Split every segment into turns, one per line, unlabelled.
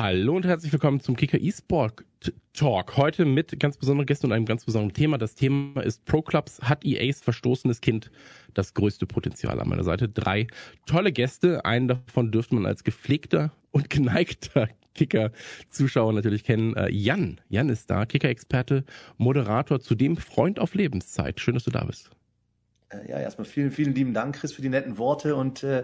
Hallo und herzlich willkommen zum Kicker eSport Talk. Heute mit ganz besonderen Gästen und einem ganz besonderen Thema. Das Thema ist Pro Clubs. Hat EAs verstoßenes Kind das größte Potenzial an meiner Seite? Drei tolle Gäste. Einen davon dürfte man als gepflegter und geneigter Kicker-Zuschauer natürlich kennen. Äh, Jan. Jan ist da. Kicker-Experte, Moderator, zudem Freund auf Lebenszeit. Schön, dass du da bist.
Äh, ja, erstmal vielen, vielen lieben Dank, Chris, für die netten Worte und äh,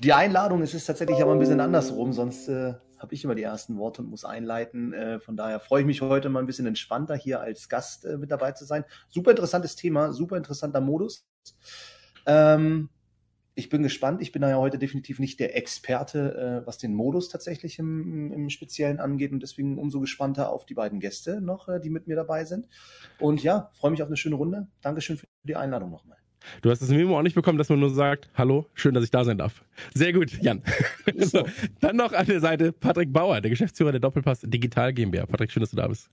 die Einladung. Es ist tatsächlich aber ein bisschen andersrum, sonst äh, habe ich immer die ersten Worte und muss einleiten. Äh, von daher freue ich mich heute mal ein bisschen entspannter hier als Gast äh, mit dabei zu sein. Super interessantes Thema, super interessanter Modus. Ähm, ich bin gespannt. Ich bin da ja heute definitiv nicht der Experte, äh, was den Modus tatsächlich im, im Speziellen angeht und deswegen umso gespannter auf die beiden Gäste noch, äh, die mit mir dabei sind. Und ja, freue mich auf eine schöne Runde. Dankeschön für die Einladung nochmal.
Du hast das Memo auch nicht bekommen, dass man nur sagt, hallo, schön, dass ich da sein darf. Sehr gut, Jan. so, dann noch an der Seite Patrick Bauer, der Geschäftsführer der Doppelpass Digital GmbH. Patrick, schön, dass du da bist.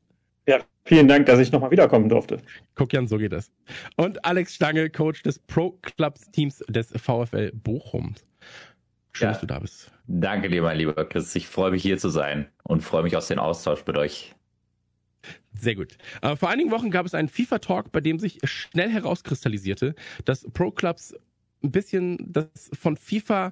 Ja, vielen Dank, dass ich nochmal wiederkommen durfte.
Guck, Jan, so geht es. Und Alex Stange, Coach des Pro Clubs Teams des VfL Bochum. Schön, ja. dass du da bist.
Danke dir, mein lieber Chris. Ich freue mich hier zu sein und freue mich auf den Austausch mit euch.
Sehr gut. Äh, vor einigen Wochen gab es einen FIFA-Talk, bei dem sich schnell herauskristallisierte, dass Pro Clubs ein bisschen das von FIFA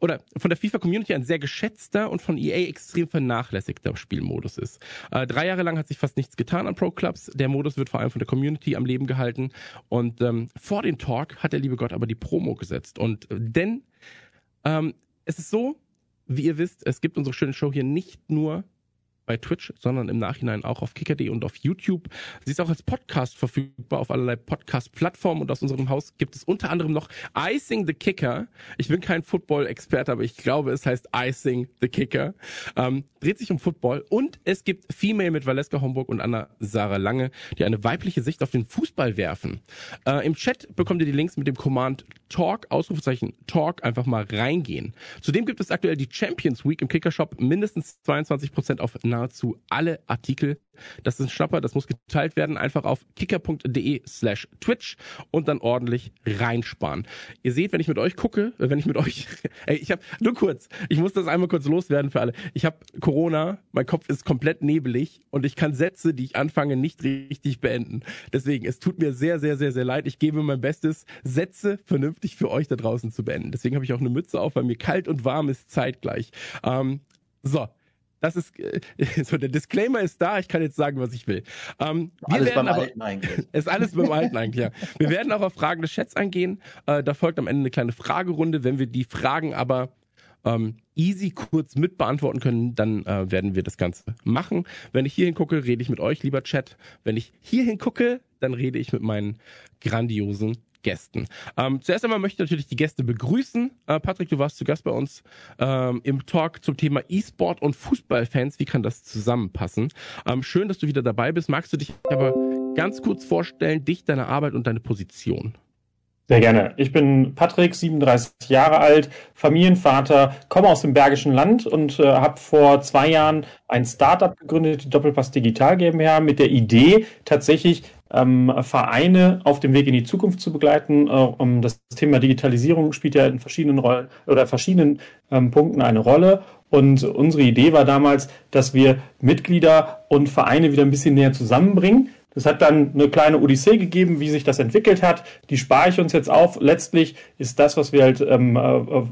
oder von der FIFA-Community ein sehr geschätzter und von EA extrem vernachlässigter Spielmodus ist. Äh, drei Jahre lang hat sich fast nichts getan an Pro Clubs. Der Modus wird vor allem von der Community am Leben gehalten. Und ähm, vor dem Talk hat der liebe Gott aber die Promo gesetzt. Und äh, denn ähm, es ist so, wie ihr wisst, es gibt unsere schöne Show hier nicht nur bei Twitch, sondern im Nachhinein auch auf kicker.de und auf YouTube. Sie ist auch als Podcast verfügbar auf allerlei Podcast-Plattformen und aus unserem Haus gibt es unter anderem noch Icing the Kicker. Ich bin kein Football-Experte, aber ich glaube, es heißt Icing the Kicker. Ähm, dreht sich um Football und es gibt Female mit Valeska Homburg und Anna Sarah Lange, die eine weibliche Sicht auf den Fußball werfen. Äh, Im Chat bekommt ihr die Links mit dem Command Talk, Ausrufezeichen Talk, einfach mal reingehen. Zudem gibt es aktuell die Champions Week im Kickershop, mindestens 22% auf nahezu alle Artikel. Das ist ein Schnapper, das muss geteilt werden. Einfach auf kicker.de slash Twitch und dann ordentlich reinsparen. Ihr seht, wenn ich mit euch gucke, wenn ich mit euch, ey, ich habe nur kurz, ich muss das einmal kurz loswerden für alle. Ich habe Corona, mein Kopf ist komplett nebelig und ich kann Sätze, die ich anfange, nicht richtig beenden. Deswegen, es tut mir sehr, sehr, sehr, sehr leid. Ich gebe mein Bestes, Sätze vernünftig für euch da draußen zu beenden. Deswegen habe ich auch eine Mütze auf, weil mir kalt und warm ist zeitgleich. Ähm, so, das ist äh, so der Disclaimer ist da. Ich kann jetzt sagen, was ich will.
Ähm, alles beim aber, Alten eigentlich.
Ist alles beim Alten eigentlich. Ja. Wir werden auch auf Fragen des Chats eingehen. Äh, da folgt am Ende eine kleine Fragerunde. Wenn wir die Fragen aber ähm, easy kurz mit beantworten können, dann äh, werden wir das Ganze machen. Wenn ich hier hingucke, rede ich mit euch, lieber Chat. Wenn ich hier hingucke, dann rede ich mit meinen grandiosen Gästen. Ähm, zuerst einmal möchte ich natürlich die Gäste begrüßen. Äh, Patrick, du warst zu Gast bei uns ähm, im Talk zum Thema E-Sport und Fußballfans. Wie kann das zusammenpassen? Ähm, schön, dass du wieder dabei bist. Magst du dich aber ganz kurz vorstellen, dich, deine Arbeit und deine Position?
Sehr gerne. Ich bin Patrick, 37 Jahre alt, Familienvater, komme aus dem Bergischen Land und äh, habe vor zwei Jahren ein Startup gegründet, die Doppelpass Digital GmbH, mit der Idee, tatsächlich ähm, Vereine auf dem Weg in die Zukunft zu begleiten. Äh, um das Thema Digitalisierung spielt ja in verschiedenen Rollen oder verschiedenen ähm, Punkten eine Rolle. Und unsere Idee war damals, dass wir Mitglieder und Vereine wieder ein bisschen näher zusammenbringen das hat dann eine kleine Odyssee gegeben, wie sich das entwickelt hat. Die spare ich uns jetzt auf. Letztlich ist das, was wir halt, ähm, äh,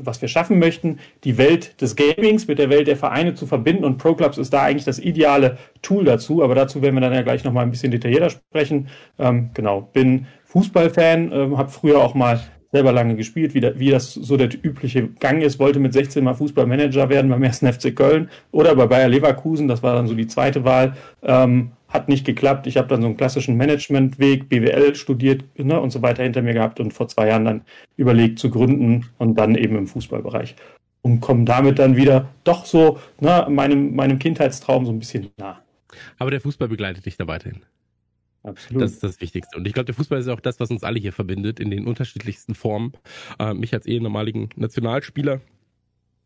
was wir schaffen möchten, die Welt des Gamings mit der Welt der Vereine zu verbinden. Und Pro Clubs ist da eigentlich das ideale Tool dazu. Aber dazu werden wir dann ja gleich nochmal ein bisschen detaillierter sprechen. Ähm, genau, bin Fußballfan, äh, habe früher auch mal selber lange gespielt, wie, da, wie das so der übliche Gang ist, wollte mit 16 mal Fußballmanager werden beim ersten FC Köln oder bei Bayer Leverkusen, das war dann so die zweite Wahl. Ähm, hat nicht geklappt. Ich habe dann so einen klassischen Managementweg, BWL studiert ne, und so weiter hinter mir gehabt und vor zwei Jahren dann überlegt zu gründen und dann eben im Fußballbereich. Und komme damit dann wieder doch so ne, meinem, meinem Kindheitstraum so ein bisschen nah.
Aber der Fußball begleitet dich da weiterhin. Absolut. Das ist das Wichtigste. Und ich glaube, der Fußball ist auch das, was uns alle hier verbindet, in den unterschiedlichsten Formen. Äh, mich als ehemaligen Nationalspieler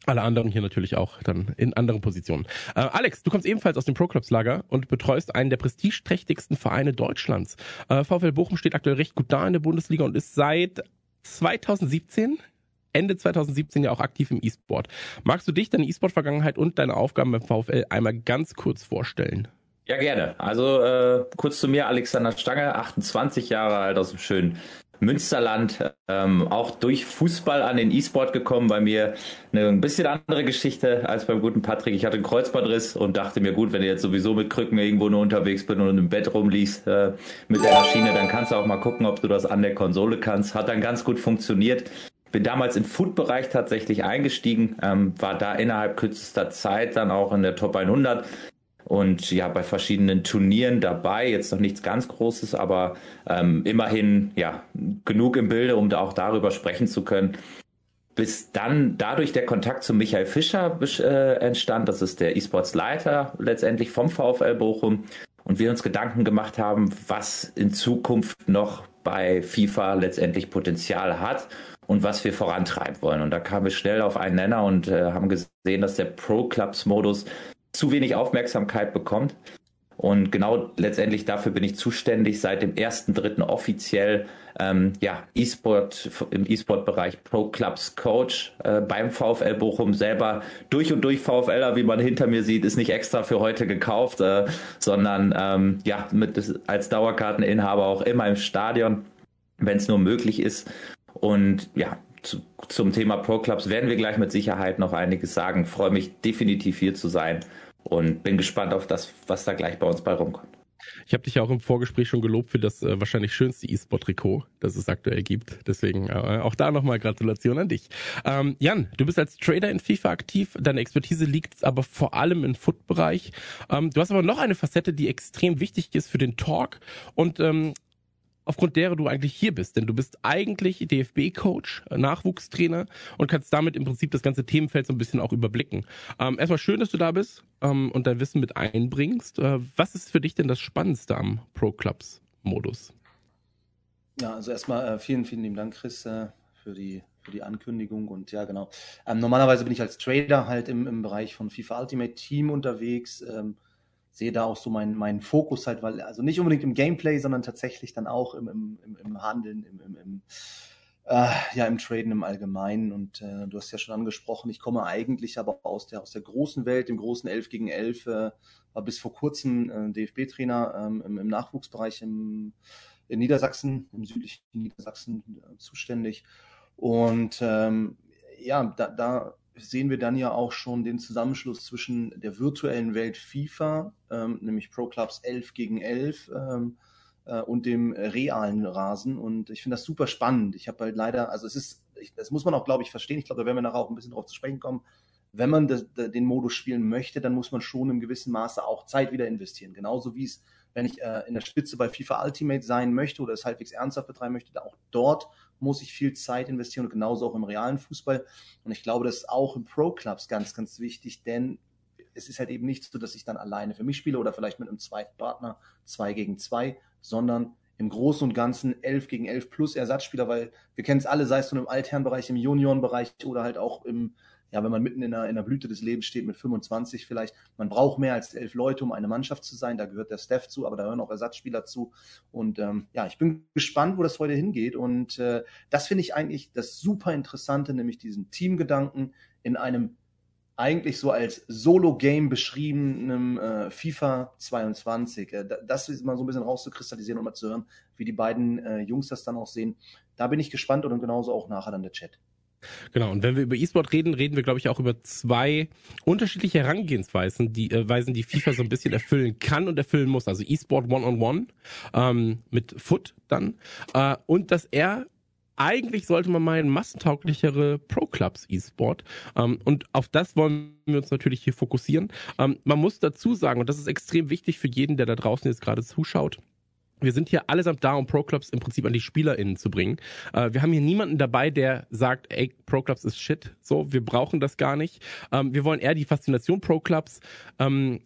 alle anderen hier natürlich auch dann in anderen Positionen. Äh, Alex, du kommst ebenfalls aus dem Pro Clubs Lager und betreust einen der prestigeträchtigsten Vereine Deutschlands. Äh, VfL Bochum steht aktuell recht gut da in der Bundesliga und ist seit 2017 Ende 2017 ja auch aktiv im E-Sport. Magst du dich, deine E-Sport-Vergangenheit und deine Aufgaben beim VfL einmal ganz kurz vorstellen?
Ja, gerne. Also äh, kurz zu mir, Alexander Stange, 28 Jahre alt aus dem schönen Münsterland, ähm, auch durch Fußball an den E-Sport gekommen, bei mir eine ein bisschen andere Geschichte als beim guten Patrick. Ich hatte einen Kreuzbandriss und dachte mir, gut, wenn du jetzt sowieso mit Krücken irgendwo nur unterwegs bist und im Bett rumliegst äh, mit der Maschine, dann kannst du auch mal gucken, ob du das an der Konsole kannst. Hat dann ganz gut funktioniert. Bin damals im Food-Bereich tatsächlich eingestiegen, ähm, war da innerhalb kürzester Zeit dann auch in der Top 100 und ja bei verschiedenen Turnieren dabei. Jetzt noch nichts ganz Großes, aber ähm, immerhin ja genug im Bilde, um da auch darüber sprechen zu können. Bis dann dadurch der Kontakt zu Michael Fischer äh, entstand. Das ist der E-Sports-Leiter letztendlich vom VfL Bochum. Und wir uns Gedanken gemacht haben, was in Zukunft noch bei FIFA letztendlich Potenzial hat und was wir vorantreiben wollen. Und da kamen wir schnell auf einen Nenner und äh, haben gesehen, dass der Pro Clubs Modus zu wenig Aufmerksamkeit bekommt. Und genau letztendlich dafür bin ich zuständig, seit dem 1.3. offiziell ähm, ja, E-Sport im E-Sport-Bereich Pro Clubs Coach äh, beim VfL Bochum selber durch und durch VfLer, wie man hinter mir sieht, ist nicht extra für heute gekauft, äh, sondern ähm, ja, mit, als Dauerkarteninhaber auch immer im Stadion, wenn es nur möglich ist. Und ja, zu, zum Thema Pro Clubs werden wir gleich mit Sicherheit noch einiges sagen. Freue mich definitiv hier zu sein und bin gespannt auf das, was da gleich bei uns bei rumkommt.
Ich habe dich ja auch im Vorgespräch schon gelobt für das äh, wahrscheinlich schönste E-Sport-Trikot, das es aktuell gibt. Deswegen äh, auch da nochmal Gratulation an dich. Ähm, Jan, du bist als Trader in FIFA aktiv. Deine Expertise liegt aber vor allem im Foot-Bereich. Ähm, du hast aber noch eine Facette, die extrem wichtig ist für den Talk und ähm, aufgrund derer du eigentlich hier bist. Denn du bist eigentlich DFB-Coach, Nachwuchstrainer und kannst damit im Prinzip das ganze Themenfeld so ein bisschen auch überblicken. Ähm, erstmal schön, dass du da bist ähm, und dein Wissen mit einbringst. Äh, was ist für dich denn das Spannendste am Pro Clubs Modus?
Ja, also erstmal äh, vielen, vielen lieben Dank, Chris, äh, für die für die Ankündigung und ja, genau. Ähm, normalerweise bin ich als Trader halt im, im Bereich von FIFA Ultimate Team unterwegs. Ähm, sehe da auch so meinen meinen Fokus halt, weil, also nicht unbedingt im Gameplay, sondern tatsächlich dann auch im, im, im, im Handeln, im, im, im äh, ja, im Traden im Allgemeinen. Und äh, du hast ja schon angesprochen, ich komme eigentlich aber aus der, aus der großen Welt, dem großen 11 gegen 11, äh, war bis vor kurzem äh, DFB-Trainer ähm, im, im Nachwuchsbereich im, in Niedersachsen, im südlichen Niedersachsen äh, zuständig. Und ähm, ja, da, da sehen wir dann ja auch schon den Zusammenschluss zwischen der virtuellen Welt FIFA, ähm, nämlich Pro Clubs 11 gegen 11 ähm, äh, und dem realen Rasen. Und ich finde das super spannend. Ich habe halt leider, also es ist, ich, das muss man auch, glaube ich, verstehen. Ich glaube, da werden wir nachher auch ein bisschen drauf zu sprechen kommen. Wenn man das, den Modus spielen möchte, dann muss man schon im gewissen Maße auch Zeit wieder investieren. Genauso wie es, wenn ich äh, in der Spitze bei FIFA Ultimate sein möchte oder es halbwegs ernsthaft betreiben möchte, auch dort muss ich viel Zeit investieren und genauso auch im realen Fußball. Und ich glaube, das ist auch im Pro-Clubs ganz, ganz wichtig, denn es ist halt eben nicht so, dass ich dann alleine für mich spiele oder vielleicht mit einem zweiten Partner zwei gegen zwei, sondern im Großen und Ganzen elf gegen elf plus Ersatzspieler, weil wir kennen es alle, sei es nun im Altherrenbereich, im Juniorenbereich oder halt auch im ja, wenn man mitten in der, in der Blüte des Lebens steht mit 25 vielleicht, man braucht mehr als elf Leute, um eine Mannschaft zu sein. Da gehört der Staff zu, aber da hören auch Ersatzspieler zu. Und ähm, ja, ich bin gespannt, wo das heute hingeht. Und äh, das finde ich eigentlich das super Interessante, nämlich diesen Teamgedanken in einem eigentlich so als Solo-Game beschriebenen äh, FIFA 22. Äh, das ist mal so ein bisschen rauszukristallisieren und mal zu hören, wie die beiden äh, Jungs das dann auch sehen. Da bin ich gespannt und genauso auch nachher dann der Chat.
Genau, und wenn wir über E-Sport reden, reden wir, glaube ich, auch über zwei unterschiedliche Herangehensweisen, die äh, Weisen, die FIFA so ein bisschen erfüllen kann und erfüllen muss. Also E-Sport One-on-One ähm, mit Foot dann. Äh, und dass er eigentlich sollte man meinen, massentauglichere Pro-Clubs E-Sport. Ähm, und auf das wollen wir uns natürlich hier fokussieren. Ähm, man muss dazu sagen, und das ist extrem wichtig für jeden, der da draußen jetzt gerade zuschaut, wir sind hier allesamt da, um Pro-Clubs im Prinzip an die SpielerInnen zu bringen. Äh, wir haben hier niemanden dabei, der sagt, ey, Pro-Clubs ist shit. So, wir brauchen das gar nicht. Ähm, wir wollen eher die Faszination Pro-Clubs ähm,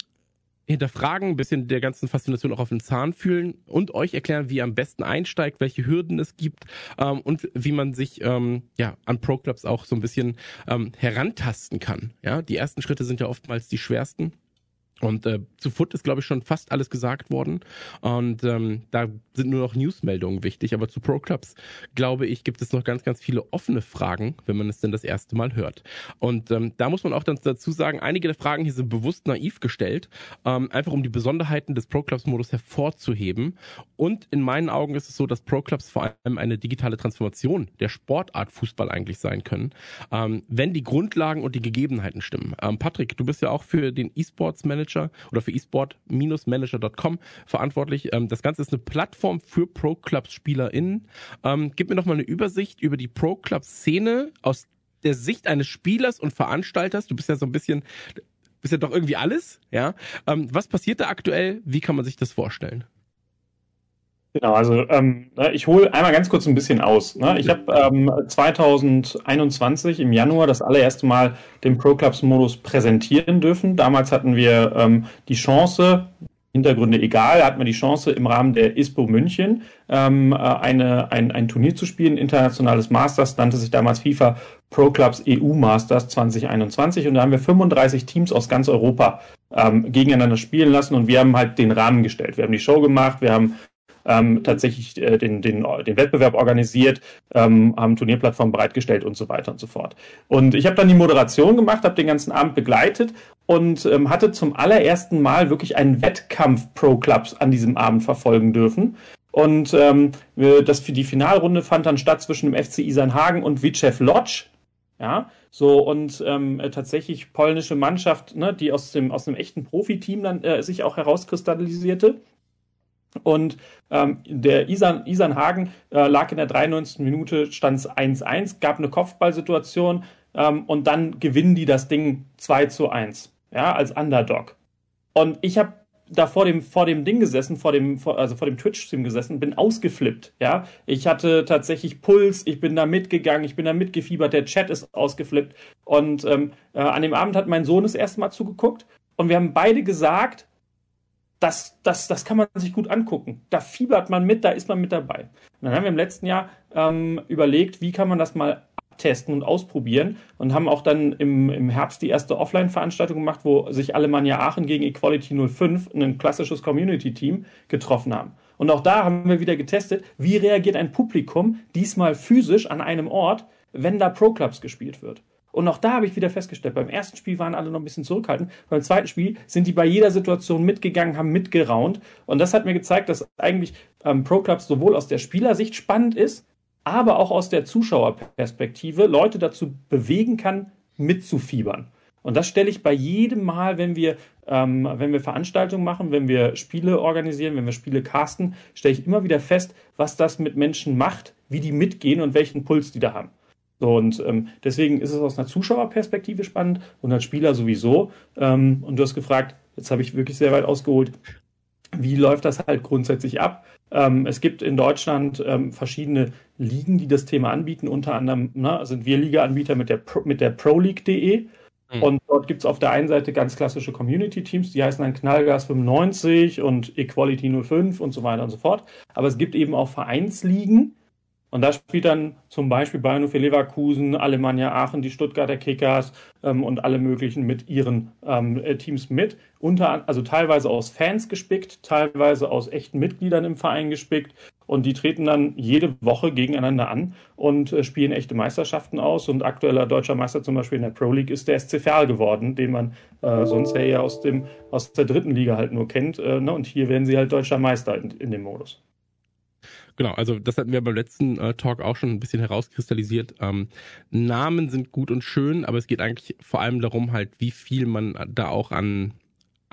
hinterfragen, ein bisschen der ganzen Faszination auch auf den Zahn fühlen und euch erklären, wie ihr am besten einsteigt, welche Hürden es gibt ähm, und wie man sich ähm, ja an Pro Clubs auch so ein bisschen ähm, herantasten kann. Ja, die ersten Schritte sind ja oftmals die schwersten. Und äh, zu Foot ist, glaube ich, schon fast alles gesagt worden. Und ähm, da sind nur noch Newsmeldungen wichtig. Aber zu Pro Clubs, glaube ich, gibt es noch ganz, ganz viele offene Fragen, wenn man es denn das erste Mal hört. Und ähm, da muss man auch dann dazu sagen, einige der Fragen hier sind bewusst naiv gestellt, ähm, einfach um die Besonderheiten des Pro Clubs-Modus hervorzuheben. Und in meinen Augen ist es so, dass Pro Clubs vor allem eine digitale Transformation der Sportart Fußball eigentlich sein können, ähm, wenn die Grundlagen und die Gegebenheiten stimmen. Ähm, Patrick, du bist ja auch für den E-Sports Manager oder für esport-manager.com verantwortlich. Ähm, das Ganze ist eine Plattform für Pro Clubs SpielerInnen. Ähm, gib mir noch mal eine Übersicht über die Pro Club Szene aus der Sicht eines Spielers und Veranstalters. Du bist ja so ein bisschen, bist ja doch irgendwie alles, ja. Ähm, was passiert da aktuell? Wie kann man sich das vorstellen?
Genau, also ähm, ne, ich hole einmal ganz kurz ein bisschen aus. Ne? Ich habe ähm, 2021 im Januar das allererste Mal den Pro Clubs Modus präsentieren dürfen. Damals hatten wir ähm, die Chance, Hintergründe egal, hatten wir die Chance im Rahmen der ISPO München ähm, äh, eine, ein, ein Turnier zu spielen, internationales Masters, nannte sich damals FIFA Pro Clubs EU Masters 2021 und da haben wir 35 Teams aus ganz Europa ähm, gegeneinander spielen lassen und wir haben halt den Rahmen gestellt. Wir haben die Show gemacht, wir haben ähm, tatsächlich äh, den, den, den Wettbewerb organisiert, ähm, haben Turnierplattformen bereitgestellt und so weiter und so fort. Und ich habe dann die Moderation gemacht, habe den ganzen Abend begleitet und ähm, hatte zum allerersten Mal wirklich einen Wettkampf Pro Clubs an diesem Abend verfolgen dürfen. Und ähm, das für die Finalrunde fand dann statt zwischen dem FC Isernhagen und Witschew Lodz. Ja, so und ähm, tatsächlich polnische Mannschaft, ne, die aus dem aus einem echten Profiteam dann äh, sich auch herauskristallisierte. Und ähm, der Isan, Isan Hagen äh, lag in der 93. Minute, stand es 1-1, gab eine Kopfballsituation ähm, und dann gewinnen die das Ding 2 zu 1, ja, als Underdog. Und ich habe da vor dem, vor dem Ding gesessen, vor dem, vor, also vor dem Twitch-Stream gesessen, bin ausgeflippt, ja. Ich hatte tatsächlich Puls, ich bin da mitgegangen, ich bin da mitgefiebert, der Chat ist ausgeflippt. Und ähm, äh, an dem Abend hat mein Sohn das erste Mal zugeguckt und wir haben beide gesagt, das, das, das kann man sich gut angucken. Da fiebert man mit, da ist man mit dabei. Und dann haben wir im letzten Jahr ähm, überlegt, wie kann man das mal testen und ausprobieren und haben auch dann im, im Herbst die erste Offline-Veranstaltung gemacht, wo sich Alemannia Aachen gegen Equality 05, ein klassisches Community-Team, getroffen haben. Und auch da haben wir wieder getestet, wie reagiert ein Publikum diesmal physisch an einem Ort, wenn da Pro-Clubs gespielt wird. Und auch da habe ich wieder festgestellt, beim ersten Spiel waren alle noch ein bisschen zurückhaltend. Beim zweiten Spiel sind die bei jeder Situation mitgegangen, haben mitgeraunt. Und das hat mir gezeigt, dass eigentlich ähm, Pro Clubs sowohl aus der Spielersicht spannend ist, aber auch aus der Zuschauerperspektive Leute dazu bewegen kann, mitzufiebern. Und das stelle ich bei jedem Mal, wenn wir, ähm, wenn wir Veranstaltungen machen, wenn wir Spiele organisieren, wenn wir Spiele casten, stelle ich immer wieder fest, was das mit Menschen macht, wie die mitgehen und welchen Puls die da haben. Und ähm, deswegen ist es aus einer Zuschauerperspektive spannend und als Spieler sowieso. Ähm, und du hast gefragt, jetzt habe ich wirklich sehr weit ausgeholt, wie läuft das halt grundsätzlich ab? Ähm, es gibt in Deutschland ähm, verschiedene Ligen, die das Thema anbieten. Unter anderem ne, sind wir Liga-Anbieter mit der, Pro, mit der ProLeague.de. Mhm. Und dort gibt es auf der einen Seite ganz klassische Community-Teams, die heißen dann Knallgas 95 und Equality 05 und so weiter und so fort. Aber es gibt eben auch Vereinsligen, und da spielt dann zum Beispiel Bayern für Leverkusen, Alemannia Aachen, die Stuttgarter Kickers ähm, und alle möglichen mit ihren ähm, äh, Teams mit. Unter, also teilweise aus Fans gespickt, teilweise aus echten Mitgliedern im Verein gespickt. Und die treten dann jede Woche gegeneinander an und äh, spielen echte Meisterschaften aus. Und aktueller deutscher Meister zum Beispiel in der Pro League ist der SC Verl geworden, den man äh, sonst ja eher aus, dem, aus der dritten Liga halt nur kennt. Äh, ne? Und hier werden sie halt deutscher Meister in, in dem Modus.
Genau, also das hatten wir beim letzten äh, Talk auch schon ein bisschen herauskristallisiert. Ähm, Namen sind gut und schön, aber es geht eigentlich vor allem darum, halt, wie viel man da auch an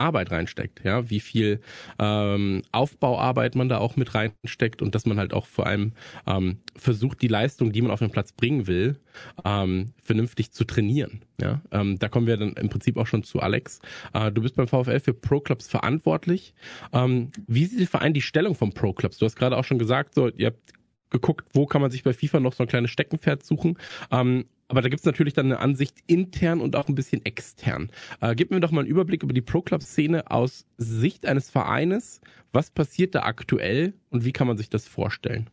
Arbeit reinsteckt, ja, wie viel ähm, Aufbauarbeit man da auch mit reinsteckt und dass man halt auch vor allem ähm, versucht, die Leistung, die man auf den Platz bringen will, ähm, vernünftig zu trainieren. Ja, ähm, da kommen wir dann im Prinzip auch schon zu Alex. Äh, du bist beim VfL für Pro Clubs verantwortlich. Ähm, wie sieht der Verein die Stellung von Pro Clubs? Du hast gerade auch schon gesagt, so ihr habt geguckt, wo kann man sich bei FIFA noch so ein kleines Steckenpferd suchen. Ähm, aber da gibt's natürlich dann eine Ansicht intern und auch ein bisschen extern. Äh, gib mir doch mal einen Überblick über die Pro-Club-Szene aus Sicht eines Vereines. Was passiert da aktuell und wie kann man sich das vorstellen?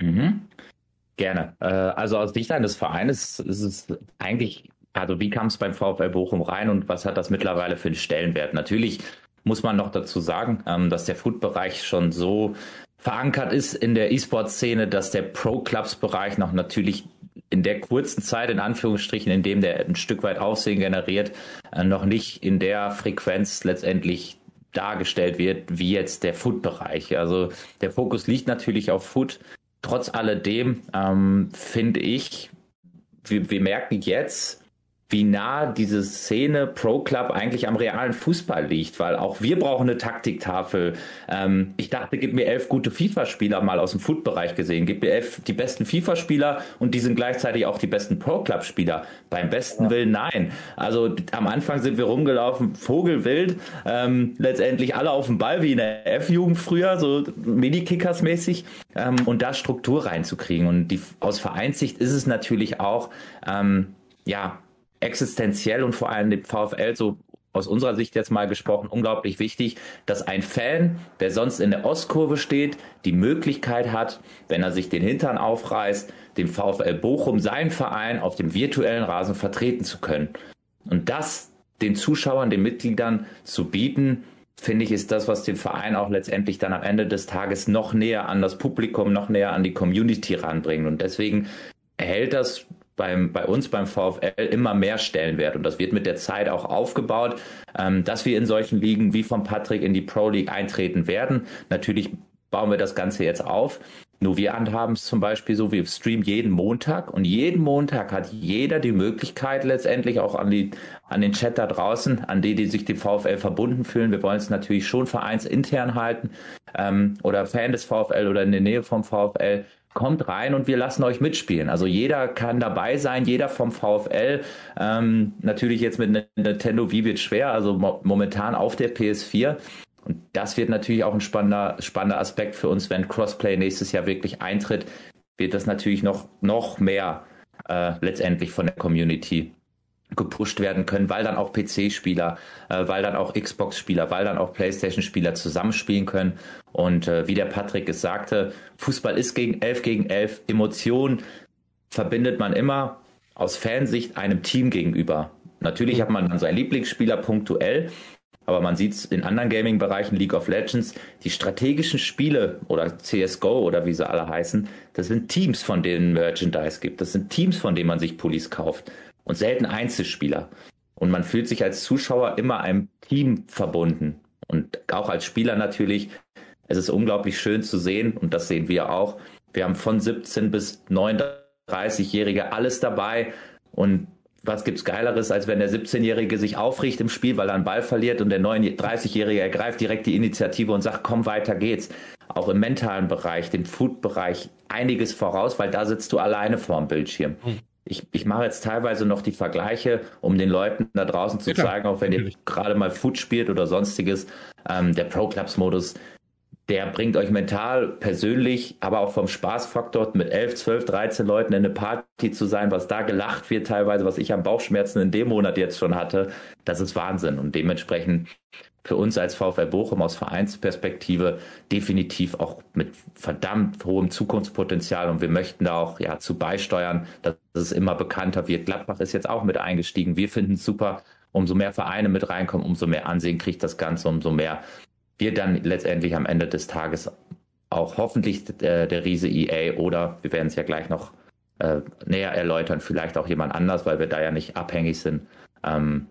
Mhm. Gerne. Äh, also aus Sicht eines Vereines ist es eigentlich also wie kam es beim VfL Bochum rein und was hat das mittlerweile für einen Stellenwert? Natürlich muss man noch dazu sagen, ähm, dass der Food-Bereich schon so verankert ist in der E-Sport-Szene, dass der Pro-Clubs-Bereich noch natürlich in der kurzen Zeit, in Anführungsstrichen, in dem der ein Stück weit Aussehen generiert, äh, noch nicht in der Frequenz letztendlich dargestellt wird, wie jetzt der Food-Bereich. Also der Fokus liegt natürlich auf Food. Trotz alledem ähm, finde ich, wir, wir merken jetzt, wie nah diese Szene Pro Club eigentlich am realen Fußball liegt, weil auch wir brauchen eine Taktiktafel. Ähm, ich dachte, gib mir elf gute FIFA-Spieler mal aus dem Foot-Bereich gesehen. Gib mir elf die besten FIFA-Spieler und die sind gleichzeitig auch die besten Pro Club-Spieler. Beim besten ja. Willen nein. Also am Anfang sind wir rumgelaufen, Vogelwild, ähm, letztendlich alle auf dem Ball wie in der F-Jugend früher, so Mini-Kickers-mäßig, ähm, und da Struktur reinzukriegen. Und die, aus Vereinssicht ist es natürlich auch, ähm, ja, existenziell und vor allem dem VfL so aus unserer Sicht jetzt mal gesprochen unglaublich wichtig, dass ein Fan, der sonst in der Ostkurve steht, die Möglichkeit hat, wenn er sich den Hintern aufreißt, dem VfL Bochum, seinen Verein auf dem virtuellen Rasen vertreten zu können. Und das den Zuschauern, den Mitgliedern zu bieten, finde ich, ist das, was den Verein auch letztendlich dann am Ende des Tages noch näher an das Publikum, noch näher an die Community ranbringt. Und deswegen erhält das beim, bei uns beim VfL immer mehr Stellenwert und das wird mit der Zeit auch aufgebaut, ähm, dass wir in solchen Ligen wie von Patrick in die Pro League eintreten werden. Natürlich bauen wir das Ganze jetzt auf. Nur wir handhaben es zum Beispiel so, wir streamen jeden Montag und jeden Montag hat jeder die Möglichkeit letztendlich auch an, die, an den Chat da draußen, an die, die sich dem VfL verbunden fühlen. Wir wollen es natürlich schon vereinsintern halten ähm, oder Fan des VfL oder in der Nähe vom VfL kommt rein und wir lassen euch mitspielen. Also jeder kann dabei sein, jeder vom VfL. Ähm, natürlich jetzt mit Nintendo wie wird schwer, also mo momentan auf der PS4. Und das wird natürlich auch ein spannender, spannender Aspekt für uns, wenn Crossplay nächstes Jahr wirklich eintritt, wird das natürlich noch, noch mehr äh, letztendlich von der Community gepusht werden können, weil dann auch PC-Spieler, äh, weil dann auch Xbox-Spieler, weil dann auch PlayStation-Spieler zusammenspielen können. Und äh, wie der Patrick es sagte, Fußball ist gegen 11 gegen 11. Emotionen verbindet man immer aus Fansicht einem Team gegenüber. Natürlich hat man dann seinen Lieblingsspieler punktuell, aber man sieht es in anderen Gaming-Bereichen, League of Legends, die strategischen Spiele oder CSGO oder wie sie alle heißen, das sind Teams, von denen Merchandise gibt. Das sind Teams, von denen man sich Pullis kauft und selten Einzelspieler. Und man fühlt sich als Zuschauer immer einem Team verbunden. Und auch als Spieler natürlich. Es ist unglaublich schön zu sehen und das sehen wir auch. Wir haben von 17 bis 39-Jährige alles dabei und was gibt's Geileres, als wenn der 17-Jährige sich aufricht im Spiel, weil er einen Ball verliert und der 30-Jährige ergreift direkt die Initiative und sagt, komm, weiter geht's. Auch im mentalen Bereich, dem Food-Bereich einiges voraus, weil da sitzt du alleine vorm Bildschirm. Hm ich, ich mache jetzt teilweise noch die Vergleiche, um den Leuten da draußen zu ja, zeigen, auch wenn natürlich. ihr gerade mal Foot spielt oder sonstiges, ähm, der Pro Clubs Modus, der bringt euch mental, persönlich, aber auch vom Spaßfaktor mit 11, 12, 13 Leuten in eine Party zu sein, was da gelacht wird teilweise, was ich an Bauchschmerzen in dem Monat jetzt schon hatte, das ist Wahnsinn. Und dementsprechend für uns als VfL Bochum aus Vereinsperspektive definitiv auch mit verdammt hohem Zukunftspotenzial und wir möchten da auch ja zu beisteuern, dass es immer bekannter wird. Gladbach ist jetzt auch mit eingestiegen. Wir finden es super, umso mehr Vereine mit reinkommen, umso mehr Ansehen kriegt das Ganze, umso mehr wir dann letztendlich am Ende des Tages auch hoffentlich der, der Riese EA oder wir werden es ja gleich noch äh, näher erläutern, vielleicht auch jemand anders, weil wir da ja nicht abhängig sind, ähm,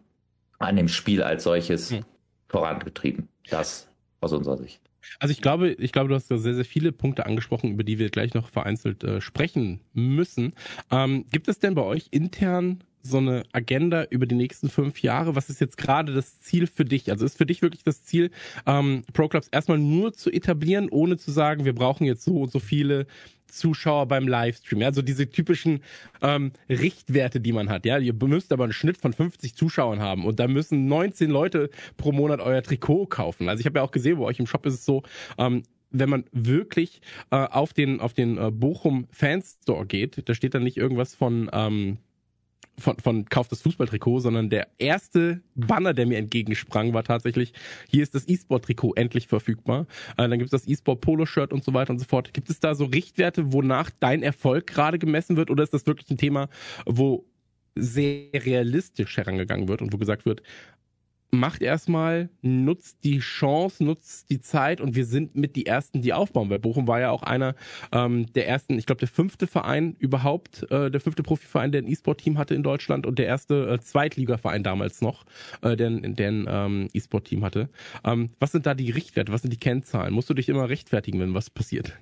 an dem Spiel als solches. Hm vorangetrieben. Das aus unserer Sicht.
Also ich glaube, ich glaube, du hast da sehr, sehr viele Punkte angesprochen, über die wir gleich noch vereinzelt äh, sprechen müssen. Ähm, gibt es denn bei euch intern so eine Agenda über die nächsten fünf Jahre? Was ist jetzt gerade das Ziel für dich? Also ist für dich wirklich das Ziel, ähm, Pro Clubs erstmal nur zu etablieren, ohne zu sagen, wir brauchen jetzt so und so viele Zuschauer beim Livestream. Ja, also diese typischen ähm, Richtwerte, die man hat. Ja, ihr müsst aber einen Schnitt von 50 Zuschauern haben und da müssen 19 Leute pro Monat euer Trikot kaufen. Also ich habe ja auch gesehen, bei euch im Shop ist es so, ähm, wenn man wirklich äh, auf den auf den äh, Bochum Fanstore geht, da steht dann nicht irgendwas von ähm, von, von Kauf das Fußballtrikot, sondern der erste Banner, der mir entgegensprang, war tatsächlich, hier ist das E-Sport-Trikot endlich verfügbar. Äh, dann gibt es das E-Sport-Polo-Shirt und so weiter und so fort. Gibt es da so Richtwerte, wonach dein Erfolg gerade gemessen wird oder ist das wirklich ein Thema, wo sehr realistisch herangegangen wird und wo gesagt wird, macht erstmal, nutzt die Chance, nutzt die Zeit und wir sind mit die Ersten, die aufbauen. Weil Bochum war ja auch einer ähm, der ersten, ich glaube der fünfte Verein überhaupt, äh, der fünfte Profiverein, der ein E-Sport-Team hatte in Deutschland und der erste äh, Zweitligaverein damals noch, äh, der, der ein ähm, E-Sport-Team hatte. Ähm, was sind da die Richtwerte, was sind die Kennzahlen? Musst du dich immer rechtfertigen, wenn was passiert?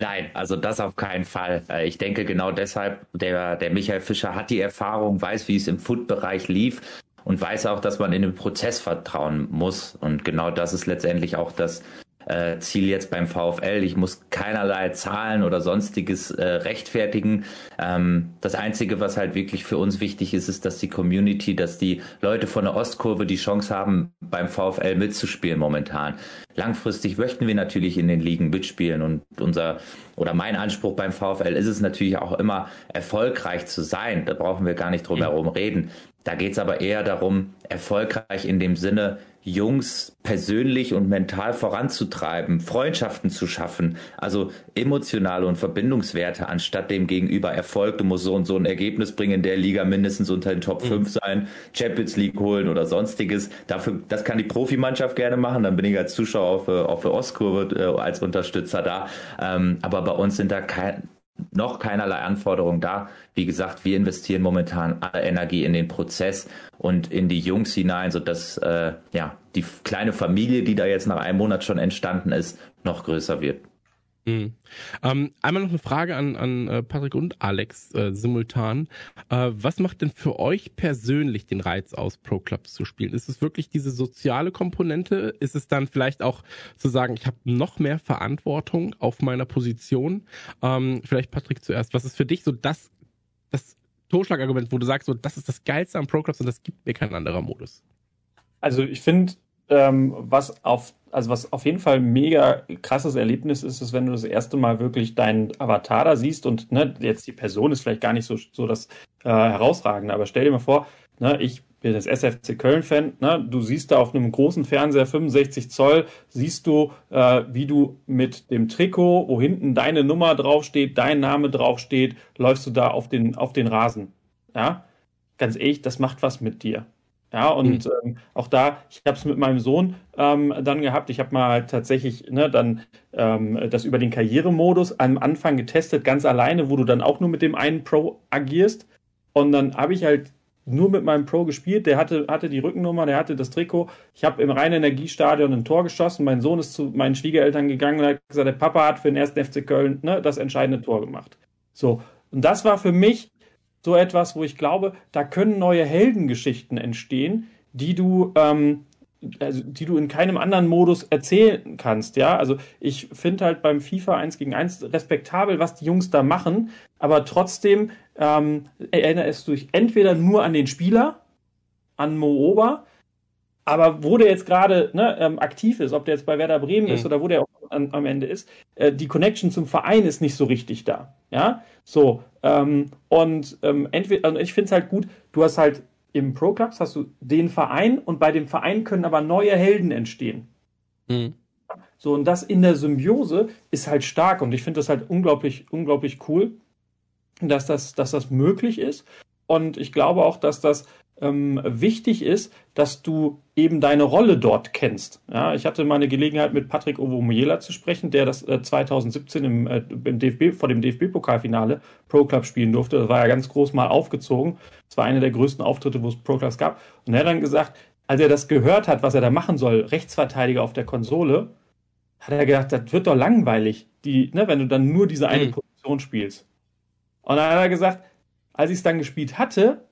Nein, also das auf keinen Fall. Äh, ich denke genau deshalb, der, der Michael Fischer hat die Erfahrung, weiß, wie es im Food-Bereich lief und weiß auch, dass man in den Prozess vertrauen muss. Und genau das ist letztendlich auch das äh, Ziel jetzt beim VfL. Ich muss keinerlei Zahlen oder sonstiges äh, rechtfertigen. Ähm, das Einzige, was halt wirklich für uns wichtig ist, ist, dass die Community, dass die Leute von der Ostkurve die Chance haben, beim VfL mitzuspielen momentan. Langfristig möchten wir natürlich in den Ligen mitspielen und unser oder mein Anspruch beim VfL ist es natürlich auch immer erfolgreich zu sein. Da brauchen wir gar nicht drum herum reden. Da geht es aber eher darum, erfolgreich in dem Sinne, Jungs persönlich und mental voranzutreiben, Freundschaften zu schaffen, also emotionale und Verbindungswerte, anstatt dem gegenüber Erfolg, du musst so und so ein Ergebnis bringen, in der Liga mindestens unter den Top 5 mhm. sein, Champions League holen oder sonstiges. Dafür, das kann die Profimannschaft gerne machen, dann bin ich als Zuschauer auf, auf der Ostkurve äh, als Unterstützer da. Ähm, aber bei uns sind da kein, noch keinerlei Anforderungen da. Wie gesagt, wir investieren momentan alle Energie in den Prozess und in die Jungs hinein, sodass äh, ja die kleine Familie, die da jetzt nach einem Monat schon entstanden ist, noch größer wird.
Mhm. Ähm, einmal noch eine Frage an, an äh, Patrick und Alex äh, simultan. Äh, was macht denn für euch persönlich den Reiz aus, Pro Clubs zu spielen? Ist es wirklich diese soziale Komponente? Ist es dann vielleicht auch zu sagen, ich habe noch mehr Verantwortung auf meiner Position? Ähm, vielleicht Patrick zuerst. Was ist für dich so das, das Totschlagargument, wo du sagst, so das ist das Geilste am Pro Clubs und das gibt mir kein anderer Modus?
Also ich finde, ähm, was auf also was auf jeden Fall mega krasses Erlebnis ist, ist, wenn du das erste Mal wirklich deinen Avatar da siehst und ne, jetzt die Person ist vielleicht gar nicht so, so das äh, Herausragende, aber stell dir mal vor, ne, ich bin das SFC Köln-Fan, ne, du siehst da auf einem großen Fernseher 65 Zoll, siehst du, äh, wie du mit dem Trikot, wo hinten deine Nummer draufsteht, dein Name draufsteht, läufst du da auf den, auf den Rasen. Ja, ganz ehrlich, das macht was mit dir. Ja, und mhm. ähm, auch da, ich habe es mit meinem Sohn ähm, dann gehabt. Ich habe mal halt tatsächlich ne, dann ähm, das über den Karrieremodus am Anfang getestet, ganz alleine, wo du dann auch nur mit dem einen Pro agierst. Und dann habe ich halt nur mit meinem Pro gespielt. Der hatte, hatte die Rückennummer, der hatte das Trikot. Ich habe im reinen Energiestadion ein Tor geschossen. Mein Sohn ist zu meinen Schwiegereltern gegangen und hat gesagt, der Papa hat für den ersten FC Köln ne, das entscheidende Tor gemacht. So. Und das war für mich so etwas, wo ich glaube, da können neue Heldengeschichten entstehen, die du, ähm, also, die du in keinem anderen Modus erzählen kannst. Ja, also ich finde halt beim FIFA 1 gegen 1 respektabel, was die Jungs da machen, aber trotzdem ähm, erinnerst du dich entweder nur an den Spieler, an Mo Ober, aber wo der jetzt gerade ne, ähm, aktiv ist, ob der jetzt bei Werder Bremen mhm. ist oder wo der auch an, am Ende ist, äh, die Connection zum Verein ist nicht so richtig da. Ja, so. Ähm, und ähm, entweder, also ich finde es halt gut, du hast halt im Pro Clubs hast du den Verein und bei dem Verein können aber neue Helden entstehen. Mhm. So, und das in der Symbiose ist halt stark und ich finde das halt unglaublich, unglaublich cool, dass das, dass das möglich ist. Und ich glaube auch, dass das ähm, wichtig ist, dass du eben deine Rolle dort kennst. Ja, ich hatte mal eine Gelegenheit mit Patrick Ovomiela zu sprechen, der das äh, 2017 im, äh, im DFB, vor dem DFB-Pokalfinale Pro Club spielen durfte. Das war ja ganz groß mal aufgezogen. Das war einer der größten Auftritte, wo es Pro Clubs gab. Und er hat dann gesagt, als er das gehört hat, was er da machen soll, Rechtsverteidiger auf der Konsole, hat er gedacht, das wird doch langweilig, die, ne, wenn du dann nur diese eine mhm. Position spielst. Und dann hat er gesagt, als ich es dann gespielt hatte,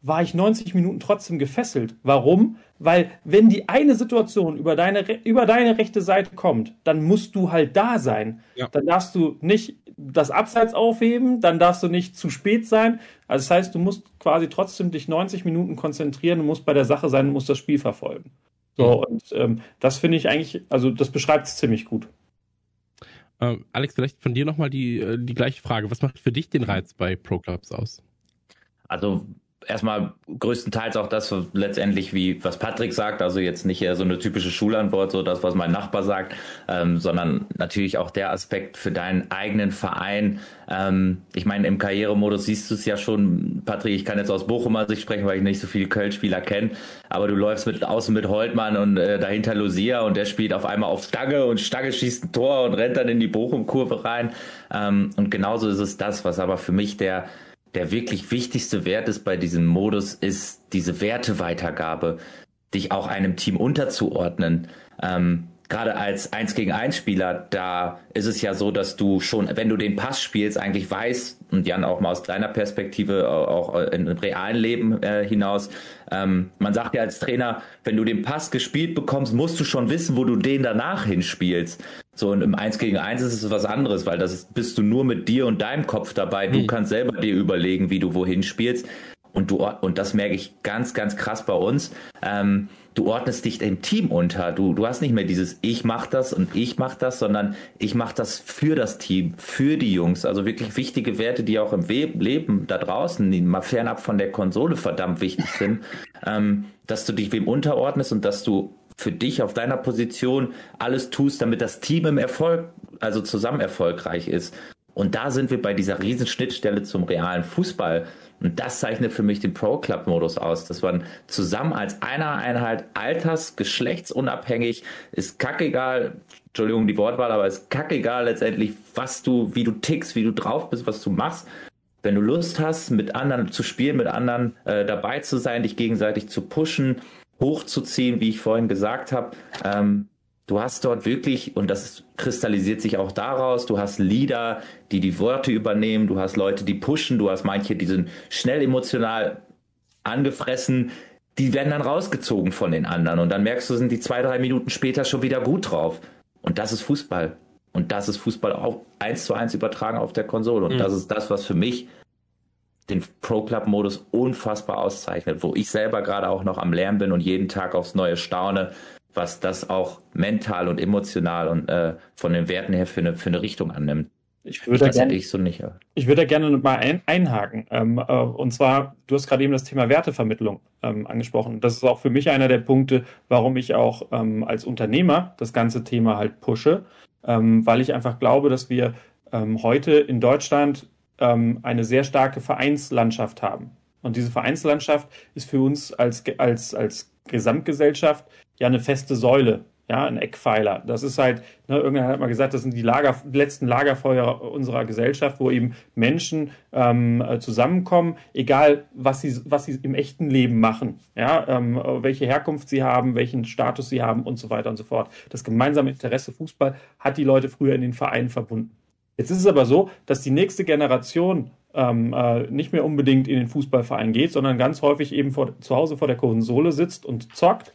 war ich 90 Minuten trotzdem gefesselt. Warum? Weil wenn die eine Situation über deine, über deine rechte Seite kommt, dann musst du halt da sein. Ja. Dann darfst du nicht das Abseits aufheben, dann darfst du nicht zu spät sein. Also das heißt, du musst quasi trotzdem dich 90 Minuten konzentrieren, du musst bei der Sache sein, du musst das Spiel verfolgen. So, mhm. und ähm, das finde ich eigentlich, also das beschreibt es ziemlich gut.
Ähm, Alex, vielleicht von dir nochmal die, äh, die gleiche Frage. Was macht für dich den Reiz bei Pro Clubs aus?
Also erstmal größtenteils auch das letztendlich wie was Patrick sagt, also jetzt nicht eher so eine typische Schulantwort, so das, was mein Nachbar sagt, ähm, sondern natürlich auch der Aspekt für deinen eigenen Verein. Ähm, ich meine, im Karrieremodus siehst du es ja schon, Patrick, ich kann jetzt aus Bochumer Sicht sprechen, weil ich nicht so viele Köln-Spieler kenne, aber du läufst mit außen mit Holtmann und äh, dahinter Lucia und der spielt auf einmal auf Stange und Stange schießt ein Tor und rennt dann in die Bochum-Kurve rein. Ähm, und genauso ist es das, was aber für mich der der wirklich wichtigste Wert ist bei diesem Modus, ist diese Werteweitergabe, dich auch einem Team unterzuordnen. Ähm, Gerade als 1 gegen 1 Spieler, da ist es ja so, dass du schon, wenn du den Pass spielst, eigentlich weißt, und Jan auch mal aus deiner Perspektive, auch im realen Leben äh, hinaus, ähm, man sagt ja als Trainer, wenn du den Pass gespielt bekommst, musst du schon wissen, wo du den danach hinspielst. So, und im 1 gegen 1 ist es was anderes, weil das ist, bist du nur mit dir und deinem Kopf dabei. Du mhm. kannst selber dir überlegen, wie du wohin spielst. Und du, und das merke ich ganz, ganz krass bei uns. Ähm, du ordnest dich dem Team unter. Du, du hast nicht mehr dieses Ich mach das und ich mach das, sondern ich mach das für das Team, für die Jungs. Also wirklich wichtige Werte, die auch im Leben da draußen, mal fernab von der Konsole verdammt wichtig sind, ähm, dass du dich wem unterordnest und dass du für dich auf deiner Position alles tust, damit das Team im Erfolg, also zusammen erfolgreich ist. Und da sind wir bei dieser riesen Schnittstelle zum realen Fußball. Und das zeichnet für mich den Pro-Club-Modus aus, dass man zusammen als einer Einheit alters-, geschlechtsunabhängig, ist kackegal, Entschuldigung die Wortwahl, aber ist kackegal letztendlich, was du, wie du tickst, wie du drauf bist, was du machst. Wenn du Lust hast, mit anderen zu spielen, mit anderen äh, dabei zu sein, dich gegenseitig zu pushen, hochzuziehen, wie ich vorhin gesagt habe. Ähm, du hast dort wirklich, und das kristallisiert sich auch daraus, du hast Leader, die die Worte übernehmen, du hast Leute, die pushen, du hast manche, die sind schnell emotional angefressen, die werden dann rausgezogen von den anderen und dann merkst du, sind die zwei, drei Minuten später schon wieder gut drauf. Und das ist Fußball. Und das ist Fußball auch eins zu eins übertragen auf der Konsole. Und mhm. das ist das, was für mich den Pro Club Modus unfassbar auszeichnet, wo ich selber gerade auch noch am Lernen bin und jeden Tag aufs Neue staune, was das auch mental und emotional und äh, von den Werten her für eine, für eine Richtung annimmt.
Ich würde das gerne, ich so nicht. Ich würde gerne mal ein, einhaken. Ähm, äh, und zwar, du hast gerade eben das Thema Wertevermittlung ähm, angesprochen. Das ist auch für mich einer der Punkte, warum ich auch ähm, als Unternehmer das ganze Thema halt pushe, ähm, weil ich einfach glaube, dass wir ähm, heute in Deutschland ähm, eine sehr starke Vereinslandschaft haben. Und diese Vereinslandschaft ist für uns als, als, als Gesamtgesellschaft ja eine feste Säule, ja, ein Eckpfeiler. Das ist halt, ne, irgendwann hat man gesagt, das sind die Lager, letzten Lagerfeuer unserer Gesellschaft, wo eben Menschen ähm, zusammenkommen, egal was sie, was sie im echten Leben machen, ja, ähm, welche Herkunft sie haben, welchen Status sie haben und so weiter und so fort. Das gemeinsame Interesse Fußball hat die Leute früher in den Vereinen verbunden. Jetzt ist es aber so, dass die nächste Generation ähm, äh, nicht mehr unbedingt in den Fußballverein geht, sondern ganz häufig eben vor, zu Hause vor der Konsole sitzt und zockt.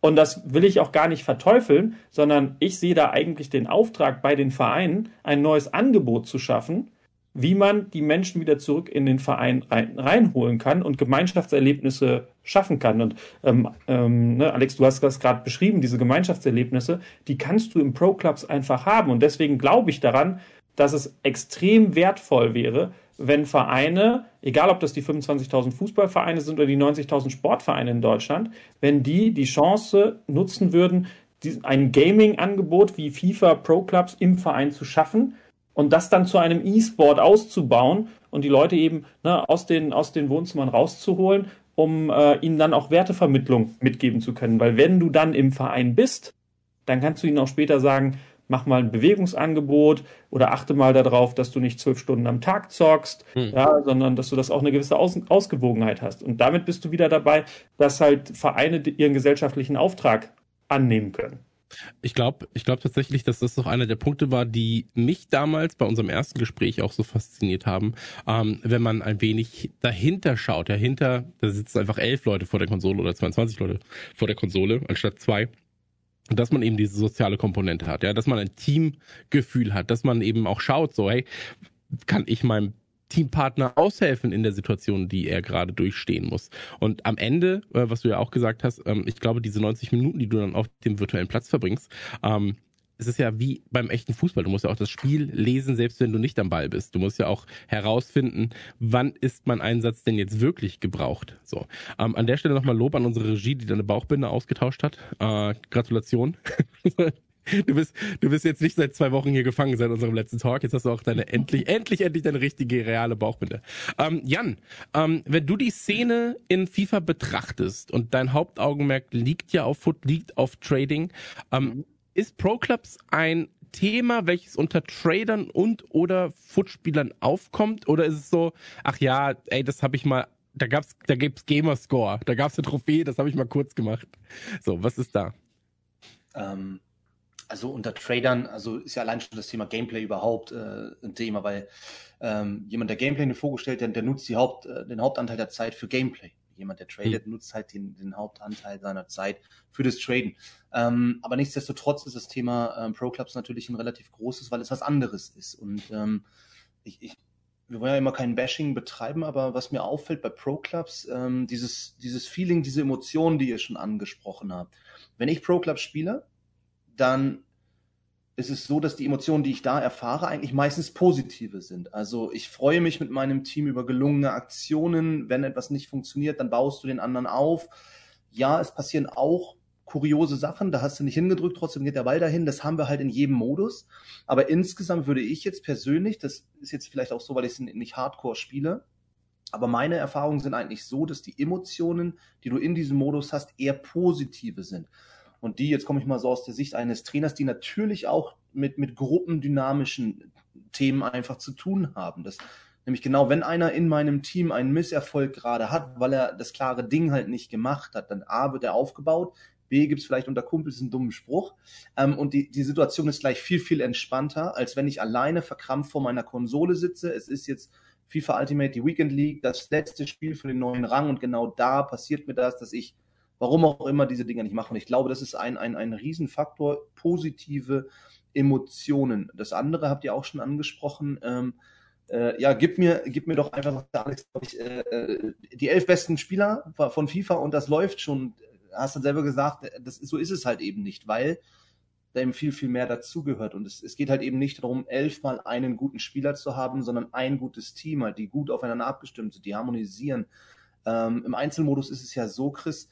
Und das will ich auch gar nicht verteufeln, sondern ich sehe da eigentlich den Auftrag bei den Vereinen, ein neues Angebot zu schaffen, wie man die Menschen wieder zurück in den Verein rein, reinholen kann und Gemeinschaftserlebnisse schaffen kann. Und ähm, ähm, ne, Alex, du hast das gerade beschrieben, diese Gemeinschaftserlebnisse, die kannst du im Pro Clubs einfach haben. Und deswegen glaube ich daran, dass es extrem wertvoll wäre, wenn Vereine, egal ob das die 25.000 Fußballvereine sind oder die 90.000 Sportvereine in Deutschland, wenn die die Chance nutzen würden, ein Gaming-Angebot wie FIFA Pro Clubs im Verein zu schaffen und das dann zu einem E-Sport auszubauen und die Leute eben ne, aus, den, aus den Wohnzimmern rauszuholen, um äh, ihnen dann auch Wertevermittlung mitgeben zu können. Weil wenn du dann im Verein bist, dann kannst du ihnen auch später sagen, mach mal ein Bewegungsangebot oder achte mal darauf, dass du nicht zwölf Stunden am Tag zockst, hm. ja, sondern dass du das auch eine gewisse Aus Ausgewogenheit hast. Und damit bist du wieder dabei, dass halt Vereine ihren gesellschaftlichen Auftrag annehmen können.
Ich glaube, ich glaube tatsächlich, dass das doch einer der Punkte war, die mich damals bei unserem ersten Gespräch auch so fasziniert haben. Ähm, wenn man ein wenig dahinter schaut, dahinter, da sitzen einfach elf Leute vor der Konsole oder 22 Leute vor der Konsole anstatt zwei dass man eben diese soziale Komponente hat, ja, dass man ein Teamgefühl hat, dass man eben auch schaut, so, hey, kann ich meinem Teampartner aushelfen in der Situation, die er gerade durchstehen muss. Und am Ende, äh, was du ja auch gesagt hast, ähm, ich glaube, diese 90 Minuten, die du dann auf dem virtuellen Platz verbringst, ähm, es ist ja wie beim echten Fußball. Du musst ja auch das Spiel lesen, selbst wenn du nicht am Ball bist. Du musst ja auch herausfinden, wann ist mein Einsatz denn jetzt wirklich gebraucht. So. Ähm, an der Stelle nochmal Lob an unsere Regie, die deine Bauchbinde ausgetauscht hat. Äh, Gratulation. Du bist, du bist jetzt nicht seit zwei Wochen hier gefangen seit unserem letzten Talk. Jetzt hast du auch deine endlich, endlich, endlich deine richtige reale Bauchbinde. Ähm, Jan, ähm, wenn du die Szene in FIFA betrachtest und dein Hauptaugenmerk liegt ja auf Foot, liegt auf Trading, ähm, ist Pro Clubs ein Thema, welches unter Tradern und oder Footspielern aufkommt? Oder ist es so, ach ja, ey, das habe ich mal, da gab's, da gibt's Gamerscore, da gab's eine Trophäe, das habe ich mal kurz gemacht. So, was ist da?
Ähm, also unter Tradern, also ist ja allein schon das Thema Gameplay überhaupt äh, ein Thema, weil ähm, jemand, der Gameplay in den Fokus stellt, der, der nutzt Haupt, äh, den Hauptanteil der Zeit für Gameplay. Jemand, der tradet, mhm. nutzt halt den, den Hauptanteil seiner Zeit für das Traden. Ähm, aber nichtsdestotrotz ist das Thema ähm, Pro Clubs natürlich ein relativ großes, weil es was anderes ist. Und ähm, ich, ich, wir wollen ja immer kein Bashing betreiben, aber was mir auffällt bei Pro Clubs, ähm, dieses, dieses Feeling, diese Emotionen, die ihr schon angesprochen habt. Wenn ich Pro Clubs spiele, dann ist es so, dass die Emotionen, die ich da erfahre, eigentlich meistens positive sind. Also ich freue mich mit meinem Team über gelungene Aktionen. Wenn etwas nicht funktioniert, dann baust du den anderen auf. Ja, es passieren auch kuriose Sachen, da hast du nicht hingedrückt, trotzdem geht der Ball dahin. Das haben wir halt in jedem Modus. Aber insgesamt würde ich jetzt persönlich, das ist jetzt vielleicht auch so, weil ich es nicht hardcore spiele, aber meine Erfahrungen sind eigentlich so, dass die Emotionen, die du in diesem Modus hast, eher positive sind. Und die, jetzt komme ich mal so aus der Sicht eines Trainers, die natürlich auch mit, mit gruppendynamischen Themen einfach zu tun haben. Das, nämlich genau, wenn einer in meinem Team einen Misserfolg gerade hat, weil er das klare Ding halt nicht gemacht hat, dann A wird er aufgebaut, B gibt es vielleicht unter Kumpels einen dummen Spruch. Ähm, und die, die Situation ist gleich viel, viel entspannter, als wenn ich alleine verkrampft vor meiner Konsole sitze. Es ist jetzt FIFA Ultimate, die Weekend League, das letzte Spiel für den neuen Rang und genau da passiert mir das, dass ich warum auch immer diese Dinge nicht machen. ich glaube, das ist ein, ein, ein Riesenfaktor, positive Emotionen. Das andere habt ihr auch schon angesprochen. Ähm, äh, ja, gib mir, gib mir doch einfach, Alex, ich, äh, äh, die elf besten Spieler von FIFA und das läuft schon. Hast du selber gesagt, das, so ist es halt eben nicht, weil da eben viel, viel mehr dazugehört. Und es, es geht halt eben nicht darum, elfmal einen guten Spieler zu haben, sondern ein gutes Team, halt, die gut aufeinander abgestimmt sind, die harmonisieren. Ähm, Im Einzelmodus ist es ja so, Chris,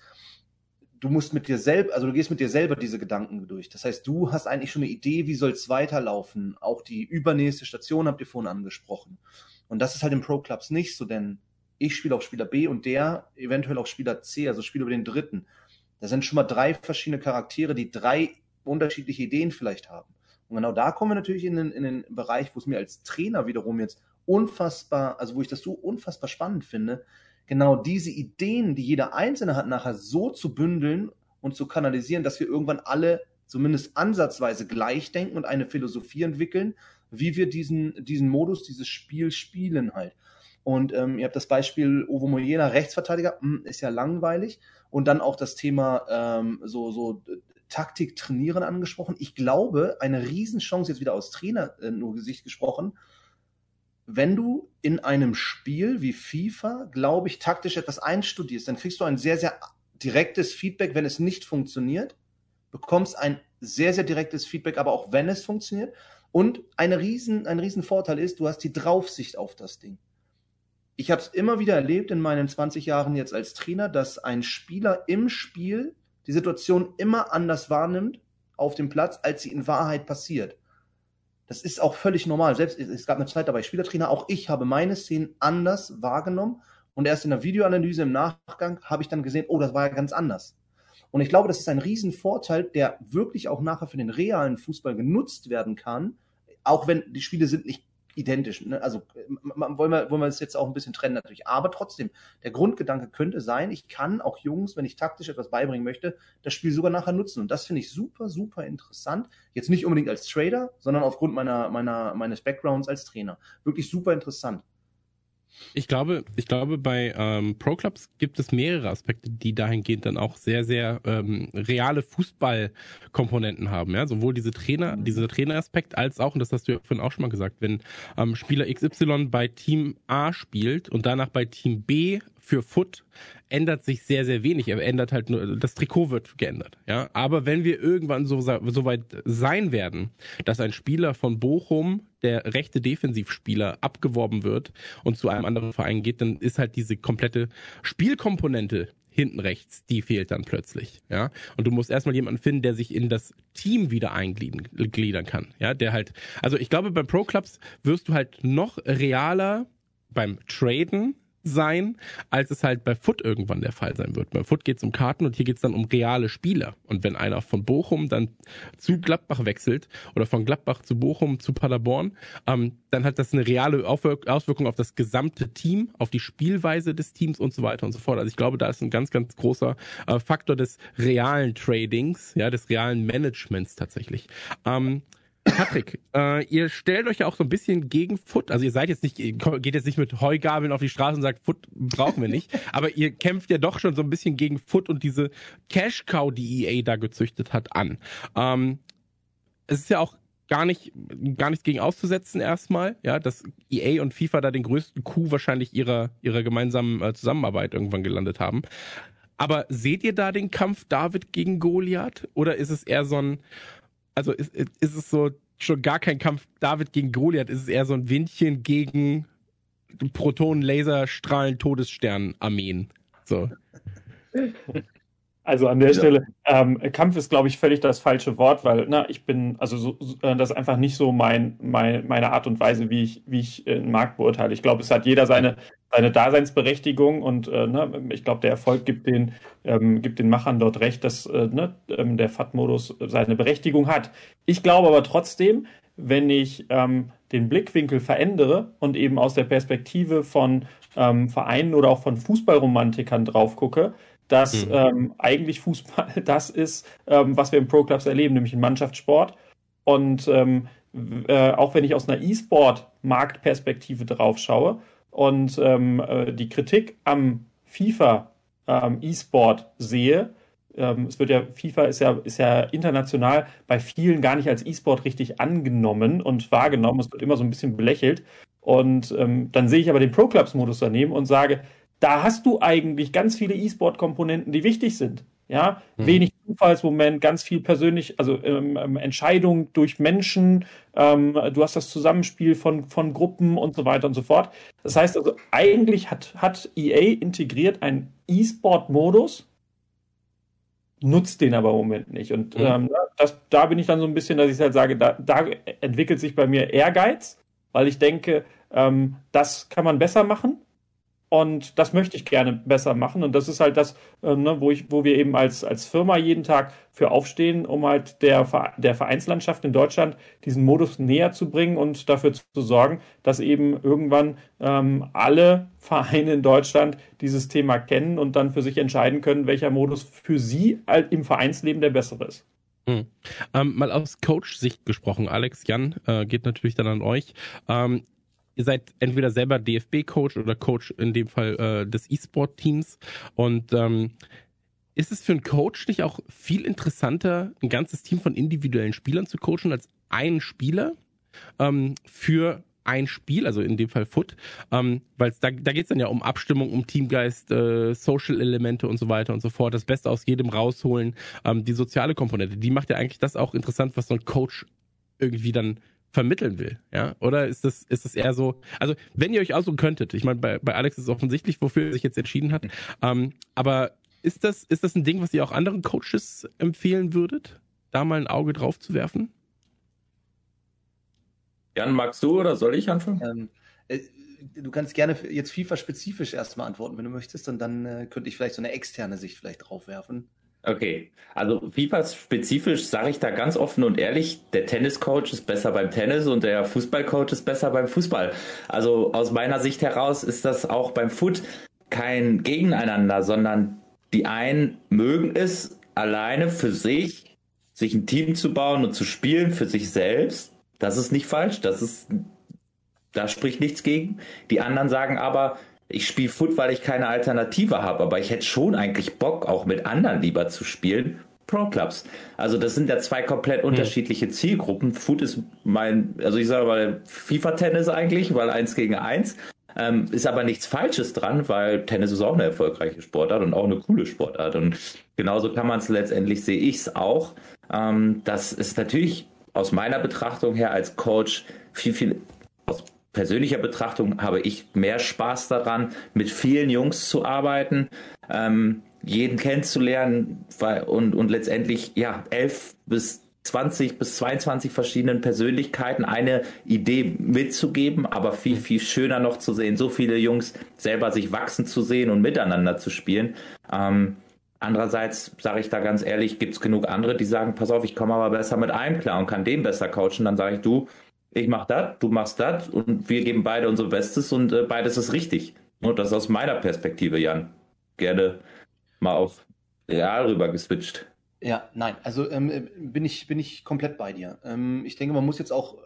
du musst mit dir selber, also du gehst mit dir selber diese Gedanken durch. Das heißt, du hast eigentlich schon eine Idee, wie soll es weiterlaufen. Auch die übernächste Station habt ihr vorhin angesprochen. Und das ist halt im Pro Clubs nicht so, denn ich spiele auf Spieler B und der eventuell auf Spieler C, also spiele über den dritten. Da sind schon mal drei verschiedene Charaktere, die drei unterschiedliche Ideen vielleicht haben. Und genau da kommen wir natürlich in den, in den Bereich, wo es mir als Trainer wiederum jetzt unfassbar, also wo ich das so unfassbar spannend finde, genau diese Ideen, die jeder Einzelne hat, nachher so zu bündeln und zu kanalisieren, dass wir irgendwann alle zumindest ansatzweise gleich denken und eine Philosophie entwickeln, wie wir diesen, diesen Modus, dieses Spiel spielen halt. Und ähm, ihr habt das Beispiel Ovo Moyena, Rechtsverteidiger, hm, ist ja langweilig. Und dann auch das Thema ähm, so, so Taktik trainieren angesprochen. Ich glaube, eine Riesenchance jetzt wieder aus Trainer äh, nur Gesicht gesprochen, wenn du in einem Spiel wie FIFA, glaube ich, taktisch etwas einstudierst, dann kriegst du ein sehr, sehr direktes Feedback, wenn es nicht funktioniert, bekommst ein sehr, sehr direktes Feedback, aber auch wenn es funktioniert. Und eine riesen, ein riesen Vorteil ist, du hast die Draufsicht auf das Ding. Ich habe es immer wieder erlebt in meinen 20 Jahren jetzt als Trainer, dass ein Spieler im Spiel die Situation immer anders wahrnimmt auf dem Platz, als sie in Wahrheit passiert. Das ist auch völlig normal. Selbst es gab eine Zeit, da war ich Spielertrainer, auch ich habe meine Szenen anders wahrgenommen und erst in der Videoanalyse im Nachgang habe ich dann gesehen, oh, das war ja ganz anders. Und ich glaube, das ist ein Riesenvorteil, der wirklich auch nachher für den realen Fußball genutzt werden kann, auch wenn die Spiele sind nicht identisch. Ne? Also wollen wir, wollen wir es jetzt auch ein bisschen trennen natürlich. Aber trotzdem, der Grundgedanke könnte sein, ich kann auch Jungs, wenn ich taktisch etwas beibringen möchte, das Spiel sogar nachher nutzen. Und das finde ich super, super interessant. Jetzt nicht unbedingt als Trader, sondern aufgrund meiner, meiner, meines Backgrounds als Trainer. Wirklich super interessant.
Ich glaube, ich glaube, bei ähm, Pro Clubs gibt es mehrere Aspekte, die dahingehend dann auch sehr, sehr ähm, reale Fußballkomponenten haben. Ja, sowohl diese Trainer, dieser Traineraspekt als auch, und das hast du ja vorhin auch schon mal gesagt, wenn ähm, Spieler XY bei Team A spielt und danach bei Team B für Foot ändert sich sehr, sehr wenig. Er ändert halt nur, das Trikot wird geändert. Ja, aber wenn wir irgendwann so, so weit sein werden, dass ein Spieler von Bochum, der rechte Defensivspieler, abgeworben wird und zu einem anderen Verein geht, dann ist halt diese komplette Spielkomponente hinten rechts, die fehlt dann plötzlich, ja. Und du musst erstmal jemanden finden, der sich in das Team wieder eingliedern kann, ja, der halt, also ich glaube, bei Pro Clubs wirst du halt noch realer beim Traden sein, als es halt bei Foot irgendwann der Fall sein wird. Bei Foot geht es um Karten und hier geht es dann um reale Spieler. Und wenn einer von Bochum dann zu Gladbach wechselt oder von Gladbach zu Bochum zu Paderborn, ähm, dann hat das eine reale Auswirkung auf das gesamte Team, auf die Spielweise des Teams und so weiter und so fort. Also ich glaube, da ist ein ganz, ganz großer äh, Faktor des realen Tradings, ja, des realen Managements tatsächlich. Ähm, Patrick, äh, ihr stellt euch ja auch so ein bisschen gegen Foot. Also ihr seid jetzt nicht, geht jetzt nicht mit Heugabeln auf die Straße und sagt, Foot brauchen wir nicht. aber ihr kämpft ja doch schon so ein bisschen gegen Foot und diese Cash Cow, die EA da gezüchtet hat, an. Ähm, es ist ja auch gar nicht, gar nichts gegen auszusetzen erstmal, ja, dass EA und FIFA da den größten Coup wahrscheinlich ihrer, ihrer gemeinsamen äh, Zusammenarbeit irgendwann gelandet haben. Aber seht ihr da den Kampf David gegen Goliath? Oder ist es eher so ein, also ist, ist es so schon gar kein Kampf David gegen Goliath, ist es eher so ein Windchen gegen Protonen, Laserstrahlen, Todesstern-Armeen. So.
Also an der ja. Stelle, ähm, Kampf ist, glaube ich, völlig das falsche Wort, weil na, ich bin, also so, so, äh, das ist einfach nicht so mein, mein, meine Art und Weise, wie ich, wie ich einen Markt beurteile. Ich glaube, es hat jeder seine, seine Daseinsberechtigung und äh, ne, ich glaube, der Erfolg gibt den, ähm, gibt den Machern dort recht, dass äh, ne, ähm, der FAT-Modus seine Berechtigung hat. Ich glaube aber trotzdem, wenn ich ähm, den Blickwinkel verändere und eben aus der Perspektive von ähm, Vereinen oder auch von Fußballromantikern drauf gucke, dass mhm. ähm, eigentlich Fußball das ist, ähm, was wir im Pro Clubs erleben, nämlich ein Mannschaftssport. Und ähm, äh, auch wenn ich aus einer E-Sport-Marktperspektive drauf schaue und ähm, äh, die Kritik am FIFA ähm, E-Sport sehe, ähm, es wird ja, FIFA ist ja, ist ja international bei vielen gar nicht als E-Sport richtig angenommen und wahrgenommen. Es wird immer so ein bisschen belächelt. Und dann sehe ich aber den Pro Clubs Modus daneben und sage, da hast du eigentlich ganz viele E-Sport-Komponenten, die wichtig sind. Ja, mhm. wenig Zufallsmoment, ganz viel persönlich, also ähm, ähm, Entscheidung durch Menschen, ähm, du hast das Zusammenspiel von, von Gruppen und so weiter und so fort. Das heißt also, eigentlich hat, hat EA integriert einen E-Sport-Modus, nutzt den aber im Moment nicht. Und mhm. ähm, das, da bin ich dann so ein bisschen, dass ich halt sage, da, da entwickelt sich bei mir Ehrgeiz, weil ich denke, ähm, das kann man besser machen. Und das möchte ich gerne besser machen. Und das ist halt das, äh, ne, wo, ich, wo wir eben als, als Firma jeden Tag für aufstehen, um halt der, der Vereinslandschaft in Deutschland diesen Modus näher zu bringen und dafür zu, zu sorgen, dass eben irgendwann ähm, alle Vereine in Deutschland dieses Thema kennen und dann für sich entscheiden können, welcher Modus für sie im Vereinsleben der bessere ist.
Hm. Ähm, mal aus Coach-Sicht gesprochen, Alex, Jan, äh, geht natürlich dann an euch. Ähm, ihr seid entweder selber DFB-Coach oder Coach in dem Fall äh, des E-Sport-Teams. Und ähm, ist es für einen Coach nicht auch viel interessanter, ein ganzes Team von individuellen Spielern zu coachen, als einen Spieler ähm, für ein Spiel, also in dem Fall Foot, ähm, weil da, da geht es dann ja um Abstimmung, um Teamgeist, äh, Social-Elemente und so weiter und so fort, das Beste aus jedem rausholen, ähm, die soziale Komponente, die macht ja eigentlich das auch interessant, was so ein Coach irgendwie dann vermitteln will, ja? Oder ist das, ist das eher so, also wenn ihr euch aussuchen könntet, ich meine, bei, bei Alex ist es offensichtlich, wofür er sich jetzt entschieden hat, ähm, aber ist das, ist das ein Ding, was ihr auch anderen Coaches empfehlen würdet, da mal ein Auge drauf zu werfen?
Jan, magst du oder soll ich anfangen? Ähm,
äh, du kannst gerne jetzt FIFA-spezifisch erstmal antworten, wenn du möchtest, und dann äh, könnte ich vielleicht so eine externe Sicht vielleicht drauf werfen.
Okay, also FIFA-spezifisch sage ich da ganz offen und ehrlich, der Tenniscoach ist besser beim Tennis und der Fußballcoach ist besser beim Fußball. Also aus meiner Sicht heraus ist das auch beim Foot kein Gegeneinander, sondern die einen mögen es alleine für sich, sich ein Team zu bauen und zu spielen für sich selbst. Das ist nicht falsch, das ist, da spricht nichts gegen. Die anderen sagen aber, ich spiele Foot, weil ich keine Alternative habe, aber ich hätte schon eigentlich Bock, auch mit anderen lieber zu spielen. Pro Clubs. Also das sind ja zwei komplett hm. unterschiedliche Zielgruppen. Foot ist mein, also ich sage mal FIFA-Tennis eigentlich, weil eins gegen eins. Ähm, ist aber nichts Falsches dran, weil Tennis ist auch eine erfolgreiche Sportart und auch eine coole Sportart. Und genauso kann man es letztendlich, sehe ich es auch. Ähm, das ist natürlich aus meiner Betrachtung her als Coach viel, viel persönlicher Betrachtung habe ich mehr Spaß daran, mit vielen Jungs zu arbeiten, ähm, jeden kennenzulernen und, und letztendlich ja elf bis 20 bis 22 verschiedenen Persönlichkeiten eine Idee mitzugeben, aber viel, viel schöner noch zu sehen, so viele Jungs selber sich wachsen zu sehen und miteinander zu spielen. Ähm, andererseits sage ich da ganz ehrlich, gibt es genug andere, die sagen, pass auf, ich komme aber besser mit einem klar und kann dem besser coachen. Dann sage ich, du, ich mach das, du machst das und wir geben beide unser Bestes und äh, beides ist richtig. Und das aus meiner Perspektive, Jan. Gerne mal auf Real rüber geswitcht.
Ja, nein, also ähm, bin, ich, bin ich komplett bei dir. Ähm, ich denke, man muss jetzt auch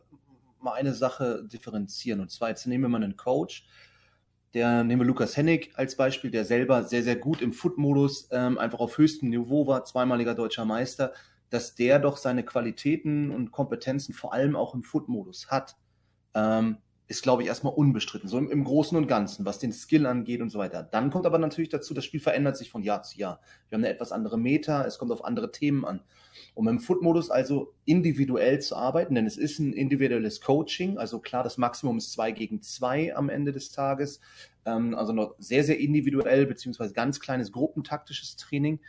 mal eine Sache differenzieren. Und zwar, jetzt nehmen wir mal einen Coach, der nehmen wir Lukas Hennig als Beispiel, der selber sehr, sehr gut im Foot-Modus ähm, einfach auf höchstem Niveau war, zweimaliger deutscher Meister dass der doch seine Qualitäten und Kompetenzen vor allem auch im Foot-Modus hat, ähm, ist, glaube ich, erstmal unbestritten. So im, im, Großen und Ganzen, was den Skill angeht und so weiter. Dann kommt aber natürlich dazu, das Spiel verändert sich von Jahr zu Jahr. Wir haben eine etwas andere Meta, es kommt auf andere Themen an. Um im Foot-Modus also individuell zu arbeiten, denn es ist ein individuelles Coaching, also klar, das Maximum ist zwei gegen zwei am Ende des Tages, ähm, also noch sehr, sehr individuell, beziehungsweise ganz kleines gruppentaktisches Training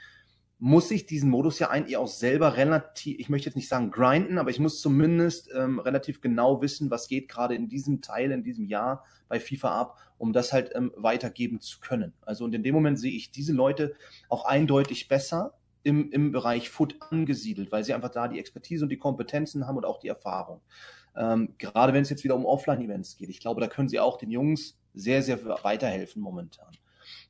muss ich diesen Modus ja eigentlich auch selber relativ, ich möchte jetzt nicht sagen grinden, aber ich muss zumindest ähm, relativ genau wissen, was geht gerade in diesem Teil, in diesem Jahr bei FIFA ab, um das halt ähm, weitergeben zu können. Also und in dem Moment sehe ich diese Leute auch eindeutig besser im, im Bereich Foot angesiedelt, weil sie einfach da die Expertise und die Kompetenzen haben und auch die Erfahrung. Ähm, gerade wenn es jetzt wieder um Offline-Events geht. Ich glaube, da können sie auch den Jungs sehr, sehr weiterhelfen momentan.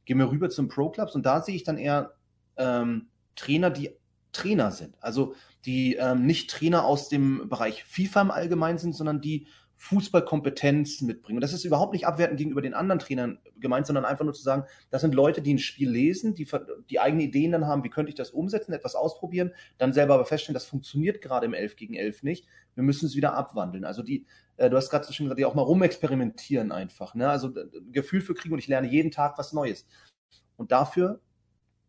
Gehen wir rüber zum Pro Clubs und da sehe ich dann eher ähm, Trainer, die Trainer sind. Also die ähm, nicht Trainer aus dem Bereich FIFA im Allgemeinen sind, sondern die Fußballkompetenz mitbringen. Und das ist überhaupt nicht abwertend gegenüber den anderen Trainern gemeint, sondern einfach nur zu sagen, das sind Leute, die ein Spiel lesen, die, die eigene Ideen dann haben, wie könnte ich das umsetzen, etwas ausprobieren, dann selber aber feststellen, das funktioniert gerade im 11 gegen 11 nicht. Wir müssen es wieder abwandeln. Also die, äh, du hast gerade schon gesagt, die auch mal rumexperimentieren einfach. Ne? Also Gefühl für kriegen und ich lerne jeden Tag was Neues. Und dafür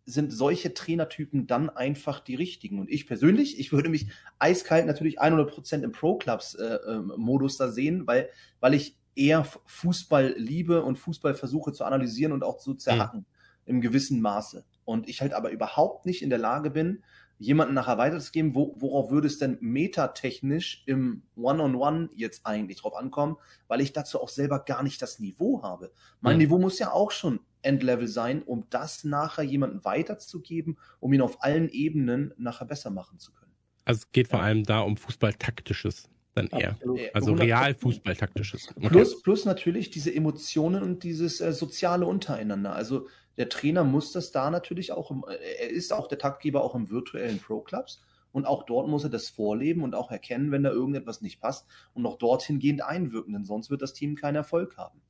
sind solche Trainertypen dann einfach die richtigen. Und ich persönlich, ich würde mich eiskalt natürlich 100% im Pro-Clubs-Modus äh, ähm, da sehen, weil, weil ich eher Fußball liebe und Fußball versuche zu analysieren und auch zu zerhacken mhm. im gewissen Maße. Und ich halt aber überhaupt nicht in der Lage bin, jemanden nachher weiterzugeben, wo, worauf würde es denn metatechnisch im One-on-One -on -One jetzt eigentlich drauf ankommen, weil ich dazu auch selber gar nicht das Niveau habe. Mein mhm. Niveau muss ja auch schon Endlevel sein, um das nachher jemanden weiterzugeben, um ihn auf allen Ebenen nachher besser machen zu können.
Also es geht vor allem da um Fußballtaktisches dann eher. Absolut. Also real Fußballtaktisches.
Okay. Plus, plus natürlich diese Emotionen und dieses äh, soziale untereinander. Also der Trainer muss das da natürlich auch, im, äh, er ist auch der Taktgeber auch im virtuellen Pro-Clubs. Und auch dort muss er das vorleben und auch erkennen, wenn da irgendetwas nicht passt und auch dorthin gehend einwirken, denn sonst wird das Team keinen Erfolg haben.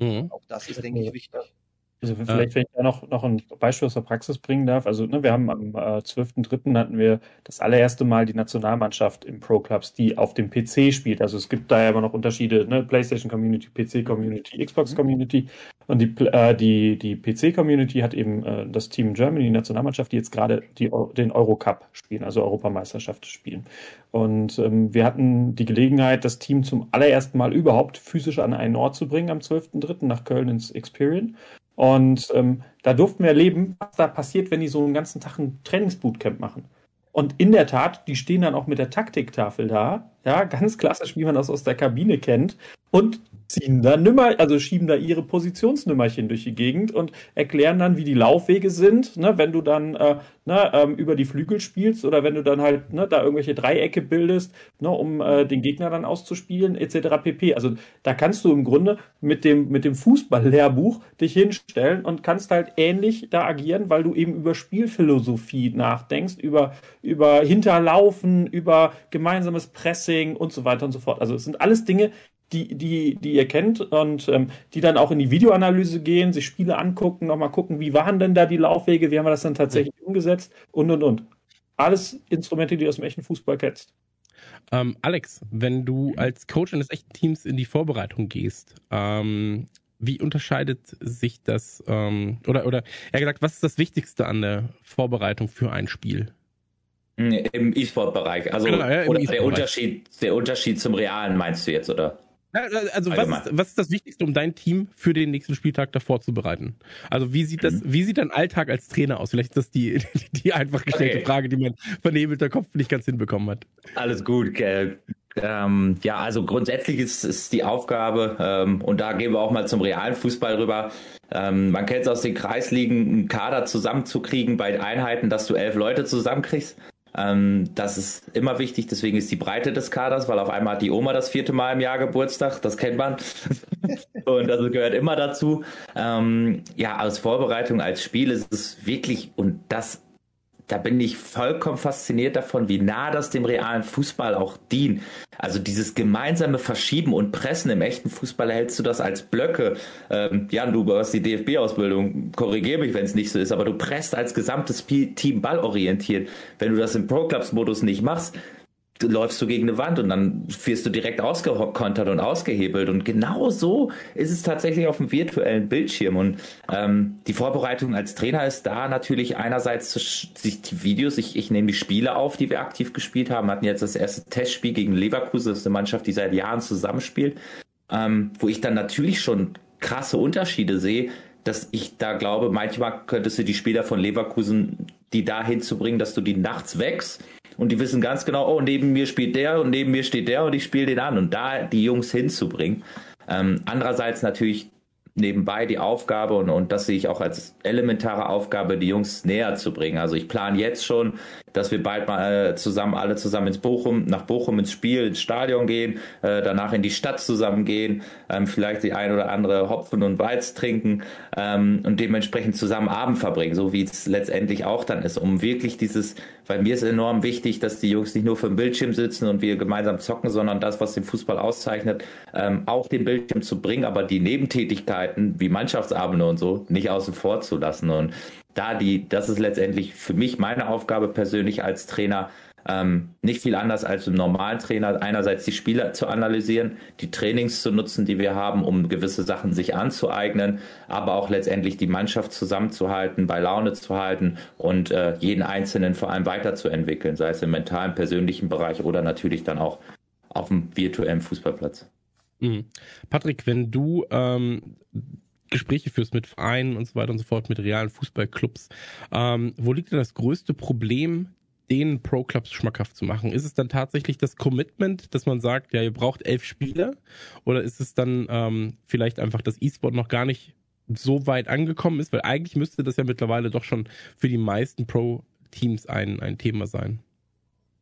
Mhm. Auch das ist, denke ich, wichtig.
Also vielleicht, wenn ich da noch, noch ein Beispiel aus der Praxis bringen darf. Also ne, wir haben am äh, 12.3. hatten wir das allererste Mal die Nationalmannschaft im Pro Clubs, die auf dem PC spielt. Also es gibt da ja immer noch Unterschiede, ne? PlayStation Community, PC Community, Xbox mhm. Community. Und die, äh, die, die PC-Community hat eben äh, das Team Germany, die Nationalmannschaft, die jetzt gerade die, den Eurocup spielen, also Europameisterschaft spielen. Und ähm, wir hatten die Gelegenheit, das Team zum allerersten Mal überhaupt physisch an einen Ort zu bringen am 12.3. nach Köln ins Experian. Und ähm, da durften wir erleben, was da passiert, wenn die so einen ganzen Tag ein Trainingsbootcamp machen. Und in der Tat, die stehen dann auch mit der Taktiktafel da, ja, ganz klassisch, wie man das aus der Kabine kennt, und ziehen da Nummer, also schieben da ihre Positionsnümmerchen durch die Gegend und erklären dann, wie die Laufwege sind, ne, wenn du dann äh, ne, ähm, über die Flügel spielst oder wenn du dann halt ne, da irgendwelche Dreiecke bildest, ne, um äh, den Gegner dann auszuspielen, etc. pp. Also da kannst du im Grunde mit dem, mit dem Fußballlehrbuch dich hinstellen und kannst halt ähnlich da agieren, weil du eben über Spielphilosophie nachdenkst, über, über Hinterlaufen, über gemeinsames Pressing und so weiter und so fort. Also es sind alles Dinge, die, die, die ihr kennt und ähm, die dann auch in die Videoanalyse gehen, sich Spiele angucken, nochmal gucken, wie waren denn da die Laufwege, wie haben wir das dann tatsächlich mhm. umgesetzt und und und. Alles Instrumente, die du aus dem echten Fußball kennst.
Ähm, Alex, wenn du als Coach eines echten Teams in die Vorbereitung gehst, ähm, wie unterscheidet sich das, ähm, oder, oder er gesagt, was ist das Wichtigste an der Vorbereitung für ein Spiel?
Im E-Sport-Bereich. Also genau, ja, oder e der Unterschied, der Unterschied zum Realen meinst du jetzt, oder?
Also was ist, was ist, das Wichtigste, um dein Team für den nächsten Spieltag davor zu bereiten? Also wie sieht das, mhm. wie sieht dein Alltag als Trainer aus? Vielleicht ist das die, die, die einfach gestellte okay. Frage, die mein vernebelter Kopf nicht ganz hinbekommen hat.
Alles gut. Äh, ähm, ja, also grundsätzlich ist, ist die Aufgabe, ähm, und da gehen wir auch mal zum realen Fußball rüber. Ähm, man kennt es aus den Kreisligen, einen Kader zusammenzukriegen bei Einheiten, dass du elf Leute zusammenkriegst. Ähm, das ist immer wichtig, deswegen ist die Breite des Kaders, weil auf einmal hat die Oma das vierte Mal im Jahr Geburtstag, das kennt man. und das gehört immer dazu. Ähm, ja, als Vorbereitung, als Spiel ist es wirklich, und das da bin ich vollkommen fasziniert davon, wie nah das dem realen Fußball auch dient. Also dieses gemeinsame Verschieben und Pressen im echten Fußball hältst du das als Blöcke. Ähm, Jan, du hast die DFB-Ausbildung, korrigiere mich, wenn es nicht so ist, aber du presst als gesamtes Team ballorientiert. Wenn du das im Pro-Clubs-Modus nicht machst, läufst du gegen eine Wand und dann wirst du direkt ausgekontert und ausgehebelt. Und genau so ist es tatsächlich auf dem virtuellen Bildschirm. Und ähm, die Vorbereitung als Trainer ist da natürlich einerseits sich die Videos, ich, ich nehme die Spiele auf, die wir aktiv gespielt haben. Hatten jetzt das erste Testspiel gegen Leverkusen, das ist eine Mannschaft, die seit Jahren zusammenspielt, ähm, wo ich dann natürlich schon krasse Unterschiede sehe, dass ich da glaube, manchmal könntest du die Spieler von Leverkusen, die dahin zu bringen, dass du die nachts wächst und die wissen ganz genau, oh, neben mir spielt der und neben mir steht der und ich spiele den an und da die Jungs hinzubringen. Ähm, andererseits natürlich nebenbei die Aufgabe und, und das sehe ich auch als elementare Aufgabe, die Jungs näher zu bringen. Also ich plane jetzt schon, dass wir bald mal äh, zusammen, alle zusammen ins Bochum, nach Bochum ins Spiel, ins Stadion gehen, äh, danach in die Stadt zusammen gehen, ähm, vielleicht die ein oder andere Hopfen und Weiz trinken ähm, und dementsprechend zusammen Abend verbringen, so wie es letztendlich auch dann ist, um wirklich dieses, weil mir ist enorm wichtig, dass die Jungs nicht nur vor dem Bildschirm sitzen und wir gemeinsam zocken, sondern das, was den Fußball auszeichnet, ähm, auch den Bildschirm zu bringen, aber die Nebentätigkeiten wie Mannschaftsabende und so nicht außen vor zu lassen. Und da die, das ist letztendlich für mich meine Aufgabe persönlich als Trainer, ähm, nicht viel anders als im normalen Trainer. Einerseits die Spieler zu analysieren, die Trainings zu nutzen, die wir haben, um gewisse Sachen sich anzueignen, aber auch letztendlich die Mannschaft zusammenzuhalten, bei Laune zu halten und äh, jeden Einzelnen vor allem weiterzuentwickeln, sei es im mentalen, persönlichen Bereich oder natürlich dann auch auf dem virtuellen Fußballplatz.
Mhm. Patrick, wenn du ähm, Gespräche führst mit Vereinen und so weiter und so fort, mit realen Fußballclubs. Ähm, wo liegt denn das größte Problem, den Pro-Clubs schmackhaft zu machen? Ist es dann tatsächlich das Commitment, dass man sagt, ja, ihr braucht elf Spieler? Oder ist es dann ähm, vielleicht einfach, dass E-Sport noch gar nicht so weit angekommen ist? Weil eigentlich müsste das ja mittlerweile doch schon für die meisten Pro-Teams ein, ein Thema sein.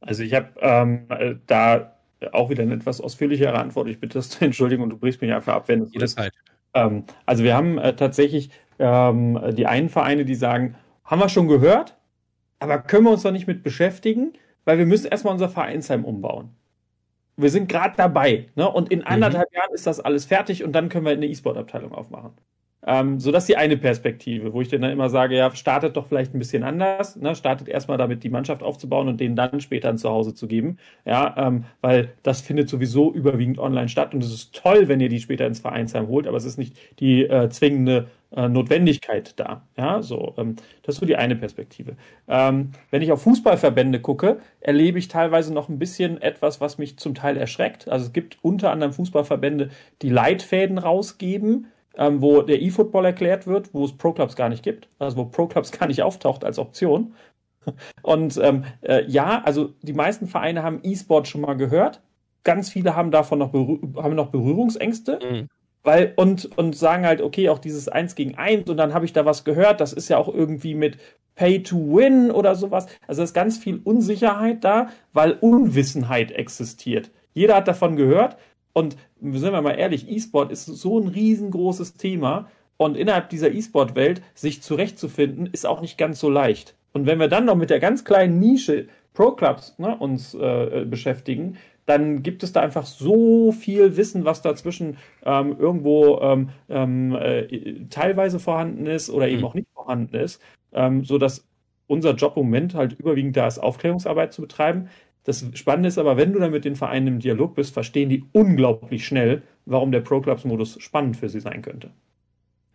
Also ich habe ähm, da auch wieder eine etwas ausführlichere Antwort. Ich bitte das zu entschuldigen und du brichst mich einfach ab, wenn es Jederzeit. Ist. Ähm, also wir haben äh, tatsächlich ähm, die einen Vereine, die sagen, haben wir schon gehört, aber können wir uns doch nicht mit beschäftigen, weil wir müssen erstmal unser Vereinsheim umbauen. Wir sind gerade dabei, ne? Und in mhm. anderthalb mhm. Jahren ist das alles fertig und dann können wir eine E-Sport-Abteilung aufmachen. Ähm, so dass die eine Perspektive, wo ich dann immer sage, ja, startet doch vielleicht ein bisschen anders, ne? startet erstmal damit die Mannschaft aufzubauen und denen dann später ein Zuhause zu geben, ja, ähm, weil das findet sowieso überwiegend online statt und es ist toll, wenn ihr die später ins Vereinsheim holt, aber es ist nicht die äh, zwingende äh, Notwendigkeit da, ja, so, ähm, das ist so die eine Perspektive. Ähm, wenn ich auf Fußballverbände gucke, erlebe ich teilweise noch ein bisschen etwas, was mich zum Teil erschreckt. Also es gibt unter anderem Fußballverbände, die Leitfäden rausgeben, ähm, wo der E-Football erklärt wird, wo es Pro-Clubs gar nicht gibt, also wo Pro-Clubs gar nicht auftaucht als Option. Und ähm, äh, ja, also die meisten Vereine haben E-Sport schon mal gehört. Ganz viele haben davon noch, haben noch Berührungsängste. Mhm. Weil, und, und sagen halt, okay, auch dieses Eins gegen Eins und dann habe ich da was gehört, das ist ja auch irgendwie mit Pay to Win oder sowas. Also ist ganz viel Unsicherheit da, weil Unwissenheit existiert. Jeder hat davon gehört, und sind wir mal ehrlich, E-Sport ist so ein riesengroßes Thema und innerhalb dieser E-Sport-Welt sich zurechtzufinden, ist auch nicht ganz so leicht. Und wenn wir dann noch mit der ganz kleinen Nische Pro-Clubs ne, uns äh, beschäftigen, dann gibt es da einfach so viel Wissen, was dazwischen ähm, irgendwo ähm, ähm äh, teilweise vorhanden ist oder eben mhm. auch nicht vorhanden ist, ähm, so dass unser Job im Moment halt überwiegend da ist, Aufklärungsarbeit zu betreiben. Das Spannende ist aber, wenn du dann mit den Vereinen im Dialog bist, verstehen die unglaublich schnell, warum der Pro Clubs Modus spannend für sie sein könnte.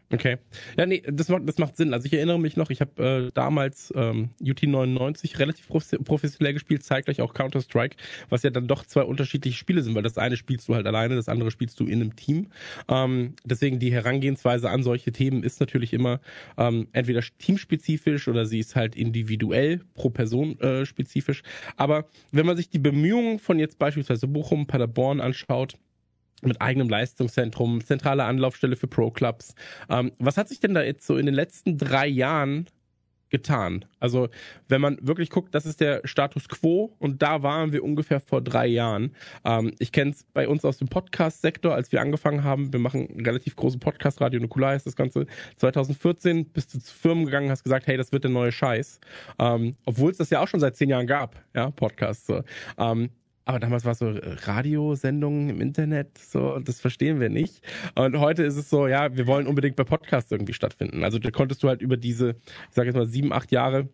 Okay. Ja, nee, das macht, das macht Sinn. Also ich erinnere mich noch, ich habe äh, damals ähm, UT99 relativ professionell gespielt, zeitgleich auch Counter-Strike, was ja dann doch zwei unterschiedliche Spiele sind, weil das eine spielst du halt alleine, das andere spielst du in einem Team. Ähm, deswegen die Herangehensweise an solche Themen ist natürlich immer ähm, entweder teamspezifisch oder sie ist halt individuell pro Person äh, spezifisch. Aber wenn man sich die Bemühungen von jetzt beispielsweise Bochum, Paderborn anschaut, mit eigenem Leistungszentrum, zentrale Anlaufstelle für Pro-Clubs. Ähm, was hat sich denn da jetzt so in den letzten drei Jahren getan? Also, wenn man wirklich guckt, das ist der Status quo und da waren wir ungefähr vor drei Jahren. Ähm, ich kenne es bei uns aus dem Podcast-Sektor, als wir angefangen haben. Wir machen einen relativ großen Podcast, Radio Nukular ist das Ganze. 2014 bist du zu Firmen gegangen, hast gesagt, hey, das wird der neue Scheiß. Ähm, Obwohl es das ja auch schon seit zehn Jahren gab, ja, Podcasts. Ähm, aber damals war es so äh, Radiosendungen im Internet, so, das verstehen wir nicht. Und heute ist es so, ja, wir wollen unbedingt bei Podcasts irgendwie stattfinden. Also da konntest du halt über diese, ich sage jetzt mal, sieben, acht Jahre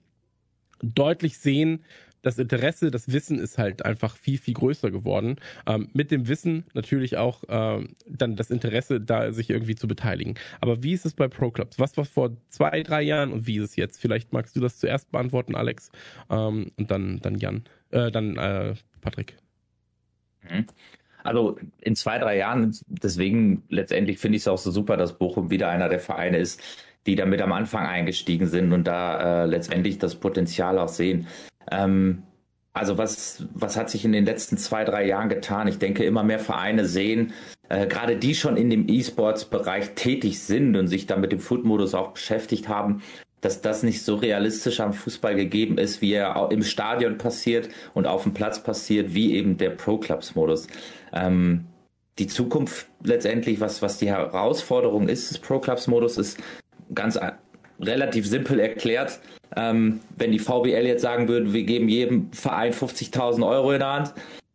deutlich sehen, das Interesse, das Wissen ist halt einfach viel, viel größer geworden. Ähm, mit dem Wissen natürlich auch ähm, dann das Interesse, da sich irgendwie zu beteiligen. Aber wie ist es bei Pro Clubs? Was war vor zwei, drei Jahren und wie ist es jetzt? Vielleicht magst du das zuerst beantworten, Alex, ähm, und dann, dann Jan, äh, dann äh, Patrick.
Mhm. Also in zwei, drei Jahren, deswegen letztendlich finde ich es auch so super, dass Bochum wieder einer der Vereine ist, die damit am Anfang eingestiegen sind und da äh, letztendlich das Potenzial auch sehen. Ähm, also was, was hat sich in den letzten zwei, drei Jahren getan? Ich denke, immer mehr Vereine sehen, äh, gerade die schon in dem E-Sports-Bereich tätig sind und sich da mit dem Foot-Modus auch beschäftigt haben, dass das nicht so realistisch am Fußball gegeben ist, wie er im Stadion passiert und auf dem Platz passiert, wie eben der Pro-Clubs-Modus. Ähm, die Zukunft letztendlich, was, was die Herausforderung ist des Pro-Clubs-Modus, ist ganz relativ simpel erklärt. Ähm, wenn die VBL jetzt sagen würde, wir geben jedem Verein 50.000 Euro in der Hand,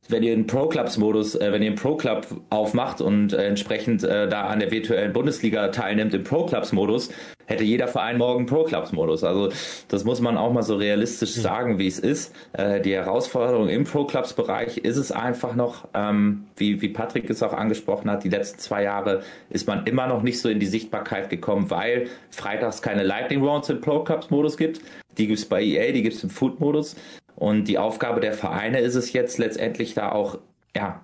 wenn ihr einen Pro-Clubs-Modus, äh, wenn ihr einen Pro-Club aufmacht und äh, entsprechend äh, da an der virtuellen Bundesliga teilnimmt im Pro-Clubs-Modus, hätte jeder Verein morgen Pro-Clubs-Modus. Also das muss man auch mal so realistisch mhm. sagen, wie es ist. Äh, die Herausforderung im Pro-Clubs-Bereich ist es einfach noch, ähm, wie, wie Patrick es auch angesprochen hat, die letzten zwei Jahre ist man immer noch nicht so in die Sichtbarkeit gekommen, weil freitags keine Lightning Rounds im Pro-Clubs-Modus gibt. Die gibt es bei EA, die gibt es im Food-Modus. Und die Aufgabe der Vereine ist es jetzt letztendlich da auch, ja,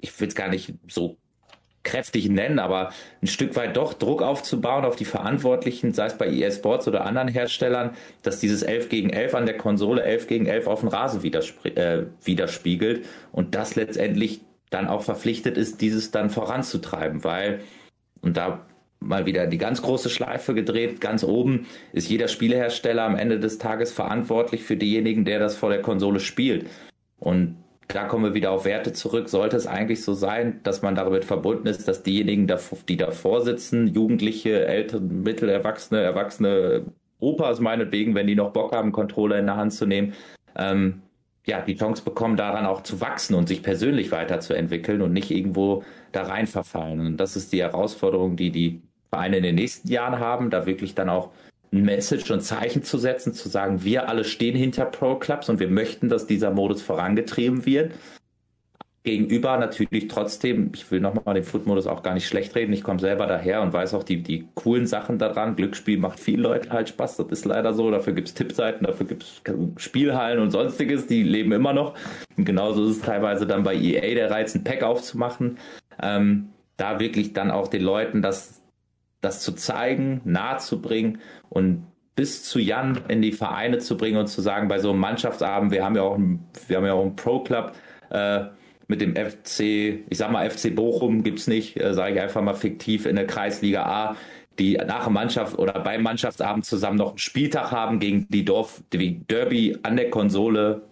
ich will es gar nicht so kräftig nennen, aber ein Stück weit doch Druck aufzubauen auf die Verantwortlichen, sei es bei EA Sports oder anderen Herstellern, dass dieses 11 gegen 11 an der Konsole 11 gegen 11 auf dem Rasen äh, widerspiegelt und das letztendlich dann auch verpflichtet ist, dieses dann voranzutreiben, weil, und da mal wieder die ganz große Schleife gedreht. Ganz oben ist jeder Spielehersteller am Ende des Tages verantwortlich für denjenigen, der das vor der Konsole spielt. Und da kommen wir wieder auf Werte zurück. Sollte es eigentlich so sein, dass man damit verbunden ist, dass diejenigen, die davor sitzen, Jugendliche, Ältere, Mittelerwachsene, Erwachsene, Opas meinetwegen, wenn die noch Bock haben, Controller in der Hand zu nehmen, ähm, ja, die Chance bekommen, daran auch zu wachsen und sich persönlich weiterzuentwickeln und nicht irgendwo da rein verfallen. Und das ist die Herausforderung, die die Vereine in den nächsten Jahren haben, da wirklich dann auch ein Message und Zeichen zu setzen, zu sagen, wir alle stehen hinter Pro Clubs und wir möchten, dass dieser Modus vorangetrieben wird. Gegenüber natürlich trotzdem, ich will nochmal den Foot-Modus auch gar nicht schlecht reden, ich komme selber daher und weiß auch die, die coolen Sachen daran. Glücksspiel macht vielen Leuten halt Spaß, das ist leider so. Dafür gibt es Tippseiten, dafür gibt es Spielhallen und sonstiges, die leben immer noch. Und genauso ist es teilweise dann bei EA der Reiz, ein Pack aufzumachen. Ähm, da wirklich dann auch den Leuten das das zu zeigen, nahe zu bringen und bis zu Jan in die Vereine zu bringen und zu sagen, bei so einem Mannschaftsabend, wir haben ja auch einen, ja einen Pro-Club äh, mit dem FC, ich sag mal FC Bochum gibt's nicht, äh, sage ich einfach mal fiktiv in der Kreisliga A, die nach dem Mannschaft oder beim Mannschaftsabend zusammen noch einen Spieltag haben gegen die Dorf, die Derby an der Konsole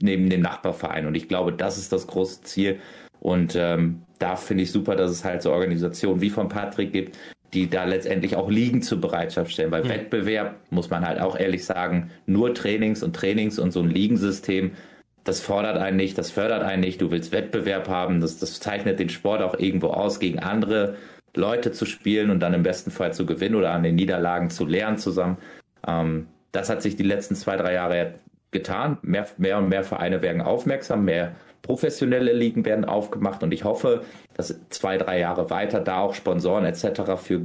neben dem Nachbarverein. Und ich glaube, das ist das große Ziel. Und ähm, da finde ich super, dass es halt so Organisationen wie von Patrick gibt, die da letztendlich auch Liegen zur Bereitschaft stellen. Weil mhm. Wettbewerb, muss man halt auch ehrlich sagen, nur Trainings und Trainings und so ein Ligensystem, das fordert einen nicht, das fördert einen nicht. Du willst Wettbewerb haben, das, das zeichnet den Sport auch irgendwo aus, gegen andere Leute zu spielen und dann im besten Fall zu gewinnen oder an den Niederlagen zu lernen zusammen. Ähm, das hat sich die letzten zwei, drei Jahre getan. Mehr, mehr und mehr Vereine werden aufmerksam, mehr professionelle Ligen werden aufgemacht und ich hoffe, dass zwei, drei Jahre weiter da auch Sponsoren etc. für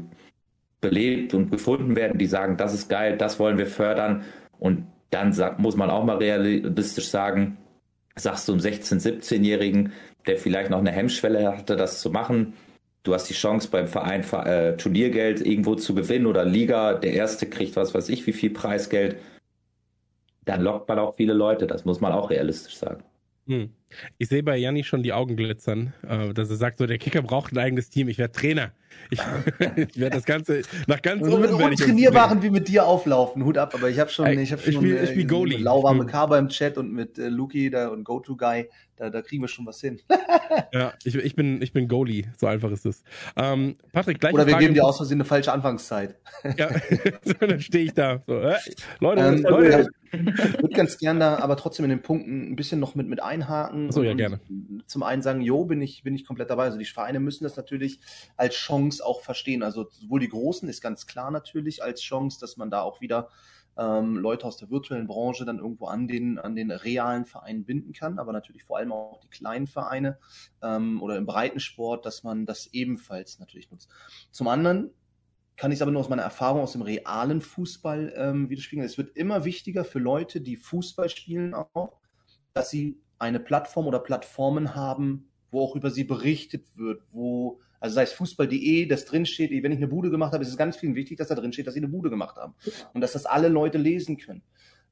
belebt und gefunden werden, die sagen, das ist geil, das wollen wir fördern und dann muss man auch mal realistisch sagen, sagst du einem 16-, 17-Jährigen, der vielleicht noch eine Hemmschwelle hatte, das zu machen, du hast die Chance beim Verein äh, Turniergeld irgendwo zu gewinnen oder Liga, der Erste kriegt was weiß ich, wie viel Preisgeld, dann lockt man auch viele Leute, das muss man auch realistisch sagen.
Hm. Ich sehe bei Janni schon die Augen glitzern, äh, dass er sagt, so der Kicker braucht ein eigenes Team, ich werde Trainer. Ich, ich werde das Ganze nach ganz
oben. Mit untrainierbaren wie mit dir auflaufen, Hut ab, aber ich habe schon, ich habe schon
ich spiel, ich spiel Goalie.
lauwarme Kaba im Chat und mit äh, Luki da und Go-To-Guy, da, da kriegen wir schon was hin.
ja, ich, ich, bin, ich bin Goalie, so einfach ist es. Ähm, Patrick, gleich
Oder wir Frage, geben dir aus Versehen eine falsche Anfangszeit.
ja, dann stehe ich da. So, äh, Leute,
ähm,
Leute.
Ich würde ganz gerne da aber trotzdem in den Punkten ein bisschen noch mit, mit einhaken.
So, ja, gerne.
Zum einen sagen, jo, bin ich, bin ich komplett dabei. Also die Vereine müssen das natürlich als Chance auch verstehen. Also sowohl die Großen ist ganz klar natürlich als Chance, dass man da auch wieder ähm, Leute aus der virtuellen Branche dann irgendwo an den, an den realen Vereinen binden kann, aber natürlich vor allem auch die kleinen Vereine ähm, oder im Breitensport, dass man das ebenfalls natürlich nutzt. Zum anderen kann ich es aber nur aus meiner Erfahrung aus dem realen Fußball ähm, widerspiegeln. Es wird immer wichtiger für Leute, die Fußball spielen auch, dass sie eine Plattform oder Plattformen haben, wo auch über sie berichtet wird, wo, also sei es Fußball.de, das drinsteht, wenn ich eine Bude gemacht habe, ist es ganz vielen wichtig, dass da drin steht, dass sie eine Bude gemacht haben. Und dass das alle Leute lesen können.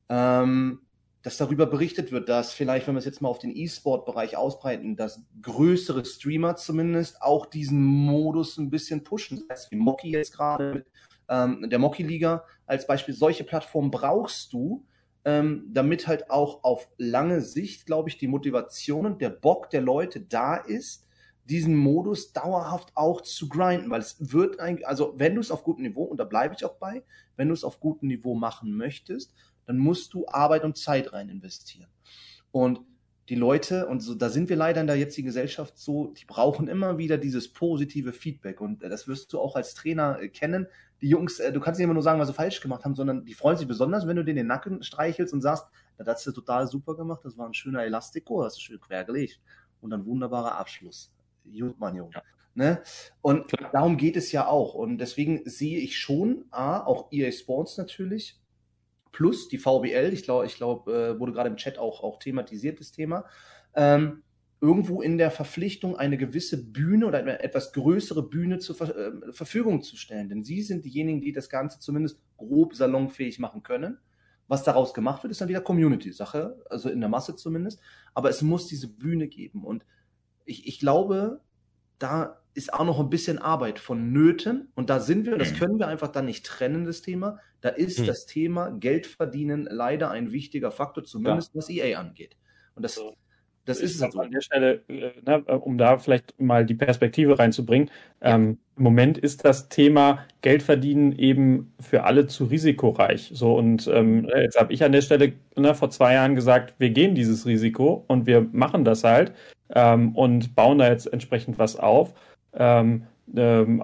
Ähm, dass darüber berichtet wird, dass vielleicht, wenn wir es jetzt mal auf den E-Sport-Bereich ausbreiten, dass größere Streamer zumindest auch diesen Modus ein bisschen pushen. Das heißt, wie Moki jetzt gerade mit ähm, der Moki-Liga als Beispiel. Solche Plattformen brauchst du, ähm, damit halt auch auf lange Sicht, glaube ich, die Motivation und der Bock der Leute da ist, diesen Modus dauerhaft auch zu grinden, weil es wird eigentlich, also wenn du es auf gutem Niveau, und da bleibe ich auch bei, wenn du es auf gutem Niveau machen möchtest, dann musst du Arbeit und Zeit rein investieren. Und die Leute, und so, da sind wir leider in der jetzigen Gesellschaft so, die brauchen immer wieder dieses positive Feedback. Und das wirst du auch als Trainer äh, kennen. Die Jungs, äh, du kannst nicht immer nur sagen, was sie falsch gemacht haben, sondern die freuen sich besonders, wenn du denen den Nacken streichelst und sagst, das hast du total super gemacht, das war ein schöner Elastiko, hast du schön quer gelegt. Und ein wunderbarer Abschluss. Gut, Mann, Junge. Ja. Ne? Und Klar. darum geht es ja auch. Und deswegen sehe ich schon, A, auch EA Sports natürlich, plus die VBL, ich glaube, ich glaube, äh, wurde gerade im Chat auch, auch thematisiert, das Thema, ähm, irgendwo in der Verpflichtung eine gewisse Bühne oder eine etwas größere Bühne zur Ver äh, Verfügung zu stellen. Denn sie sind diejenigen, die das Ganze zumindest grob salonfähig machen können. Was daraus gemacht wird, ist dann wieder Community-Sache, also in der Masse zumindest. Aber es muss diese Bühne geben. Und ich, ich glaube, da ist auch noch ein bisschen Arbeit von Nöten. Und da sind wir, das mhm. können wir einfach dann nicht trennen, das Thema. Da ist mhm. das Thema Geld verdienen leider ein wichtiger Faktor, zumindest ja. was EA angeht. Und das, das ist es
halt an der Stelle, äh, ne, um da vielleicht mal die Perspektive reinzubringen. Ja. Ähm, Im Moment ist das Thema Geld verdienen eben für alle zu risikoreich. So und ähm, jetzt habe ich an der Stelle ne, vor zwei Jahren gesagt, wir gehen dieses Risiko und wir machen das halt ähm, und bauen da jetzt entsprechend was auf. Ähm, ähm,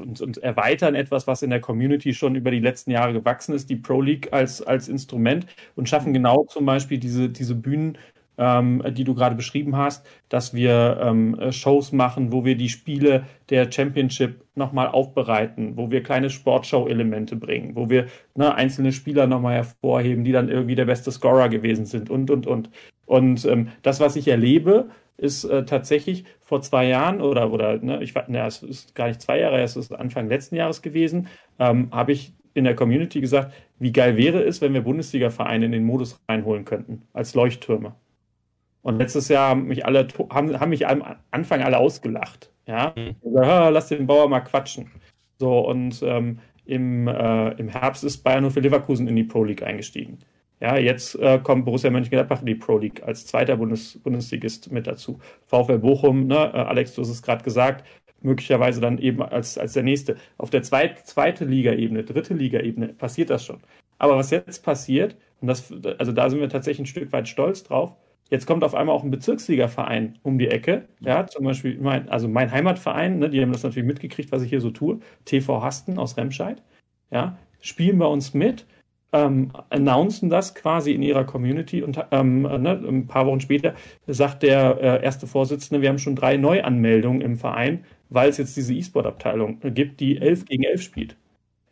und, und, erweitern etwas, was in der Community schon über die letzten Jahre gewachsen ist, die Pro League als, als Instrument und schaffen genau zum Beispiel diese, diese Bühnen, ähm, die du gerade beschrieben hast, dass wir ähm, Shows machen, wo wir die Spiele der Championship nochmal aufbereiten, wo wir kleine Sportshow-Elemente bringen, wo wir ne, einzelne Spieler nochmal hervorheben, die dann irgendwie der beste Scorer gewesen sind und, und, und. Und ähm, das, was ich erlebe, ist äh, tatsächlich vor zwei Jahren oder, oder ne, ich ne, es ist gar nicht zwei Jahre, es ist Anfang letzten Jahres gewesen, ähm, habe ich in der Community gesagt, wie geil wäre es, wenn wir Bundesliga-Vereine in den Modus reinholen könnten, als Leuchttürme. Und letztes Jahr haben mich alle, haben, haben mich am Anfang alle ausgelacht. Ja, mhm. gesagt, lass den Bauer mal quatschen. So, und ähm, im, äh, im Herbst ist Bayern nur für Leverkusen in die Pro League eingestiegen. Ja, jetzt äh, kommt Borussia Mönchengladbach in die Pro League als zweiter Bundes Bundesligist mit dazu. VfL Bochum, ne, äh, Alex, du hast es gerade gesagt, möglicherweise dann eben als, als der nächste. Auf der zweit, zweite Liga-Ebene, dritte Liga-Ebene passiert das schon. Aber was jetzt passiert, und das, also da sind wir tatsächlich ein Stück weit stolz drauf, jetzt kommt auf einmal auch ein Bezirksliga-Verein um die Ecke. Ja, zum Beispiel mein, also mein Heimatverein, ne, die haben das natürlich mitgekriegt, was ich hier so tue, TV Hasten aus Remscheid. Ja, spielen bei uns mit ähm, announcen das quasi in ihrer Community und ähm, ne, ein paar Wochen später sagt der äh, erste Vorsitzende, wir haben schon drei Neuanmeldungen im Verein, weil es jetzt diese E-Sport-Abteilung gibt, die elf gegen elf spielt.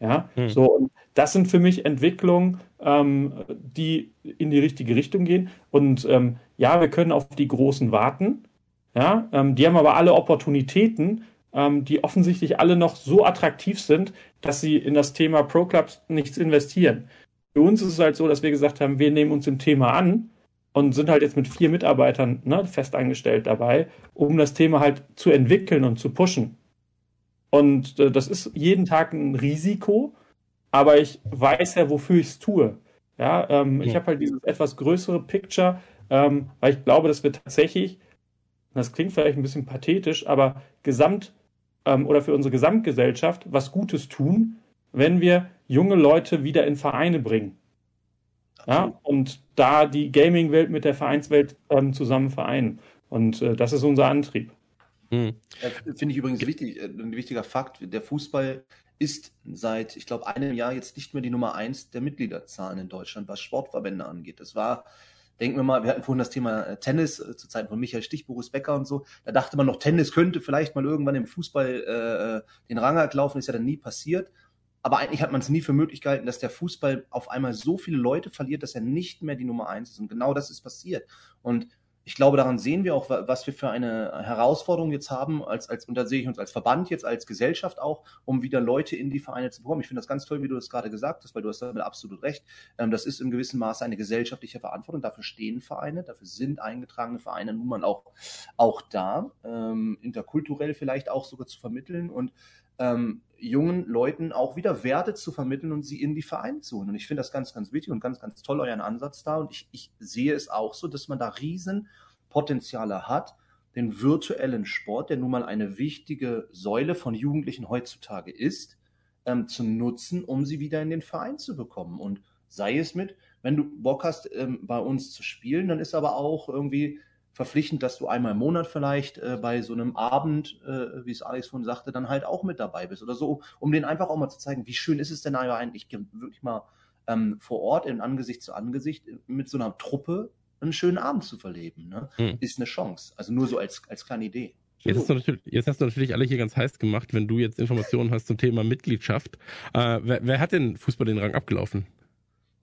Ja, hm. so und das sind für mich Entwicklungen, ähm, die in die richtige Richtung gehen. Und ähm, ja, wir können auf die Großen warten. Ja, ähm, die haben aber alle Opportunitäten, ähm, die offensichtlich alle noch so attraktiv sind, dass sie in das Thema Pro Clubs nichts investieren. Für uns ist es halt so, dass wir gesagt haben, wir nehmen uns dem Thema an und sind halt jetzt mit vier Mitarbeitern ne, fest angestellt dabei, um das Thema halt zu entwickeln und zu pushen. Und äh, das ist jeden Tag ein Risiko, aber ich weiß ja, wofür ich es tue. Ja, ähm, ja. ich habe halt dieses etwas größere Picture, ähm, weil ich glaube, dass wir tatsächlich, das klingt vielleicht ein bisschen pathetisch, aber gesamt ähm, oder für unsere Gesamtgesellschaft was Gutes tun, wenn wir junge Leute wieder in Vereine bringen. Ja, und da die Gaming-Welt mit der Vereinswelt ähm, zusammen vereinen. Und äh, das ist unser Antrieb.
Hm. Finde ich übrigens wichtig, äh, ein wichtiger Fakt. Der Fußball ist seit, ich glaube, einem Jahr jetzt nicht mehr die Nummer eins der Mitgliederzahlen in Deutschland, was Sportverbände angeht. Das war, denken wir mal, wir hatten vorhin das Thema äh, Tennis äh, zu Zeiten von Michael Stich, Boris Becker und so. Da dachte man noch, Tennis könnte vielleicht mal irgendwann im Fußball äh, den Rang ablaufen, ist ja dann nie passiert. Aber eigentlich hat man es nie für möglich gehalten, dass der Fußball auf einmal so viele Leute verliert, dass er nicht mehr die Nummer eins ist. Und genau das ist passiert. Und ich glaube, daran sehen wir auch, was wir für eine Herausforderung jetzt haben, als, als, und da sehe ich uns als Verband jetzt, als Gesellschaft auch, um wieder Leute in die Vereine zu bekommen. Ich finde das ganz toll, wie du das gerade gesagt hast, weil du hast damit absolut recht. Ähm, das ist in gewissem Maße eine gesellschaftliche Verantwortung. Dafür stehen Vereine, dafür sind eingetragene Vereine nun mal auch, auch da, ähm, interkulturell vielleicht auch sogar zu vermitteln und ähm, jungen Leuten auch wieder Werte zu vermitteln und sie in die Vereine zu holen. Und ich finde das ganz, ganz wichtig und ganz, ganz toll, euren Ansatz da. Und ich, ich sehe es auch so, dass man da riesen Potenziale hat, den virtuellen Sport, der nun mal eine wichtige Säule von Jugendlichen heutzutage ist, ähm, zu nutzen, um sie wieder in den Verein zu bekommen. Und sei es mit, wenn du Bock hast, ähm, bei uns zu spielen, dann ist aber auch irgendwie verpflichtend, dass du einmal im Monat vielleicht äh, bei so einem Abend, äh, wie es Alex vorhin sagte, dann halt auch mit dabei bist oder so, um denen einfach auch mal zu zeigen, wie schön ist es denn eigentlich wirklich mal ähm, vor Ort in Angesicht zu Angesicht mit so einer Truppe einen schönen Abend zu verleben. Ne? Hm. Ist eine Chance. Also nur so als, als kleine Idee.
Jetzt hast, du natürlich, jetzt hast du natürlich alle hier ganz heiß gemacht, wenn du jetzt Informationen hast zum Thema Mitgliedschaft. Äh, wer, wer hat denn Fußball den Rang abgelaufen?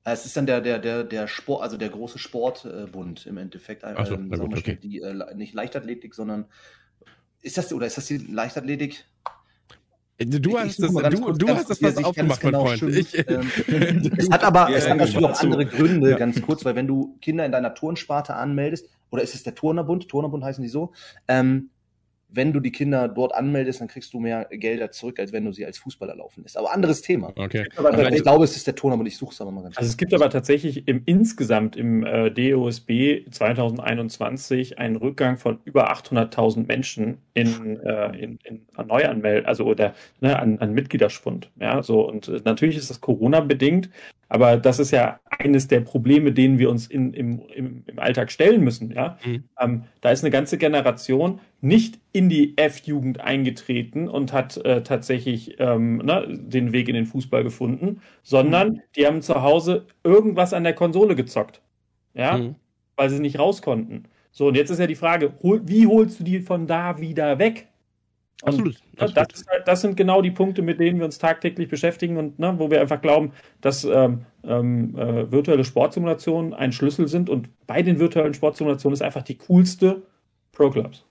Es ist dann der, der, der, der Sport, also der große Sportbund im Endeffekt.
Ach so, ähm, gut, okay.
die, äh, nicht Leichtathletik, sondern ist das, oder ist das die Leichtathletik?
Äh, du hast, das, du, du hast das was aufgemacht, mein genau Freund. Ich, ähm,
es hat aber, ja, es hat natürlich auch andere Gründe, ja. ganz kurz, weil wenn du Kinder in deiner Turnsparte anmeldest, oder ist es der Turnerbund, Turnerbund heißen die so, ähm, wenn du die Kinder dort anmeldest, dann kriegst du mehr Gelder zurück, als wenn du sie als Fußballer laufen lässt. Aber anderes Thema.
Okay.
Aber ich glaube, es ist der Ton, aber ich suche es aber
mal ganz Also es gibt aber tatsächlich im insgesamt im äh, DOSB 2021 einen Rückgang von über 800.000 Menschen in, äh, in, in Neuanmeldungen, also oder ne, an, an Mitgliederspund. Ja, so und äh, natürlich ist das Corona bedingt, aber das ist ja eines der Probleme, denen wir uns in, im, im, im Alltag stellen müssen. Ja? Mhm. Ähm, da ist eine ganze Generation nicht in die F-Jugend eingetreten und hat äh, tatsächlich ähm, ne, den Weg in den Fußball gefunden, sondern mhm. die haben zu Hause irgendwas an der Konsole gezockt. Ja, mhm. weil sie nicht raus konnten. So, und jetzt ist ja die Frage, hol, wie holst du die von da wieder weg?
Absolut.
absolut. Das, halt, das, sind genau die Punkte, mit denen wir uns tagtäglich beschäftigen und ne, wo wir einfach glauben, dass ähm, ähm, äh, virtuelle Sportsimulationen ein Schlüssel sind. Und bei den virtuellen Sportsimulationen ist einfach die coolste Pro Clubs.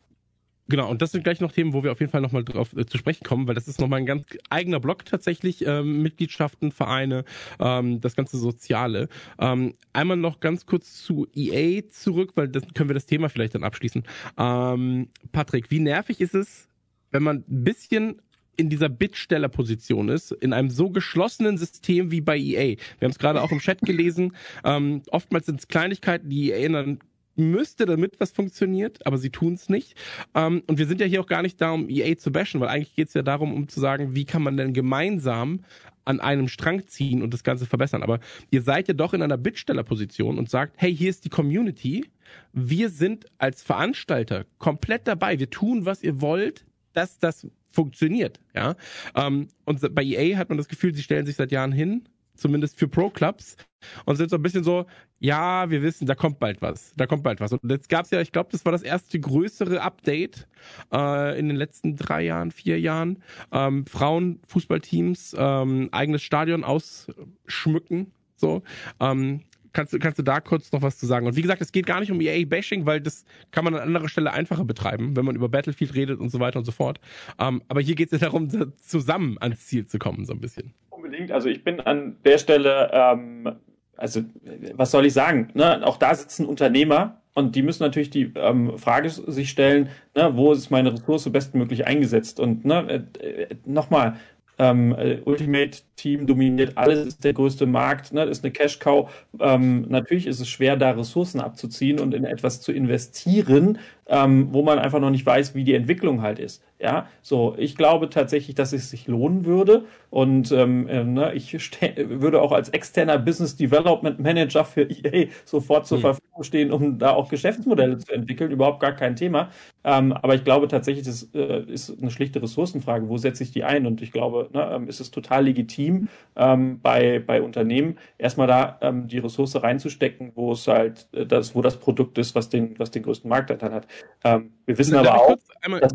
Genau, und das sind gleich noch Themen, wo wir auf jeden Fall nochmal drauf äh, zu sprechen kommen, weil das ist nochmal ein ganz eigener Block tatsächlich, ähm, Mitgliedschaften, Vereine, ähm, das ganze Soziale. Ähm, einmal noch ganz kurz zu EA zurück, weil das können wir das Thema vielleicht dann abschließen. Ähm, Patrick, wie nervig ist es, wenn man ein bisschen in dieser Bittstellerposition ist, in einem so geschlossenen System wie bei EA. Wir haben es gerade auch im Chat gelesen. Ähm, oftmals sind es Kleinigkeiten, die EA dann müsste, damit was funktioniert, aber sie tun es nicht. Ähm, und wir sind ja hier auch gar nicht da, um EA zu bashen, weil eigentlich geht es ja darum, um zu sagen, wie kann man denn gemeinsam an einem Strang ziehen und das Ganze verbessern. Aber ihr seid ja doch in einer Bittstellerposition und sagt, hey, hier ist die Community. Wir sind als Veranstalter komplett dabei. Wir tun, was ihr wollt dass das funktioniert. Ja, ähm, und bei EA hat man das Gefühl, sie stellen sich seit Jahren hin, zumindest für Pro-Clubs und sind so ein bisschen so, ja, wir wissen, da kommt bald was, da kommt bald was. Und jetzt gab es ja, ich glaube, das war das erste größere Update äh, in den letzten drei Jahren, vier Jahren. Ähm, Frauenfußballteams ähm, eigenes Stadion ausschmücken, so. Ähm, kannst, du kannst du da kurz noch was zu sagen? Und wie gesagt, es geht gar nicht um EA-Bashing, weil das kann man an anderer Stelle einfacher betreiben, wenn man über Battlefield redet und so weiter und so fort. Ähm, aber hier geht es ja darum, zusammen ans Ziel zu kommen, so ein bisschen.
Unbedingt. Also ich bin an der Stelle, ähm, also was soll ich sagen? Ne? Auch da sitzen Unternehmer und die müssen natürlich die ähm, Frage sich stellen, ne, wo ist meine Ressource bestmöglich eingesetzt? Und ne, äh, äh nochmal, ähm, äh, Ultimate Team dominiert alles, ist der größte Markt, ne, ist eine Cash-Cow. Ähm, natürlich ist es schwer, da Ressourcen abzuziehen und in etwas zu investieren, ähm, wo man einfach noch nicht weiß, wie die Entwicklung halt ist. Ja, so, ich glaube tatsächlich, dass es sich lohnen würde und ähm, äh, ne, ich würde auch als externer Business Development Manager für EA sofort zur hm. Verfügung stehen, um da auch Geschäftsmodelle zu entwickeln, überhaupt gar kein Thema. Ähm, aber ich glaube tatsächlich, das äh, ist eine schlichte Ressourcenfrage, wo setze ich die ein? Und ich glaube, ne, ähm, ist es total legitim ähm, bei, bei Unternehmen, erstmal da ähm, die Ressource reinzustecken, wo es halt äh, das, wo das Produkt ist, was den, was den größten Marktanteil hat. Ähm, wir wissen aber auch.
Einmal, dass,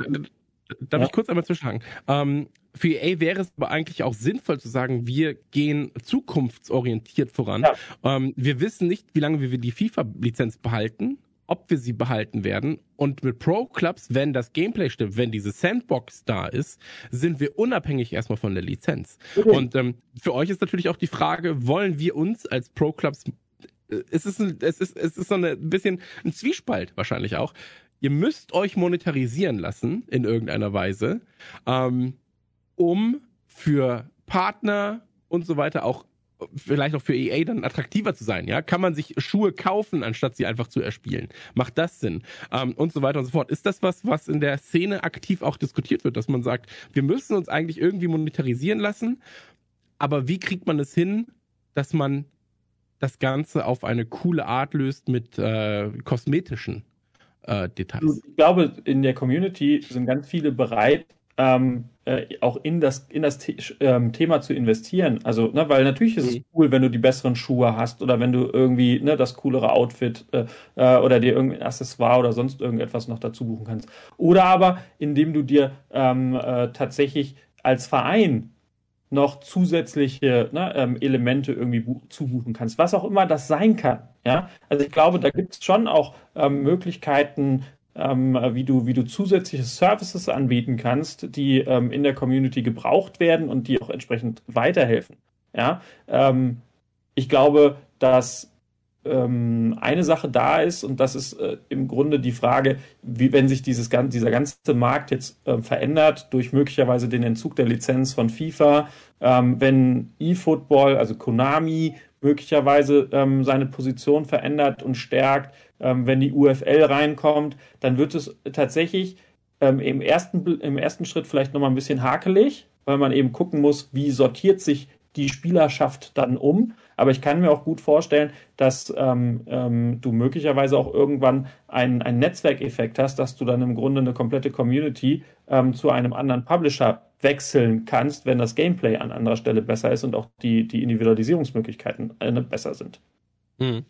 Darf ja. ich kurz einmal zwischenhaken? Ähm, für EA wäre es aber eigentlich auch sinnvoll zu sagen, wir gehen zukunftsorientiert voran. Ja. Ähm, wir wissen nicht, wie lange wir die FIFA-Lizenz behalten, ob wir sie behalten werden. Und mit Pro-Clubs, wenn das Gameplay stimmt, wenn diese Sandbox da ist, sind wir unabhängig erstmal von der Lizenz. Okay. Und ähm, für euch ist natürlich auch die Frage, wollen wir uns als Pro-Clubs äh, es ist, ein, es ist, es ist so ein bisschen ein Zwiespalt wahrscheinlich auch ihr müsst euch monetarisieren lassen in irgendeiner Weise, ähm, um für Partner und so weiter auch vielleicht auch für EA dann attraktiver zu sein, ja? Kann man sich Schuhe kaufen, anstatt sie einfach zu erspielen? Macht das Sinn? Ähm, und so weiter und so fort. Ist das was, was in der Szene aktiv auch diskutiert wird, dass man sagt, wir müssen uns eigentlich irgendwie monetarisieren lassen, aber wie kriegt man es hin, dass man das Ganze auf eine coole Art löst mit äh, kosmetischen äh, Details.
Ich glaube, in der Community sind ganz viele bereit, ähm, äh, auch in das, in das The ähm, Thema zu investieren. Also, ne, weil natürlich ist mhm. es cool, wenn du die besseren Schuhe hast oder wenn du irgendwie ne, das coolere Outfit äh, äh, oder dir irgendein Accessoire oder sonst irgendetwas noch dazu buchen kannst. Oder aber, indem du dir ähm, äh, tatsächlich als Verein noch zusätzliche ne, ähm, Elemente irgendwie zubuchen kannst, was auch immer das sein kann. Ja, also ich glaube, da gibt es schon auch ähm, Möglichkeiten, ähm, wie du wie du zusätzliche Services anbieten kannst, die ähm, in der Community gebraucht werden und die auch entsprechend weiterhelfen. Ja, ähm, ich glaube, dass ähm, eine Sache da ist, und das ist äh, im Grunde die Frage, wie wenn sich dieses, dieser ganze Markt jetzt äh, verändert durch möglicherweise den Entzug der Lizenz von FIFA, ähm, wenn eFootball, also Konami, möglicherweise ähm, seine Position verändert und stärkt, ähm, wenn die UFL reinkommt, dann wird es tatsächlich ähm, im, ersten, im ersten Schritt vielleicht nochmal ein bisschen hakelig, weil man eben gucken muss, wie sortiert sich die Spielerschaft dann um. Aber ich kann mir auch gut vorstellen, dass ähm, ähm, du möglicherweise auch irgendwann einen, Netzwerkeffekt hast, dass du dann im Grunde eine komplette Community ähm, zu einem anderen Publisher wechseln kannst, wenn das Gameplay an anderer Stelle besser ist und auch die, die Individualisierungsmöglichkeiten äh, besser sind.
Mhm.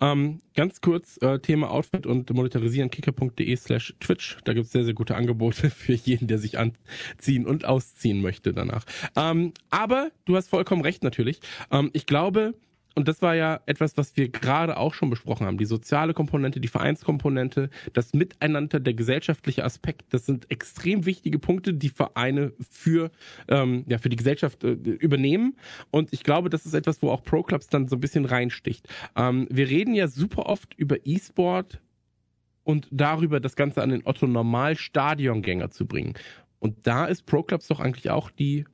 Ähm, ganz kurz, äh, Thema Outfit und Monetarisieren, kicker.de slash Twitch. Da gibt es sehr, sehr gute Angebote für jeden, der sich anziehen und ausziehen möchte danach. Ähm, aber du hast vollkommen recht natürlich. Ähm, ich glaube, und das war ja etwas, was wir gerade auch schon besprochen haben. Die soziale Komponente, die Vereinskomponente, das Miteinander, der gesellschaftliche Aspekt, das sind extrem wichtige Punkte, die Vereine für, ähm, ja, für die Gesellschaft äh, übernehmen. Und ich glaube, das ist etwas, wo auch Pro-Clubs dann so ein bisschen reinsticht. Ähm, wir reden ja super oft über E-Sport und darüber, das Ganze an den Otto-Normal-Stadiongänger zu bringen. Und da ist Pro-Clubs doch eigentlich auch die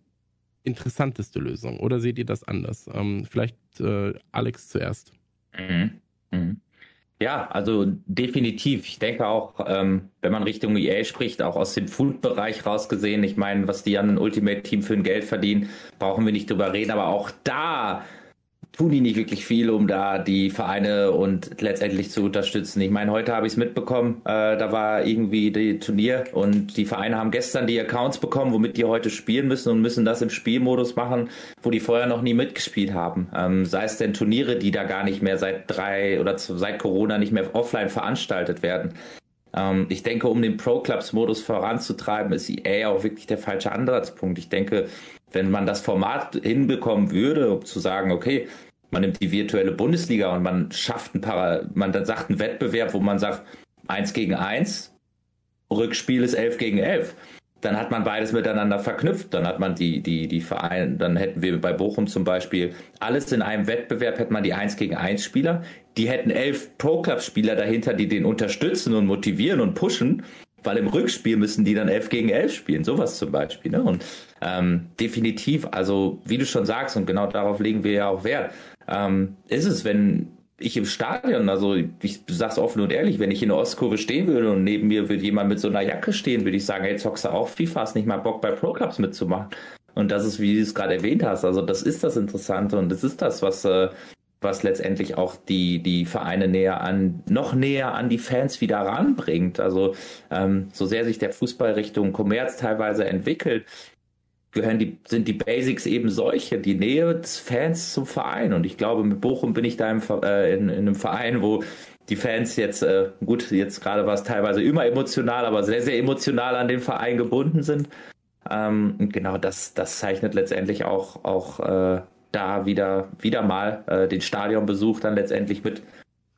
interessanteste Lösung. Oder seht ihr das anders? Ähm, vielleicht äh, Alex zuerst. Mhm.
Mhm. Ja, also definitiv. Ich denke auch, ähm, wenn man Richtung EA spricht, auch aus dem Food-Bereich rausgesehen, ich meine, was die an ein Ultimate Team für ein Geld verdienen, brauchen wir nicht drüber reden, aber auch da tun die nicht wirklich viel, um da die Vereine und letztendlich zu unterstützen. Ich meine, heute habe ich es mitbekommen, äh, da war irgendwie die Turnier und die Vereine haben gestern die Accounts bekommen, womit die heute spielen müssen und müssen das im Spielmodus machen, wo die vorher noch nie mitgespielt haben. Ähm, sei es denn Turniere, die da gar nicht mehr seit drei oder zu, seit Corona nicht mehr offline veranstaltet werden. Ähm, ich denke, um den Pro-Clubs-Modus voranzutreiben, ist EA auch wirklich der falsche Ansatzpunkt. Ich denke, wenn man das Format hinbekommen würde, um zu sagen, okay, man nimmt die virtuelle Bundesliga und man schafft ein paar, man dann sagt einen Wettbewerb, wo man sagt, eins gegen eins, Rückspiel ist elf gegen elf. Dann hat man beides miteinander verknüpft. Dann hat man die, die, die Vereine, dann hätten wir bei Bochum zum Beispiel alles in einem Wettbewerb, hätte man die eins gegen eins Spieler. Die hätten elf Pro-Club-Spieler dahinter, die den unterstützen und motivieren und pushen weil im Rückspiel müssen die dann 11 gegen 11 spielen, sowas zum Beispiel. Ne? Und ähm, definitiv, also wie du schon sagst, und genau darauf legen wir ja auch Wert, ähm, ist es, wenn ich im Stadion, also ich sag's offen und ehrlich, wenn ich in der Ostkurve stehen würde und neben mir würde jemand mit so einer Jacke stehen, würde ich sagen, hey, zockst du auch FIFA, hast nicht mal Bock bei Pro Clubs mitzumachen. Und das ist, wie du es gerade erwähnt hast, also das ist das Interessante und das ist das, was äh, was letztendlich auch die, die Vereine näher an, noch näher an die Fans wieder ranbringt. Also ähm, so sehr sich der Fußball Richtung Kommerz teilweise entwickelt, gehören die, sind die Basics eben solche, die Nähe des Fans zum Verein. Und ich glaube, mit Bochum bin ich da im, äh, in, in einem Verein, wo die Fans jetzt, äh, gut, jetzt gerade war es teilweise immer emotional, aber sehr, sehr emotional an den Verein gebunden sind. Ähm, genau das, das zeichnet letztendlich auch, auch äh, da wieder, wieder mal äh, den Stadionbesuch dann letztendlich mit,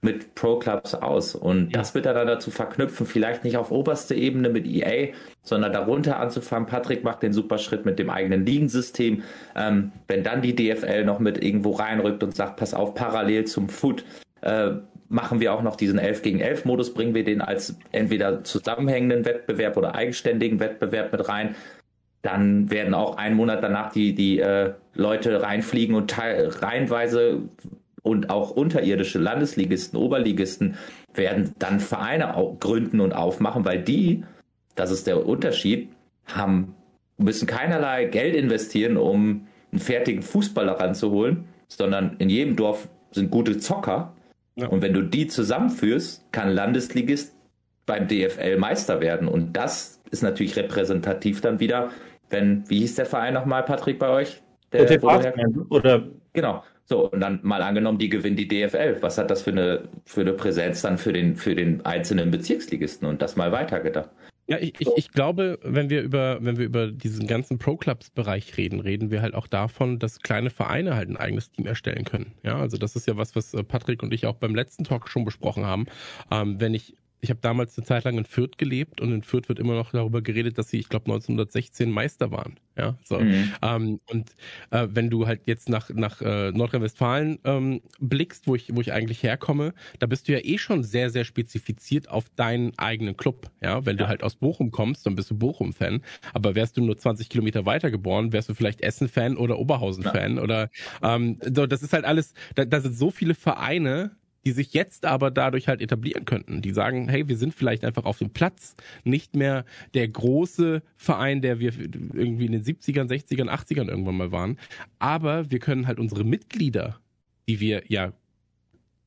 mit Pro-Clubs aus. Und ja. das wird dann dazu verknüpfen, vielleicht nicht auf oberste Ebene mit EA, sondern darunter anzufangen. Patrick macht den super Schritt mit dem eigenen Ligensystem. Ähm, wenn dann die DFL noch mit irgendwo reinrückt und sagt, pass auf, parallel zum Foot äh, machen wir auch noch diesen 11 gegen 11 Modus, bringen wir den als entweder zusammenhängenden Wettbewerb oder eigenständigen Wettbewerb mit rein dann werden auch einen Monat danach die, die äh, Leute reinfliegen und teil, reihenweise und auch unterirdische Landesligisten, Oberligisten werden dann Vereine gründen und aufmachen, weil die, das ist der Unterschied, haben, müssen keinerlei Geld investieren, um einen fertigen Fußballer ranzuholen, sondern in jedem Dorf sind gute Zocker. Ja. Und wenn du die zusammenführst, kann Landesligist beim DFL Meister werden. Und das ist natürlich repräsentativ dann wieder wenn, wie hieß der Verein nochmal, Patrick, bei euch? Der,
der oder?
Genau. So, und dann mal angenommen, die gewinnen die DFL. Was hat das für eine, für eine Präsenz dann für den, für den einzelnen Bezirksligisten und das mal weitergedacht?
Ja, ich, ich, ich glaube, wenn wir über, wenn wir über diesen ganzen Pro-Clubs-Bereich reden, reden wir halt auch davon, dass kleine Vereine halt ein eigenes Team erstellen können. Ja, also das ist ja was, was äh, Patrick und ich auch beim letzten Talk schon besprochen haben. Ähm, wenn ich ich habe damals eine Zeit lang in Fürth gelebt und in Fürth wird immer noch darüber geredet, dass sie, ich glaube, 1916 Meister waren. Ja, so. Mhm. Ähm, und äh, wenn du halt jetzt nach, nach äh, Nordrhein-Westfalen ähm, blickst, wo ich, wo ich eigentlich herkomme, da bist du ja eh schon sehr, sehr spezifiziert auf deinen eigenen Club. Ja, wenn ja. du halt aus Bochum kommst, dann bist du Bochum-Fan. Aber wärst du nur 20 Kilometer weiter geboren, wärst du vielleicht Essen-Fan oder Oberhausen-Fan ja. oder ähm, so, das ist halt alles, da, da sind so viele Vereine, die sich jetzt aber dadurch halt etablieren könnten. Die sagen, hey, wir sind vielleicht einfach auf dem Platz nicht mehr der große Verein, der wir irgendwie in den 70ern, 60ern, 80ern irgendwann mal waren, aber wir können halt unsere Mitglieder, die wir ja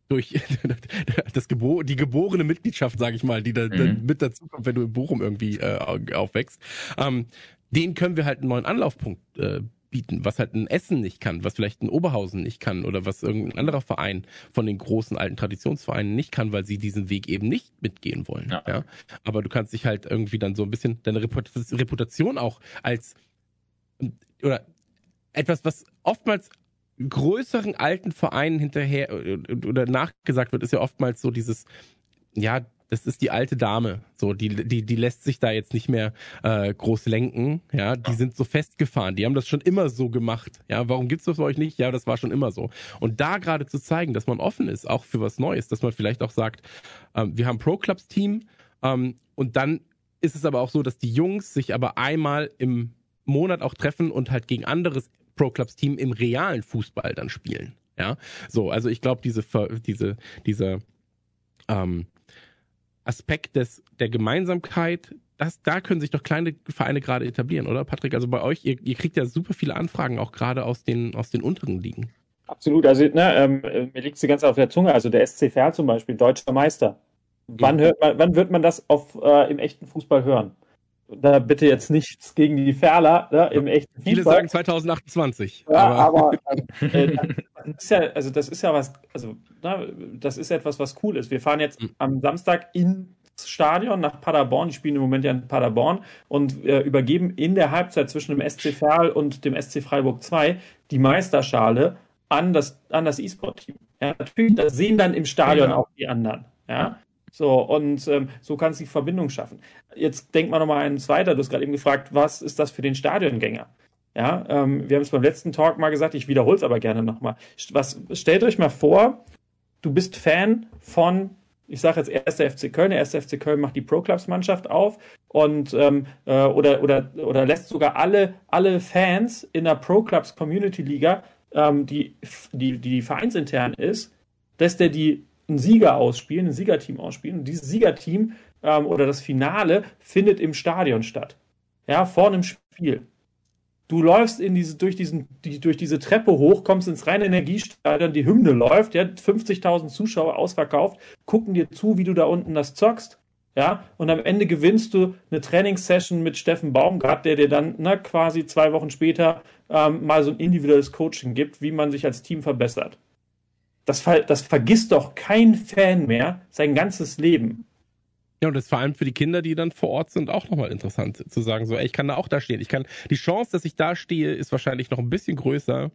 durch das Gebo die geborene Mitgliedschaft, sage ich mal, die da, mhm. mit dazu kommt, wenn du in Bochum irgendwie äh, aufwächst, ähm, den können wir halt einen neuen Anlaufpunkt äh, bieten, was halt ein Essen nicht kann, was vielleicht ein Oberhausen nicht kann oder was irgendein anderer Verein von den großen alten Traditionsvereinen nicht kann, weil sie diesen Weg eben nicht mitgehen wollen. Ja. ja? Aber du kannst dich halt irgendwie dann so ein bisschen deine Reputation auch als oder etwas, was oftmals größeren alten Vereinen hinterher oder nachgesagt wird, ist ja oftmals so dieses, ja, das ist die alte Dame. So, die, die, die lässt sich da jetzt nicht mehr äh, groß lenken. Ja, die sind so festgefahren. Die haben das schon immer so gemacht. Ja, warum gibt's das bei euch nicht? Ja, das war schon immer so. Und da gerade zu zeigen, dass man offen ist, auch für was Neues, dass man vielleicht auch sagt, ähm, wir haben Pro Clubs Team ähm, und dann ist es aber auch so, dass die Jungs sich aber einmal im Monat auch treffen und halt gegen anderes Pro Clubs Team im realen Fußball dann spielen. Ja, so, also ich glaube, diese, diese, dieser, ähm, Aspekt des, der Gemeinsamkeit, das, da können sich doch kleine Vereine gerade etablieren, oder Patrick? Also bei euch, ihr, ihr kriegt ja super viele Anfragen, auch gerade aus den, aus den unteren Ligen.
Absolut, also ne, ähm, mir liegt sie ganz auf der Zunge. Also der SC Verl zum Beispiel, deutscher Meister. Wann, hört man, wann wird man das auf, äh, im echten Fußball hören? Da bitte jetzt nichts gegen die Ferler ne, im echten Fußball.
Viele sagen 2028.
Ja, aber, aber äh, das ist ja, also das ist ja was, also na, das ist etwas, was cool ist. Wir fahren jetzt mhm. am Samstag ins Stadion nach Paderborn. Die spielen im Moment ja in Paderborn und äh, übergeben in der Halbzeit zwischen dem SC Verl und dem SC Freiburg 2 die Meisterschale an das, an das E-Sport-Team. Ja, natürlich, das sehen dann im Stadion ja. auch die anderen. Ja. So, und ähm, so kannst du die Verbindung schaffen. Jetzt denk mal nochmal eins weiter. Du hast gerade eben gefragt, was ist das für den Stadiongänger? Ja, ähm, wir haben es beim letzten Talk mal gesagt, ich wiederhole es aber gerne nochmal. Was, stellt euch mal vor, du bist Fan von, ich sage jetzt 1. FC Köln, der 1. FC Köln macht die Pro-Clubs-Mannschaft auf und ähm, äh, oder, oder, oder lässt sogar alle, alle Fans in der Pro-Clubs Community Liga, ähm, die, die, die vereinsintern ist, lässt er die einen Sieger ausspielen, ein Siegerteam ausspielen. Und dieses Siegerteam ähm, oder das Finale findet im Stadion statt. Ja, vor einem Spiel. Du läufst in diese, durch, diesen, die, durch diese Treppe hoch, kommst ins reine Energiestadion, die Hymne läuft, ja, 50.000 Zuschauer ausverkauft, gucken dir zu, wie du da unten das zockst. Ja, und am Ende gewinnst du eine Trainingssession mit Steffen Baumgart, der dir dann ne, quasi zwei Wochen später ähm, mal so ein individuelles Coaching gibt, wie man sich als Team verbessert. Das, das vergisst doch kein Fan mehr sein ganzes Leben.
Ja, und das ist vor allem für die Kinder, die dann vor Ort sind, auch nochmal interessant zu sagen, so, ey, ich kann da auch da stehen. Ich kann, die Chance, dass ich da stehe, ist wahrscheinlich noch ein bisschen größer,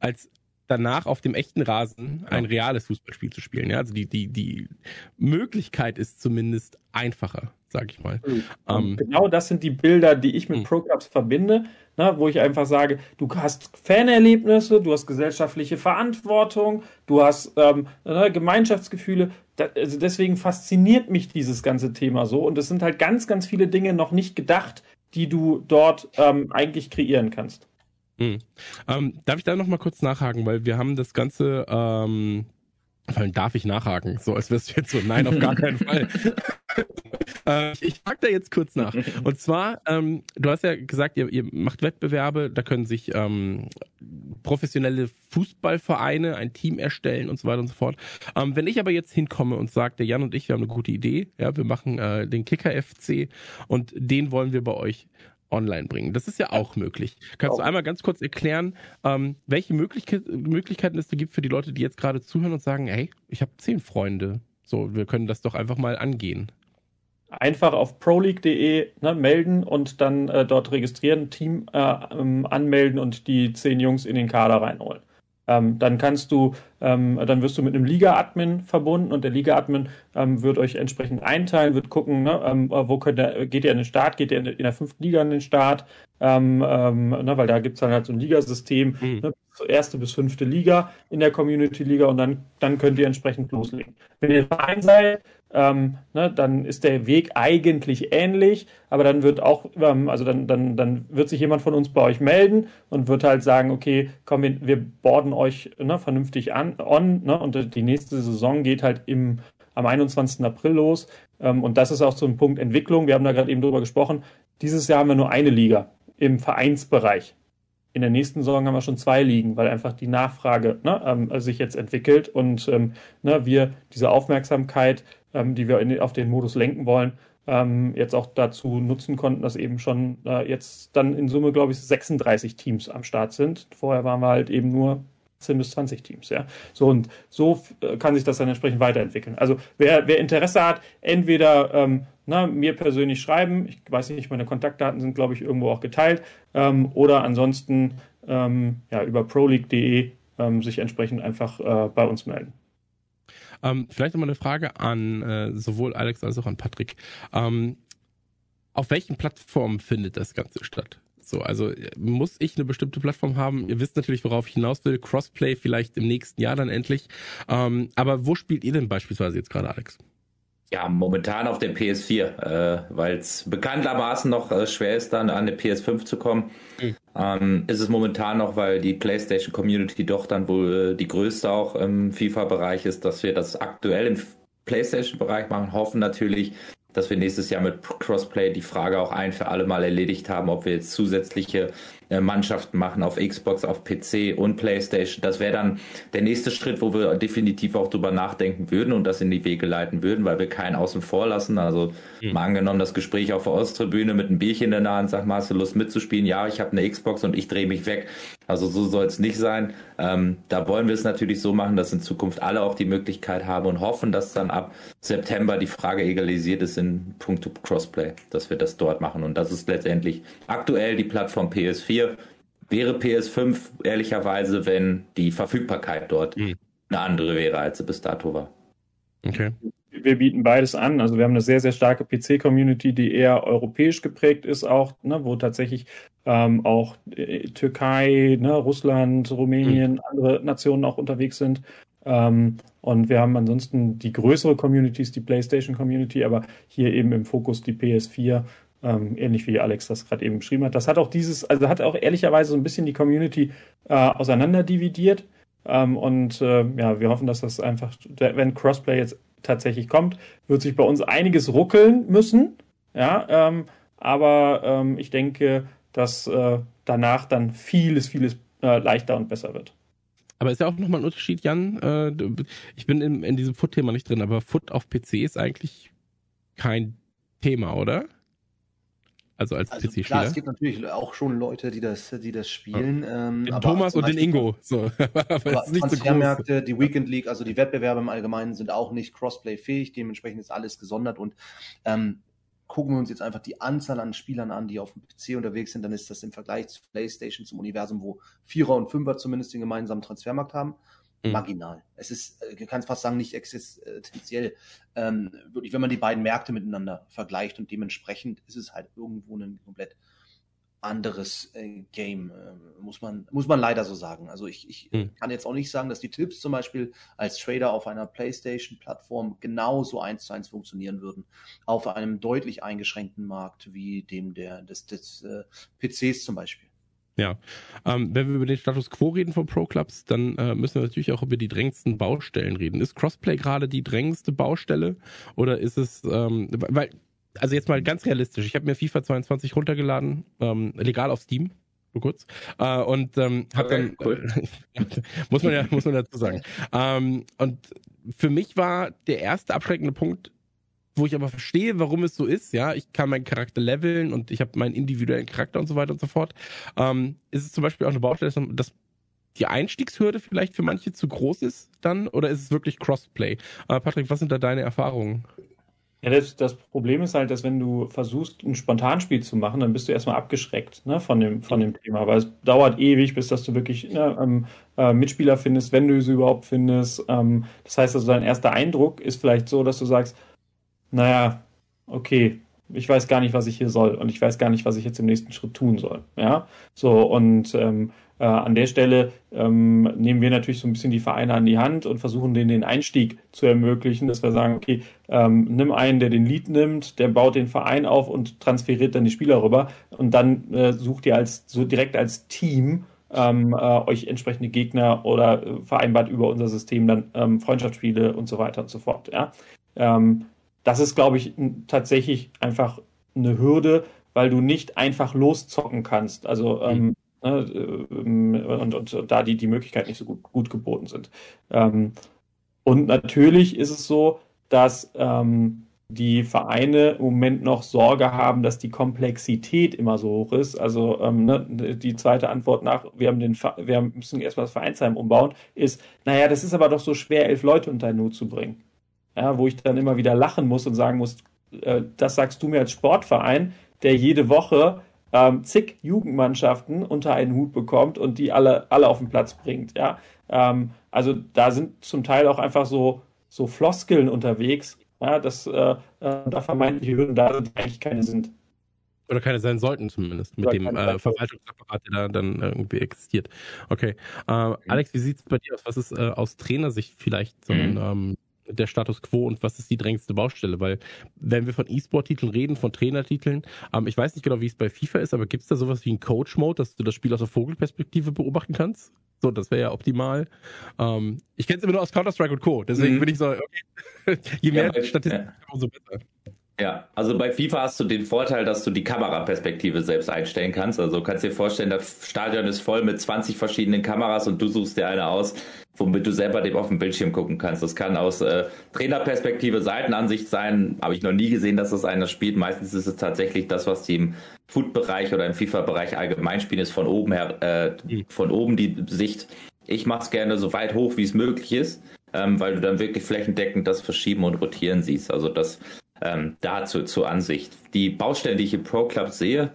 als danach auf dem echten Rasen ein reales Fußballspiel zu spielen. Ja, also die, die, die Möglichkeit ist zumindest einfacher, sag ich mal.
Mhm. Ähm, genau das sind die Bilder, die ich mit mhm. Pro-Clubs verbinde ne, wo ich einfach sage, du hast Fanerlebnisse, du hast gesellschaftliche Verantwortung, du hast ähm, ne, Gemeinschaftsgefühle. Da, also deswegen fasziniert mich dieses ganze Thema so. Und es sind halt ganz, ganz viele Dinge noch nicht gedacht, die du dort ähm, eigentlich kreieren kannst.
Hm. Ähm, darf ich da noch mal kurz nachhaken, weil wir haben das Ganze ähm, vor allem darf ich nachhaken, so als wärst du jetzt so, nein, auf gar keinen Fall. äh, ich frage da jetzt kurz nach. Und zwar, ähm, du hast ja gesagt, ihr, ihr macht Wettbewerbe, da können sich ähm, professionelle Fußballvereine ein Team erstellen und so weiter und so fort. Ähm, wenn ich aber jetzt hinkomme und sage, der Jan und ich, wir haben eine gute Idee, ja, wir machen äh, den Kicker FC und den wollen wir bei euch online bringen. Das ist ja auch möglich. Kannst du einmal ganz kurz erklären, ähm, welche Möglichkeit, Möglichkeiten es da gibt für die Leute, die jetzt gerade zuhören und sagen, hey, ich habe zehn Freunde. So, wir können das doch einfach mal angehen.
Einfach auf proleague.de ne, melden und dann äh, dort registrieren, Team äh, ähm, anmelden und die zehn Jungs in den Kader reinholen. Ähm, dann kannst du, ähm, dann wirst du mit einem Liga-Admin verbunden und der Liga-Admin ähm, wird euch entsprechend einteilen, wird gucken, ne, ähm, wo könnt ihr, geht ihr in den Start, geht ihr in, der fünften Liga in den Start, ähm, ne, weil da gibt's dann halt so ein Ligasystem, mhm. ne, erste bis fünfte Liga in der Community-Liga und dann, dann könnt ihr entsprechend loslegen. Wenn ihr Verein seid, ähm, ne, dann ist der Weg eigentlich ähnlich, aber dann wird auch, ähm, also dann, dann, dann wird sich jemand von uns bei euch melden und wird halt sagen, okay, komm, wir, wir borden euch ne, vernünftig an, on, ne, und die nächste Saison geht halt im, am 21. April los. Ähm, und das ist auch so ein Punkt Entwicklung. Wir haben da gerade eben drüber gesprochen. Dieses Jahr haben wir nur eine Liga im Vereinsbereich. In der nächsten Saison haben wir schon zwei Ligen, weil einfach die Nachfrage ne, ähm, sich jetzt entwickelt und ähm, ne, wir diese Aufmerksamkeit ähm, die wir in, auf den Modus lenken wollen, ähm, jetzt auch dazu nutzen konnten, dass eben schon äh, jetzt dann in Summe, glaube ich, 36 Teams am Start sind. Vorher waren wir halt eben nur 10 bis 20 Teams, ja. So und so äh, kann sich das dann entsprechend weiterentwickeln. Also wer, wer Interesse hat, entweder ähm, na, mir persönlich schreiben, ich weiß nicht, meine Kontaktdaten sind, glaube ich, irgendwo auch geteilt, ähm, oder ansonsten ähm, ja, über proleague.de ähm, sich entsprechend einfach äh, bei uns melden.
Ähm, vielleicht nochmal eine Frage an äh, sowohl Alex als auch an Patrick. Ähm, auf welchen Plattformen findet das Ganze statt? So, also muss ich eine bestimmte Plattform haben? Ihr wisst natürlich, worauf ich hinaus will. Crossplay vielleicht im nächsten Jahr dann endlich. Ähm, aber wo spielt ihr denn beispielsweise jetzt gerade, Alex?
Ja, momentan auf der PS4, äh, weil es bekanntermaßen noch äh, schwer ist, dann an eine PS5 zu kommen. Mhm. Ähm, ist es momentan noch, weil die PlayStation Community doch dann wohl äh, die größte auch im FIFA-Bereich ist, dass wir das aktuell im PlayStation-Bereich machen. Hoffen natürlich, dass wir nächstes Jahr mit Crossplay die Frage auch ein für alle Mal erledigt haben, ob wir jetzt zusätzliche Mannschaften machen auf Xbox, auf PC und PlayStation. Das wäre dann der nächste Schritt, wo wir definitiv auch drüber nachdenken würden und das in die Wege leiten würden, weil wir keinen außen vor lassen. Also mhm. mal angenommen das Gespräch auf der Osttribüne mit einem Bierchen in der Hand, sag mal, hast du Lust mitzuspielen? Ja, ich habe eine Xbox und ich drehe mich weg. Also so soll es nicht sein. Ähm, da wollen wir es natürlich so machen, dass in Zukunft alle auch die Möglichkeit haben und hoffen, dass dann ab September die Frage egalisiert ist in puncto Crossplay, dass wir das dort machen. Und das ist letztendlich aktuell die Plattform PS4 4 wäre PS5 ehrlicherweise, wenn die Verfügbarkeit dort mhm. eine andere wäre, als sie bis dato war.
Okay. Wir bieten beides an. Also wir haben eine sehr, sehr starke PC-Community, die eher europäisch geprägt ist, auch, ne, wo tatsächlich ähm, auch äh, Türkei, ne, Russland, Rumänien, mhm. andere Nationen auch unterwegs sind. Ähm, und wir haben ansonsten die größere Community, ist die PlayStation Community, aber hier eben im Fokus die PS4 ähm, ähnlich wie Alex das gerade eben beschrieben hat. Das hat auch dieses, also hat auch ehrlicherweise so ein bisschen die Community äh, auseinanderdividiert. Ähm, und äh, ja, wir hoffen, dass das einfach, wenn Crossplay jetzt tatsächlich kommt, wird sich bei uns einiges ruckeln müssen. Ja, ähm, aber ähm, ich denke, dass äh, danach dann vieles, vieles äh, leichter und besser wird.
Aber ist ja auch nochmal ein Unterschied, Jan. Äh, ich bin in, in diesem Foot-Thema nicht drin, aber Foot auf PC ist eigentlich kein Thema, oder? Also als also PC-Spieler. Klar,
es gibt natürlich auch schon Leute, die das, die das spielen.
Ja. Ähm, den Thomas und den Ingo. So.
aber aber Transfermärkte, so die Weekend League, also die Wettbewerbe im Allgemeinen sind auch nicht Crossplay-fähig. Dementsprechend ist alles gesondert und ähm, gucken wir uns jetzt einfach die Anzahl an Spielern an, die auf dem PC unterwegs sind, dann ist das im Vergleich zu PlayStation, zum Universum, wo Vierer und Fünfer zumindest den gemeinsamen Transfermarkt haben. Marginal. Es ist, ich äh, kann fast sagen, nicht existenziell. Ähm, wirklich, wenn man die beiden Märkte miteinander vergleicht und dementsprechend ist es halt irgendwo ein komplett anderes äh, Game, äh, muss man muss man leider so sagen. Also ich, ich mhm. kann jetzt auch nicht sagen, dass die Tipps zum Beispiel als Trader auf einer PlayStation-Plattform genauso eins zu eins funktionieren würden auf einem deutlich eingeschränkten Markt wie dem der des, des äh, PCs zum Beispiel.
Ja, ähm, wenn wir über den Status Quo reden von Pro Clubs, dann äh, müssen wir natürlich auch über die drängendsten Baustellen reden. Ist Crossplay gerade die drängendste Baustelle oder ist es, ähm, weil, also jetzt mal ganz realistisch, ich habe mir FIFA 22 runtergeladen, ähm, legal auf Steam, nur kurz, äh, und ähm, habe dann, cool. muss man ja, muss man dazu sagen. Ähm, und für mich war der erste abschreckende Punkt wo ich aber verstehe, warum es so ist, ja, ich kann meinen Charakter leveln und ich habe meinen individuellen Charakter und so weiter und so fort, ähm, ist es zum Beispiel auch eine Baustelle, dass die Einstiegshürde vielleicht für manche zu groß ist dann oder ist es wirklich Crossplay? Äh, Patrick, was sind da deine Erfahrungen?
Ja, das, das, Problem ist halt, dass wenn du versuchst, ein Spontanspiel zu machen, dann bist du erstmal abgeschreckt ne, von, dem, von dem Thema. Weil es dauert ewig, bis dass du wirklich ne, ähm, äh, Mitspieler findest, wenn du sie überhaupt findest. Ähm, das heißt also, dein erster Eindruck ist vielleicht so, dass du sagst, naja, okay, ich weiß gar nicht, was ich hier soll und ich weiß gar nicht, was ich jetzt im nächsten Schritt tun soll. Ja, so und ähm, äh, an der Stelle ähm, nehmen wir natürlich so ein bisschen die Vereine an die Hand und versuchen denen den Einstieg zu ermöglichen, dass wir sagen, okay, ähm, nimm einen, der den Lead nimmt, der baut den Verein auf und transferiert dann die Spieler rüber und dann äh, sucht ihr als so direkt als Team ähm, äh, euch entsprechende Gegner oder äh, vereinbart über unser System dann ähm, Freundschaftsspiele und so weiter und so fort. Ja. Ähm, das ist, glaube ich, tatsächlich einfach eine Hürde, weil du nicht einfach loszocken kannst. Also ähm, mhm. ähm, und, und, und, da die, die Möglichkeiten nicht so gut, gut geboten sind. Ähm, und natürlich ist es so, dass ähm, die Vereine im Moment noch Sorge haben, dass die Komplexität immer so hoch ist. Also ähm, ne, die zweite Antwort nach, wir haben den, wir müssen erstmal das Vereinsheim umbauen, ist, naja, das ist aber doch so schwer, elf Leute unter den Hut zu bringen ja, wo ich dann immer wieder lachen muss und sagen muss, äh, das sagst du mir als Sportverein, der jede Woche ähm, zig Jugendmannschaften unter einen Hut bekommt und die alle, alle auf den Platz bringt. Ja? Ähm, also da sind zum Teil auch einfach so, so Floskeln unterwegs, ja, dass äh, äh, da vermeintliche Hürden da sind, die eigentlich keine sind.
Oder keine sein sollten zumindest, mit Oder dem äh, Verwaltungsapparat, der da dann irgendwie existiert. Okay. Äh, mhm. Alex, wie sieht es bei dir aus? Was ist äh, aus Trainersicht vielleicht so ein mhm. ähm, der Status quo und was ist die drängendste Baustelle? Weil, wenn wir von E-Sport-Titeln reden, von Trainertiteln, ähm, ich weiß nicht genau, wie es bei FIFA ist, aber gibt es da sowas wie einen Coach-Mode, dass du das Spiel aus der Vogelperspektive beobachten kannst? So, das wäre ja optimal. Ähm, ich kenne es immer nur aus Counter-Strike und Co. Deswegen mhm. bin ich so, okay, je mehr ja, Statistiken, ja. umso besser.
Ja, also bei FIFA hast du den Vorteil, dass du die Kameraperspektive selbst einstellen kannst. Also kannst dir vorstellen, das Stadion ist voll mit 20 verschiedenen Kameras und du suchst dir eine aus, womit du selber dem auf dem Bildschirm gucken kannst. Das kann aus äh, Trainerperspektive, Seitenansicht sein. Habe ich noch nie gesehen, dass das einer spielt. Meistens ist es tatsächlich das, was die im Food-Bereich oder im FIFA-Bereich allgemein spielen, ist von oben her, äh, mhm. von oben die Sicht. Ich mache es gerne so weit hoch, wie es möglich ist, ähm, weil du dann wirklich flächendeckend das Verschieben und Rotieren siehst. Also das ähm, dazu zur Ansicht. Die Baustellen, die ich im Pro Club sehe,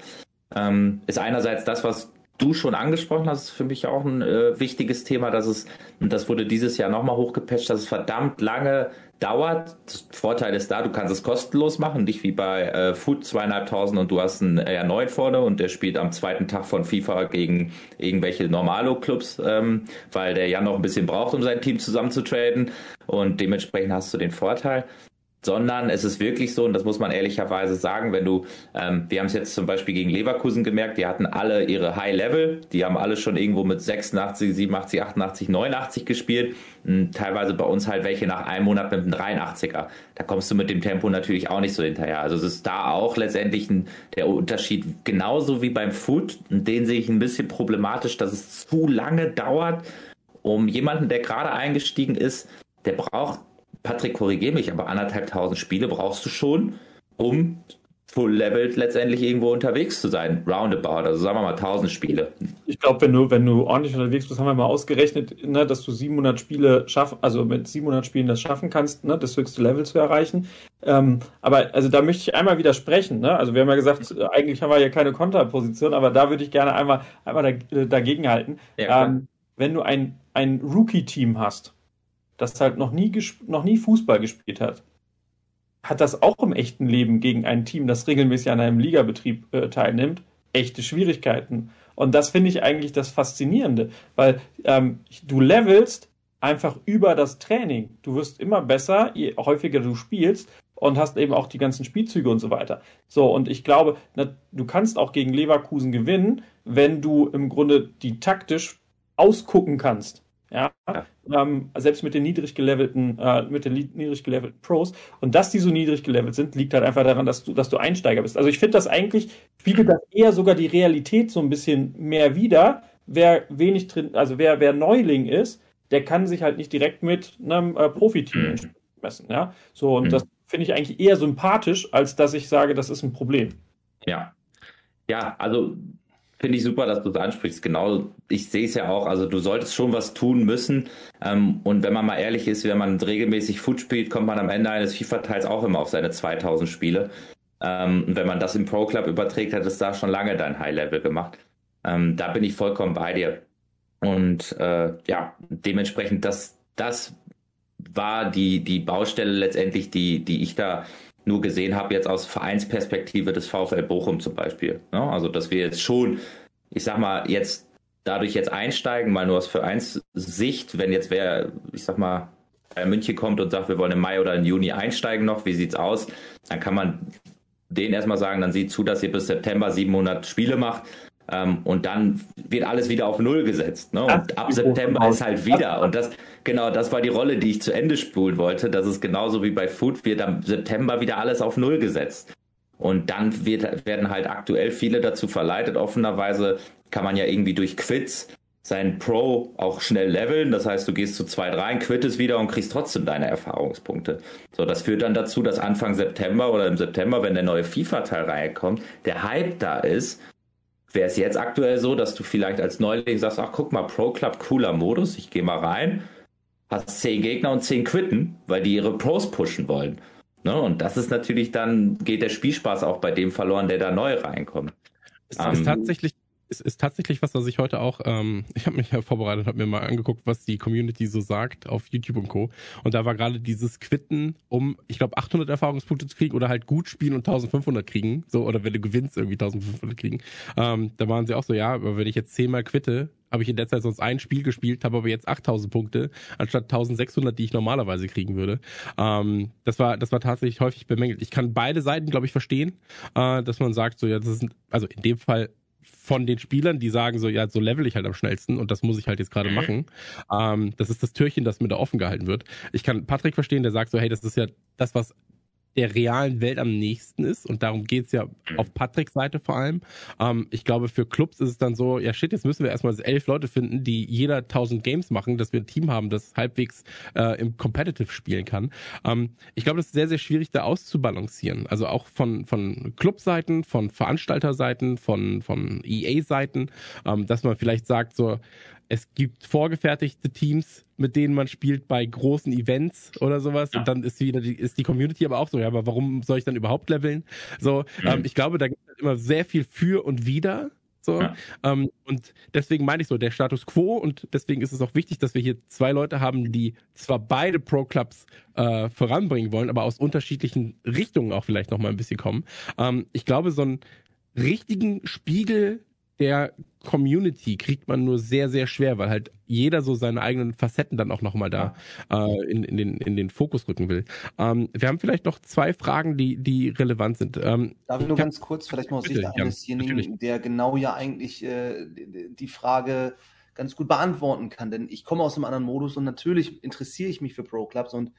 ähm, ist einerseits das, was du schon angesprochen hast, ist für mich auch ein äh, wichtiges Thema, dass es, und das wurde dieses Jahr nochmal hochgepatcht, dass es verdammt lange dauert. Das Vorteil ist da, du kannst es kostenlos machen, nicht wie bei äh, Food zweieinhalbtausend und du hast einen R9 vorne und der spielt am zweiten Tag von FIFA gegen irgendwelche Normalo-Clubs, ähm, weil der ja noch ein bisschen braucht, um sein Team zusammenzutraden und dementsprechend hast du den Vorteil sondern es ist wirklich so, und das muss man ehrlicherweise sagen, wenn du, ähm, wir haben es jetzt zum Beispiel gegen Leverkusen gemerkt, die hatten alle ihre High Level, die haben alle schon irgendwo mit 86, 87, 88, 89 gespielt, hm, teilweise bei uns halt welche nach einem Monat mit einem 83er. Da kommst du mit dem Tempo natürlich auch nicht so hinterher. Also es ist da auch letztendlich ein, der Unterschied genauso wie beim Foot, den sehe ich ein bisschen problematisch, dass es zu lange dauert, um jemanden, der gerade eingestiegen ist, der braucht Patrick, korrigiere mich, aber anderthalbtausend Spiele brauchst du schon, um full leveled letztendlich irgendwo unterwegs zu sein, roundabout, also sagen wir mal 1000 Spiele.
Ich glaube, wenn du, wenn du ordentlich unterwegs bist, haben wir mal ausgerechnet, ne, dass du 700 Spiele schaffen, also mit 700 Spielen das schaffen kannst, ne, das höchste Level zu erreichen. Ähm, aber also da möchte ich einmal widersprechen. Ne? Also wir haben ja gesagt, eigentlich haben wir ja keine Konterposition, aber da würde ich gerne einmal, einmal dagegen halten. Ja, ähm, wenn du ein, ein Rookie-Team hast, das halt noch nie, noch nie Fußball gespielt hat, hat das auch im echten Leben gegen ein Team, das regelmäßig an einem Ligabetrieb äh, teilnimmt, echte Schwierigkeiten. Und das finde ich eigentlich das Faszinierende, weil ähm, du levelst einfach über das Training. Du wirst immer besser, je häufiger du spielst und hast eben auch die ganzen Spielzüge und so weiter. So, und ich glaube, na, du kannst auch gegen Leverkusen gewinnen, wenn du im Grunde die taktisch ausgucken kannst. Ja, ähm, selbst mit den niedrig gelevelten, äh, mit den niedrig gelevelten Pros. Und dass die so niedrig gelevelt sind, liegt halt einfach daran, dass du, dass du Einsteiger bist. Also ich finde das eigentlich, spiegelt das eher sogar die Realität so ein bisschen mehr wider. Wer wenig drin, also wer, wer Neuling ist, der kann sich halt nicht direkt mit einem äh, Profiteam mhm. messen. Ja, so, und mhm. das finde ich eigentlich eher sympathisch, als dass ich sage, das ist ein Problem.
Ja. Ja, also Finde ich super, dass du es ansprichst. Genau, ich sehe es ja auch. Also du solltest schon was tun müssen. Ähm, und wenn man mal ehrlich ist, wenn man regelmäßig Foot spielt, kommt man am Ende eines FIFA-Teils auch immer auf seine 2000 Spiele. Ähm, und wenn man das im Pro Club überträgt, hat es da schon lange dein High-Level gemacht. Ähm, da bin ich vollkommen bei dir. Und äh, ja, dementsprechend, das, das war die, die Baustelle letztendlich, die, die ich da nur gesehen habe, jetzt aus Vereinsperspektive des VfL Bochum zum Beispiel. Ne? Also, dass wir jetzt schon, ich sag mal, jetzt dadurch jetzt einsteigen, mal nur aus Vereinssicht, wenn jetzt wer, ich sag mal, bei München kommt und sagt, wir wollen im Mai oder im Juni einsteigen noch, wie sieht's aus? Dann kann man denen erstmal sagen, dann sieht zu, dass ihr bis September 700 Spiele macht. Ähm, und dann wird alles wieder auf Null gesetzt. Ne? Und ab September ist halt wieder. Und das, genau, das war die Rolle, die ich zu Ende spulen wollte. Das ist genauso wie bei Food, wird am September wieder alles auf Null gesetzt. Und dann wird, werden halt aktuell viele dazu verleitet. Offenerweise kann man ja irgendwie durch Quits sein Pro auch schnell leveln. Das heißt, du gehst zu zweit rein, quittest wieder und kriegst trotzdem deine Erfahrungspunkte. So, das führt dann dazu, dass Anfang September oder im September, wenn der neue FIFA-Teil reinkommt, der Hype da ist wäre es jetzt aktuell so, dass du vielleicht als Neuling sagst, ach guck mal, Pro Club, cooler Modus, ich gehe mal rein, hast zehn Gegner und zehn quitten, weil die ihre Pros pushen wollen. Ne? Und das ist natürlich dann, geht der Spielspaß auch bei dem verloren, der da neu reinkommt.
Es ist ähm, tatsächlich es ist tatsächlich was, was ich heute auch, ähm, ich habe mich ja vorbereitet, habe mir mal angeguckt, was die Community so sagt auf YouTube und Co. Und da war gerade dieses Quitten, um, ich glaube, 800 Erfahrungspunkte zu kriegen oder halt gut spielen und 1500 kriegen, so oder wenn du gewinnst irgendwie 1500 kriegen. Ähm, da waren sie auch so, ja, aber wenn ich jetzt zehnmal quitte, habe ich in der Zeit sonst ein Spiel gespielt, habe aber jetzt 8000 Punkte anstatt 1600, die ich normalerweise kriegen würde. Ähm, das war das war tatsächlich häufig bemängelt. Ich kann beide Seiten, glaube ich, verstehen, äh, dass man sagt, so ja, das ist also in dem Fall von den Spielern, die sagen so, ja, so level ich halt am schnellsten und das muss ich halt jetzt gerade mhm. machen. Ähm, das ist das Türchen, das mir da offen gehalten wird. Ich kann Patrick verstehen, der sagt so, hey, das ist ja das, was der realen Welt am nächsten ist. Und darum geht's ja auf Patricks Seite vor allem. Ähm, ich glaube, für Clubs ist es dann so, ja shit, jetzt müssen wir erstmal elf Leute finden, die jeder 1000 Games machen, dass wir ein Team haben, das halbwegs äh, im Competitive spielen kann. Ähm, ich glaube, das ist sehr, sehr schwierig, da auszubalancieren. Also auch von, von Clubseiten, von Veranstalterseiten, von, von EA-Seiten, ähm, dass man vielleicht sagt so, es gibt vorgefertigte Teams, mit denen man spielt bei großen Events oder sowas. Ja. Und dann ist wieder die, ist die Community aber auch so, ja, aber warum soll ich dann überhaupt leveln? So, mhm. ähm, ich glaube, da gibt es halt immer sehr viel für und wider. So. Ja. Ähm, und deswegen meine ich so, der Status quo und deswegen ist es auch wichtig, dass wir hier zwei Leute haben, die zwar beide Pro-Clubs äh, voranbringen wollen, aber aus unterschiedlichen Richtungen auch vielleicht nochmal ein bisschen kommen. Ähm, ich glaube, so einen richtigen Spiegel der Community kriegt man nur sehr, sehr schwer, weil halt jeder so seine eigenen Facetten dann auch nochmal da äh, in, in, den, in den Fokus rücken will. Ähm, wir haben vielleicht noch zwei Fragen, die, die relevant sind. Ähm,
Darf ich nur ganz kurz, vielleicht mal aus Sicht desjenigen, der genau ja eigentlich äh, die Frage ganz gut beantworten kann, denn ich komme aus einem anderen Modus und natürlich interessiere ich mich für Pro Clubs und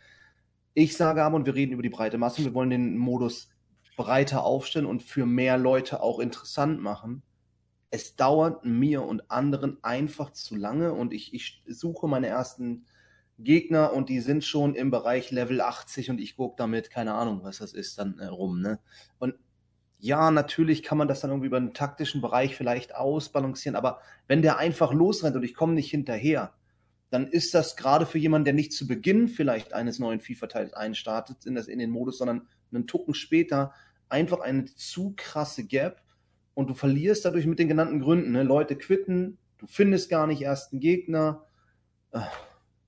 ich sage aber, und wir reden über die breite Masse, wir wollen den Modus breiter aufstellen und für mehr Leute auch interessant machen es dauert mir und anderen einfach zu lange und ich, ich suche meine ersten Gegner und die sind schon im Bereich Level 80 und ich gucke damit, keine Ahnung, was das ist, dann äh, rum. Ne? Und ja, natürlich kann man das dann irgendwie über einen taktischen Bereich vielleicht ausbalancieren, aber wenn der einfach losrennt und ich komme nicht hinterher, dann ist das gerade für jemanden, der nicht zu Beginn vielleicht eines neuen FIFA-Teils einstartet in, das, in den Modus, sondern einen Tucken später, einfach eine zu krasse Gap, und du verlierst dadurch mit den genannten Gründen. Ne? Leute quitten, du findest gar nicht erst einen Gegner, äh,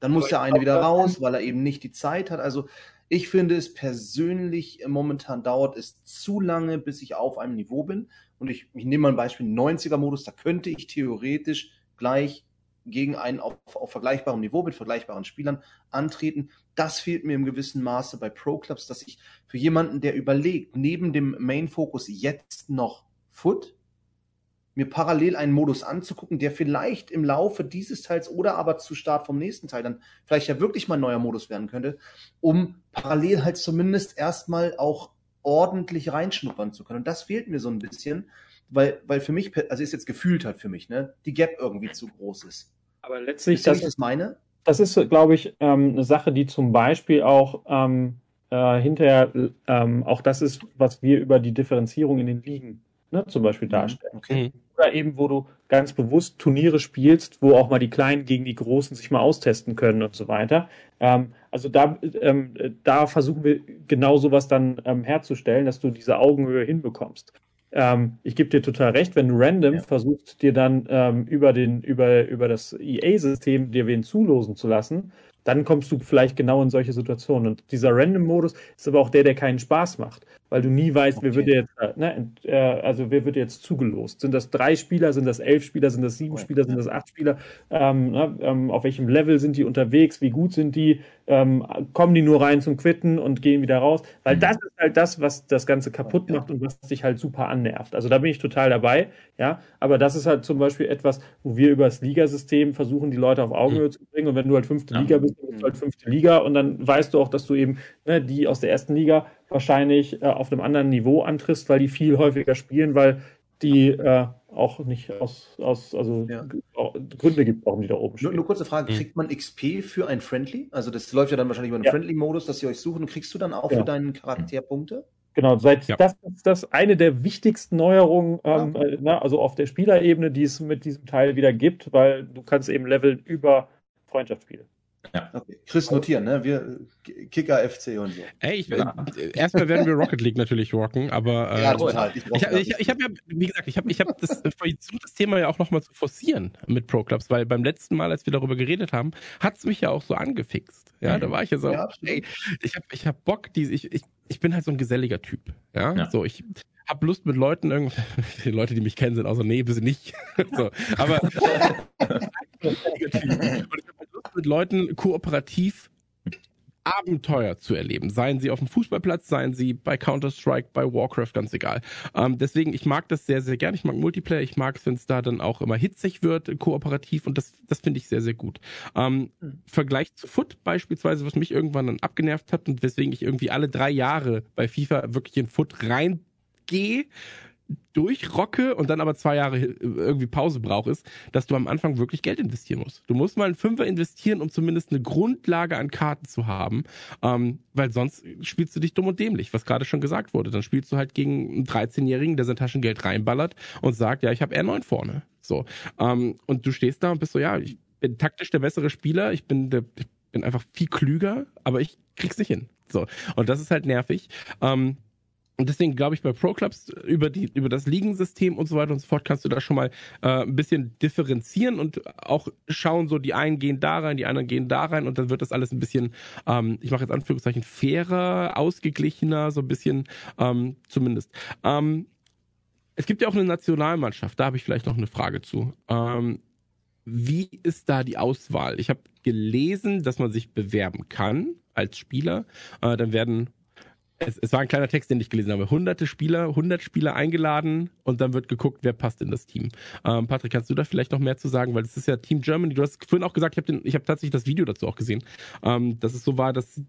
dann muss der eine wieder raus, weil er eben nicht die Zeit hat. Also ich finde es persönlich momentan dauert es zu lange, bis ich auf einem Niveau bin. Und ich, ich nehme mal ein Beispiel 90er-Modus, da könnte ich theoretisch gleich gegen einen auf, auf vergleichbarem Niveau mit vergleichbaren Spielern antreten. Das fehlt mir im gewissen Maße bei Pro Clubs, dass ich für jemanden, der überlegt, neben dem Main Focus jetzt noch Foot, mir parallel einen Modus anzugucken, der vielleicht im Laufe dieses Teils oder aber zu Start vom nächsten Teil dann vielleicht ja wirklich mal ein neuer Modus werden könnte, um parallel halt zumindest erstmal auch ordentlich reinschnuppern zu können. Und das fehlt mir so ein bisschen, weil, weil für mich, also ist jetzt gefühlt halt für mich, ne, die Gap irgendwie zu groß ist.
Aber letztlich, das ist meine. Das ist, glaube ich, ähm, eine Sache, die zum Beispiel auch ähm, äh, hinterher ähm, auch das ist, was wir über die Differenzierung in den Ligen ne, zum Beispiel mhm. darstellen. Okay. Oder eben, wo du ganz bewusst Turniere spielst, wo auch mal die Kleinen gegen die Großen sich mal austesten können und so weiter. Ähm, also da, ähm, da versuchen wir genau sowas dann ähm, herzustellen, dass du diese Augenhöhe hinbekommst. Ähm, ich gebe dir total recht, wenn du random ja. versuchst, dir dann ähm, über, den, über, über das EA-System dir wen zulosen zu lassen, dann kommst du vielleicht genau in solche Situationen. Und dieser Random-Modus ist aber auch der, der keinen Spaß macht weil du nie weißt, okay. wer wird jetzt, ne, äh, also wer wird jetzt zugelost? Sind das drei Spieler, sind das elf Spieler, sind das sieben Spieler, sind das acht Spieler? Ähm, ne, ähm, auf welchem Level sind die unterwegs? Wie gut sind die? Ähm, kommen die nur rein zum Quitten und gehen wieder raus? Weil mhm. das ist halt das, was das Ganze kaputt macht und was dich halt super annervt. Also da bin ich total dabei, ja. Aber das ist halt zum Beispiel etwas, wo wir über das Ligasystem versuchen, die Leute auf Augenhöhe mhm. zu bringen. Und wenn du halt fünfte ja. Liga bist, dann bist du halt fünfte Liga und dann weißt du auch, dass du eben ne, die aus der ersten Liga wahrscheinlich äh, auf einem anderen Niveau antriffst, weil die viel häufiger spielen, weil die äh, auch nicht aus, aus also ja. Gründe gibt, warum die da oben
stehen. Nur, nur kurze Frage, mhm. kriegt man XP für ein Friendly? Also das läuft ja dann wahrscheinlich über einen ja. Friendly-Modus, dass sie euch suchen. Kriegst du dann auch ja. für deinen Charakter Punkte?
Genau, seit ja. das ist das eine der wichtigsten Neuerungen, ähm, äh, na, also auf der Spielerebene, die es mit diesem Teil wieder gibt, weil du kannst eben leveln über Freundschaftsspiele.
Ja. Okay. Chris notieren, ne? Wir Kicker FC und so.
Ey, ich, ja. erstmal werden wir Rocket League natürlich rocken, aber äh, ja, total. ich, ich, ich, ich habe ja, wie gesagt, ich habe ich hab das versucht, das Thema ja auch nochmal zu forcieren mit Pro Clubs, weil beim letzten Mal, als wir darüber geredet haben, hat es mich ja auch so angefixt. Ja, mhm. da war ich ja so, ja, ey, ich habe ich hab Bock, die, ich, ich, ich bin halt so ein geselliger Typ. Ja, ja. so ich hab Lust mit Leuten irgendwie, die Leute, die mich kennen, sind auch so, nee, bist nicht. so, aber und ich habe Lust mit Leuten kooperativ Abenteuer zu erleben. Seien sie auf dem Fußballplatz, seien sie bei Counter-Strike, bei Warcraft, ganz egal. Ähm, deswegen, ich mag das sehr, sehr gern. Ich mag Multiplayer. Ich mag es, wenn es da dann auch immer hitzig wird, kooperativ. Und das, das finde ich sehr, sehr gut. Ähm, mhm. Vergleich zu Foot beispielsweise, was mich irgendwann dann abgenervt hat und weswegen ich irgendwie alle drei Jahre bei FIFA wirklich in Foot reingehe, durchrocke und dann aber zwei Jahre irgendwie Pause brauche, ist, dass du am Anfang wirklich Geld investieren musst. Du musst mal einen Fünfer investieren, um zumindest eine Grundlage an Karten zu haben, ähm, weil sonst spielst du dich dumm und dämlich, was gerade schon gesagt wurde. Dann spielst du halt gegen einen 13-Jährigen, der sein Taschengeld reinballert und sagt, ja, ich habe R9 vorne. So. Ähm, und du stehst da und bist so, ja, ich bin taktisch der bessere Spieler, ich bin der, ich bin einfach viel klüger, aber ich krieg's nicht hin. So. Und das ist halt nervig. Ähm, und deswegen glaube ich, bei Pro Clubs über, die, über das Ligensystem und so weiter und so fort kannst du da schon mal äh, ein bisschen differenzieren und auch schauen, so die einen gehen da rein, die anderen gehen da rein und dann wird das alles ein bisschen, ähm, ich mache jetzt Anführungszeichen, fairer, ausgeglichener, so ein bisschen ähm, zumindest. Ähm, es gibt ja auch eine Nationalmannschaft, da habe ich vielleicht noch eine Frage zu. Ähm, wie ist da die Auswahl? Ich habe gelesen, dass man sich bewerben kann als Spieler. Äh, dann werden es, es war ein kleiner Text, den ich gelesen habe. Hunderte Spieler, hundert Spieler eingeladen und dann wird geguckt, wer passt in das Team. Ähm, Patrick, kannst du da vielleicht noch mehr zu sagen? Weil es ist ja Team Germany. Du hast vorhin auch gesagt, ich habe hab tatsächlich das Video dazu auch gesehen, ähm, dass es so war, dass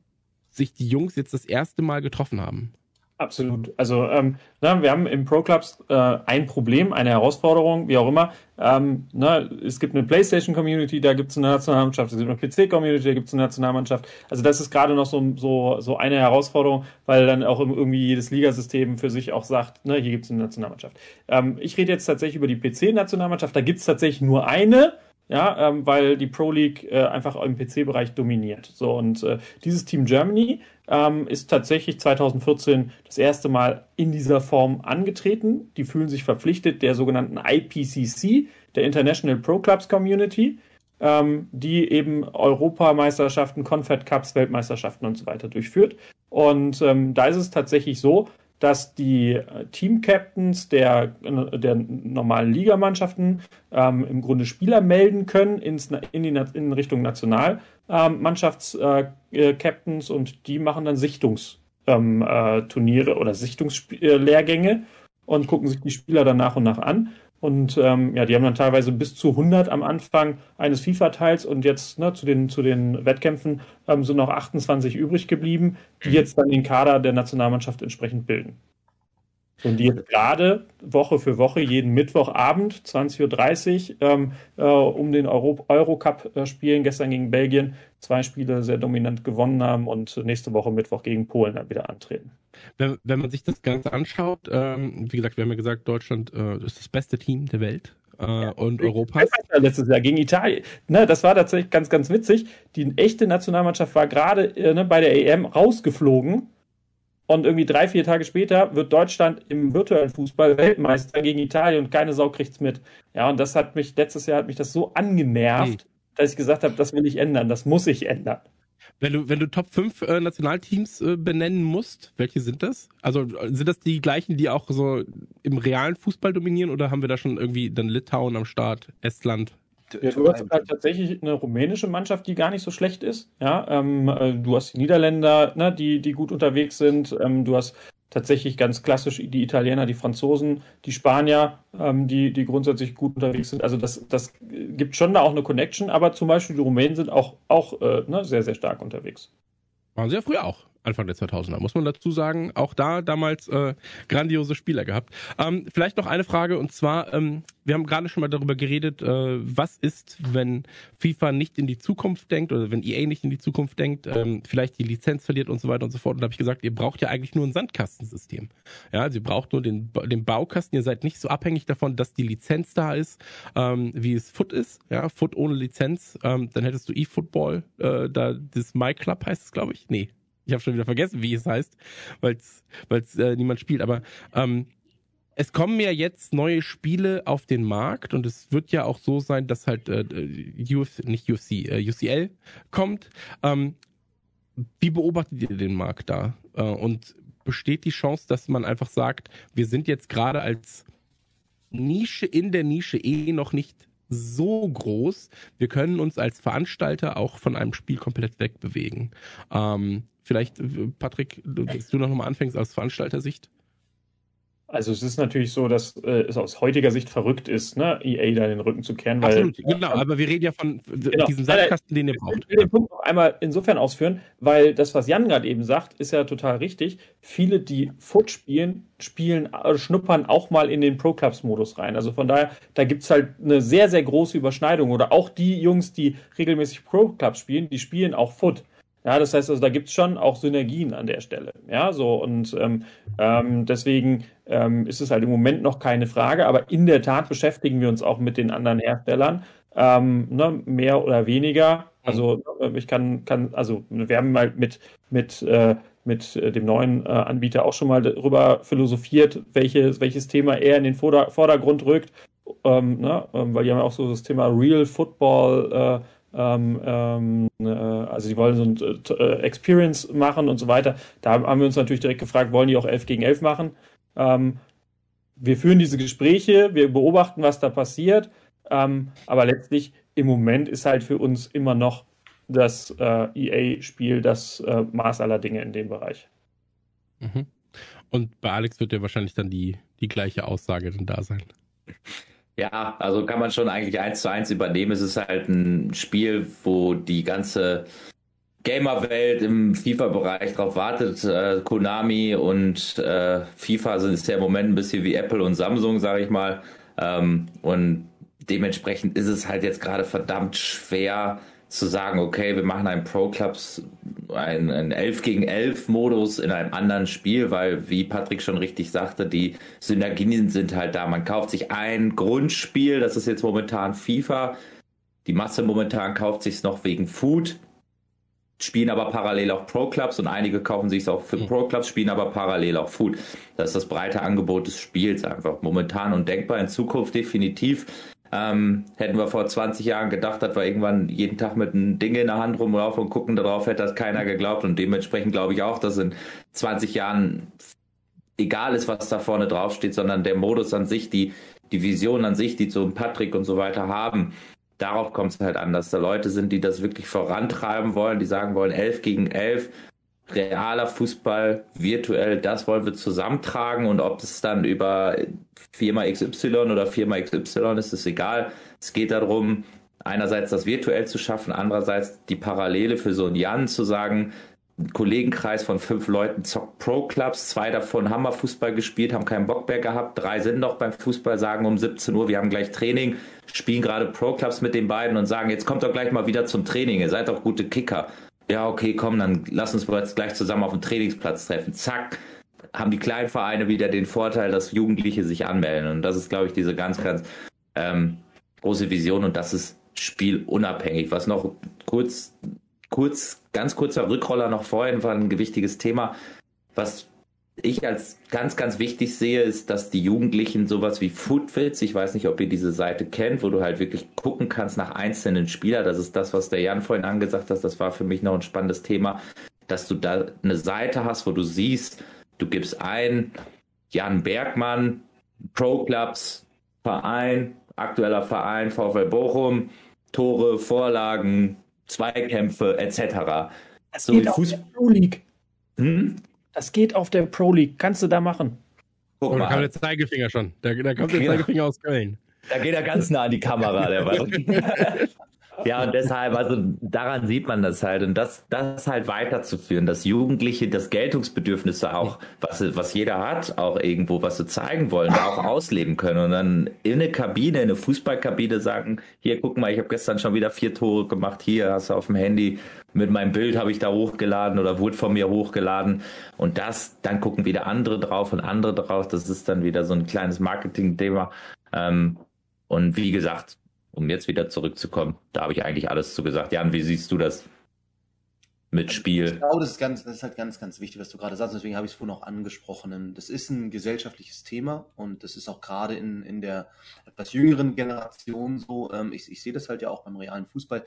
sich die Jungs jetzt das erste Mal getroffen haben.
Absolut. Also ähm, na, wir haben im Pro Clubs äh, ein Problem, eine Herausforderung, wie auch immer. Ähm, na, es gibt eine PlayStation Community, da gibt es eine Nationalmannschaft, es gibt eine PC Community, da gibt es eine Nationalmannschaft. Also das ist gerade noch so, so, so eine Herausforderung, weil dann auch irgendwie jedes Ligasystem für sich auch sagt, ne, hier gibt es eine Nationalmannschaft. Ähm, ich rede jetzt tatsächlich über die PC-Nationalmannschaft, da gibt es tatsächlich nur eine ja, ähm, weil die Pro League äh, einfach im PC-Bereich dominiert. So und äh, dieses Team Germany ähm, ist tatsächlich 2014 das erste Mal in dieser Form angetreten. Die fühlen sich verpflichtet der sogenannten IPCC, der International Pro Clubs Community, ähm, die eben Europameisterschaften, Confed Cups, Weltmeisterschaften und so weiter durchführt. Und ähm, da ist es tatsächlich so, dass die äh, Team-Captains der, der normalen Ligamannschaften ähm, im Grunde Spieler melden können ins, in, die, in Richtung Nationalmannschafts-Captains ähm, äh, und die machen dann Sichtungsturniere ähm, äh, oder Sichtungslehrgänge und gucken sich die Spieler dann nach und nach an. Und ähm, ja, die haben dann teilweise bis zu 100 am Anfang eines FIFA-Teils und jetzt ne, zu, den, zu den Wettkämpfen ähm, sind noch 28 übrig geblieben, die mhm. jetzt dann den Kader der Nationalmannschaft entsprechend bilden. Und die jetzt gerade Woche für Woche, jeden Mittwochabend, 20.30 Uhr, ähm, äh, um den Euro Eurocup äh, spielen, gestern gegen Belgien, zwei Spiele sehr dominant gewonnen haben und nächste Woche Mittwoch gegen Polen dann wieder antreten.
Wenn, wenn man sich das Ganze anschaut, ähm, wie gesagt, wir haben ja gesagt, Deutschland äh, ist das beste Team der Welt. Äh, ja, und Europa.
Letztes Jahr gegen Italien. Ne, das war tatsächlich ganz, ganz witzig. Die echte Nationalmannschaft war gerade äh, ne, bei der EM rausgeflogen und irgendwie drei, vier Tage später wird Deutschland im virtuellen Fußball Weltmeister gegen Italien und keine Sau kriegt's mit. Ja, und das hat mich, letztes Jahr hat mich das so angenervt, dass ich gesagt habe, das will ich ändern, das muss ich ändern.
Wenn du, wenn du Top 5 äh, Nationalteams äh, benennen musst, welche sind das? Also sind das die gleichen, die auch so im realen Fußball dominieren oder haben wir da schon irgendwie dann Litauen am Start, Estland,
ja, du hast halt tatsächlich eine rumänische Mannschaft, die gar nicht so schlecht ist. Ja, ähm, äh, du hast die Niederländer, ne, die, die gut unterwegs sind. Ähm, du hast tatsächlich ganz klassisch die Italiener, die Franzosen, die Spanier, ähm, die, die grundsätzlich gut unterwegs sind. Also das, das gibt schon da auch eine Connection, aber zum Beispiel die Rumänen sind auch, auch äh, ne, sehr, sehr stark unterwegs.
Waren sie ja früher auch. Anfang der 2000er, muss man dazu sagen. Auch da damals äh, grandiose Spieler gehabt. Ähm, vielleicht noch eine Frage und zwar, ähm, wir haben gerade schon mal darüber geredet, äh, was ist, wenn FIFA nicht in die Zukunft denkt oder wenn EA nicht in die Zukunft denkt, ähm, vielleicht die Lizenz verliert und so weiter und so fort. Und da habe ich gesagt, ihr braucht ja eigentlich nur ein Sandkastensystem. Ja, also ihr braucht nur den, den Baukasten. Ihr seid nicht so abhängig davon, dass die Lizenz da ist, ähm, wie es Foot ist. Ja, Foot ohne Lizenz. Ähm, dann hättest du eFootball, äh, da das MyClub heißt es, glaube ich. Nee, ich habe schon wieder vergessen, wie es heißt, weil es äh, niemand spielt. Aber ähm, es kommen ja jetzt neue Spiele auf den Markt und es wird ja auch so sein, dass halt äh, Uf, nicht UFC, äh, UCL kommt. Ähm, wie beobachtet ihr den Markt da? Äh, und besteht die Chance, dass man einfach sagt, wir sind jetzt gerade als Nische in der Nische eh noch nicht so groß. Wir können uns als Veranstalter auch von einem Spiel komplett wegbewegen. Ähm, vielleicht, äh, Patrick, dass du noch mal anfängst aus Veranstaltersicht.
Also es ist natürlich so, dass äh, es aus heutiger Sicht verrückt ist, ne, EA da den Rücken zu kehren.
Weil, Absolut, genau, aber wir reden ja von genau. diesem Sandkasten, den ihr braucht.
Ich will den Punkt noch einmal insofern ausführen, weil das, was Jan gerade eben sagt, ist ja total richtig. Viele, die Foot spielen, spielen, äh, schnuppern auch mal in den Pro-Clubs-Modus rein. Also von daher, da gibt's halt eine sehr, sehr große Überschneidung. Oder auch die Jungs, die regelmäßig Pro-Clubs spielen, die spielen auch Foot. Ja, das heißt also, da gibt's schon auch Synergien an der Stelle. Ja, so und ähm, ähm, deswegen ähm, ist es halt im Moment noch keine Frage, aber in der Tat beschäftigen wir uns auch mit den anderen Herstellern, ähm, ne, mehr oder weniger. Also äh, ich kann, kann, also wir haben mal mit mit äh, mit dem neuen äh, Anbieter auch schon mal darüber philosophiert, welches welches Thema er in den Vorder Vordergrund rückt, ähm, ne, ähm, weil die haben ja auch so das Thema Real Football äh, ähm, ähm, äh, also sie wollen so ein äh, Experience machen und so weiter. Da haben wir uns natürlich direkt gefragt, wollen die auch 11 gegen 11 machen? Ähm, wir führen diese Gespräche, wir beobachten, was da passiert, ähm, aber letztlich im Moment ist halt für uns immer noch das äh, EA-Spiel das äh, Maß aller Dinge in dem Bereich.
Mhm. Und bei Alex wird ja wahrscheinlich dann die, die gleiche Aussage dann da sein.
Ja, also kann man schon eigentlich eins zu eins übernehmen. Es ist halt ein Spiel, wo die ganze Gamer-Welt im FIFA-Bereich drauf wartet. Äh, Konami und äh, FIFA sind ja im Moment ein bisschen wie Apple und Samsung, sage ich mal. Ähm, und dementsprechend ist es halt jetzt gerade verdammt schwer, zu sagen, okay, wir machen einen Pro Clubs, einen, einen 11 gegen 11 Modus in einem anderen Spiel, weil, wie Patrick schon richtig sagte, die Synergien sind halt da. Man kauft sich ein Grundspiel, das ist jetzt momentan FIFA. Die Masse momentan kauft sich noch wegen Food, spielen aber parallel auch Pro Clubs und einige kaufen sich auch für Pro Clubs, spielen aber parallel auch Food. Das ist das breite Angebot des Spiels einfach momentan und denkbar in Zukunft definitiv. Ähm, hätten wir vor 20 Jahren gedacht, dass wir irgendwann jeden Tag mit einem Ding in der Hand rumlaufen und gucken darauf, hätte das keiner geglaubt. Und dementsprechend glaube ich auch, dass in 20 Jahren egal ist, was da vorne drauf steht, sondern der Modus an sich, die, die Vision an sich, die so ein Patrick und so weiter haben, darauf kommt es halt an, dass da Leute sind, die das wirklich vorantreiben wollen, die sagen wollen, 11 gegen 11 realer Fußball virtuell, das wollen wir zusammentragen und ob es dann über Firma XY oder Firma XY ist, ist egal. Es geht darum, einerseits das virtuell zu schaffen, andererseits die Parallele für so einen Jan zu sagen, ein Kollegenkreis von fünf Leuten zockt Pro-Clubs, zwei davon haben mal Fußball gespielt, haben keinen Bock mehr gehabt, drei sind noch beim Fußball, sagen um 17 Uhr, wir haben gleich Training, spielen gerade Pro-Clubs mit den beiden und sagen, jetzt kommt doch gleich mal wieder zum Training, ihr seid doch gute Kicker ja, okay, komm, dann lass uns jetzt gleich zusammen auf dem Trainingsplatz treffen. Zack, haben die kleinen Vereine wieder den Vorteil, dass Jugendliche sich anmelden. Und das ist, glaube ich, diese ganz, ganz ähm, große Vision und das ist spielunabhängig. Was noch kurz, kurz, ganz kurzer Rückroller noch vorhin war ein gewichtiges Thema, was ich als ganz, ganz wichtig sehe, ist, dass die Jugendlichen sowas wie Footfits, ich weiß nicht, ob ihr diese Seite kennt, wo du halt wirklich gucken kannst nach einzelnen Spielern. Das ist das, was der Jan vorhin angesagt hat. Das war für mich noch ein spannendes Thema, dass du da eine Seite hast, wo du siehst, du gibst ein, Jan Bergmann, Pro Clubs, Verein, aktueller Verein, VfL Bochum, Tore, Vorlagen, Zweikämpfe, etc.
Das so geht Pro League. Hm? Das geht auf der Pro League. Kannst du da machen.
Guck oh, da kommt der Zeigefinger schon. Da, da kommt der genau. Zeigefinger aus Köln.
Da geht er ganz nah an die Kamera, der Ball. Ja, und deshalb, also daran sieht man das halt. Und das, das halt weiterzuführen, dass Jugendliche das Geltungsbedürfnis auch, was, was jeder hat, auch irgendwo, was sie zeigen wollen, da auch ausleben können. Und dann in eine Kabine, in eine Fußballkabine sagen, hier, guck mal, ich habe gestern schon wieder vier Tore gemacht, hier hast du auf dem Handy, mit meinem Bild habe ich da hochgeladen oder wurde von mir hochgeladen. Und das, dann gucken wieder andere drauf und andere drauf. Das ist dann wieder so ein kleines Marketing-Thema. Ähm, und wie gesagt, um jetzt wieder zurückzukommen, da habe ich eigentlich alles zu gesagt. Jan, wie siehst du das mit Spiel?
Ich glaube, das ist, ganz, das ist halt ganz, ganz wichtig, was du gerade sagst. Deswegen habe ich es vorhin auch angesprochen. Das ist ein gesellschaftliches Thema und das ist auch gerade in, in der etwas jüngeren Generation so. Ähm, ich, ich sehe das halt ja auch beim realen Fußball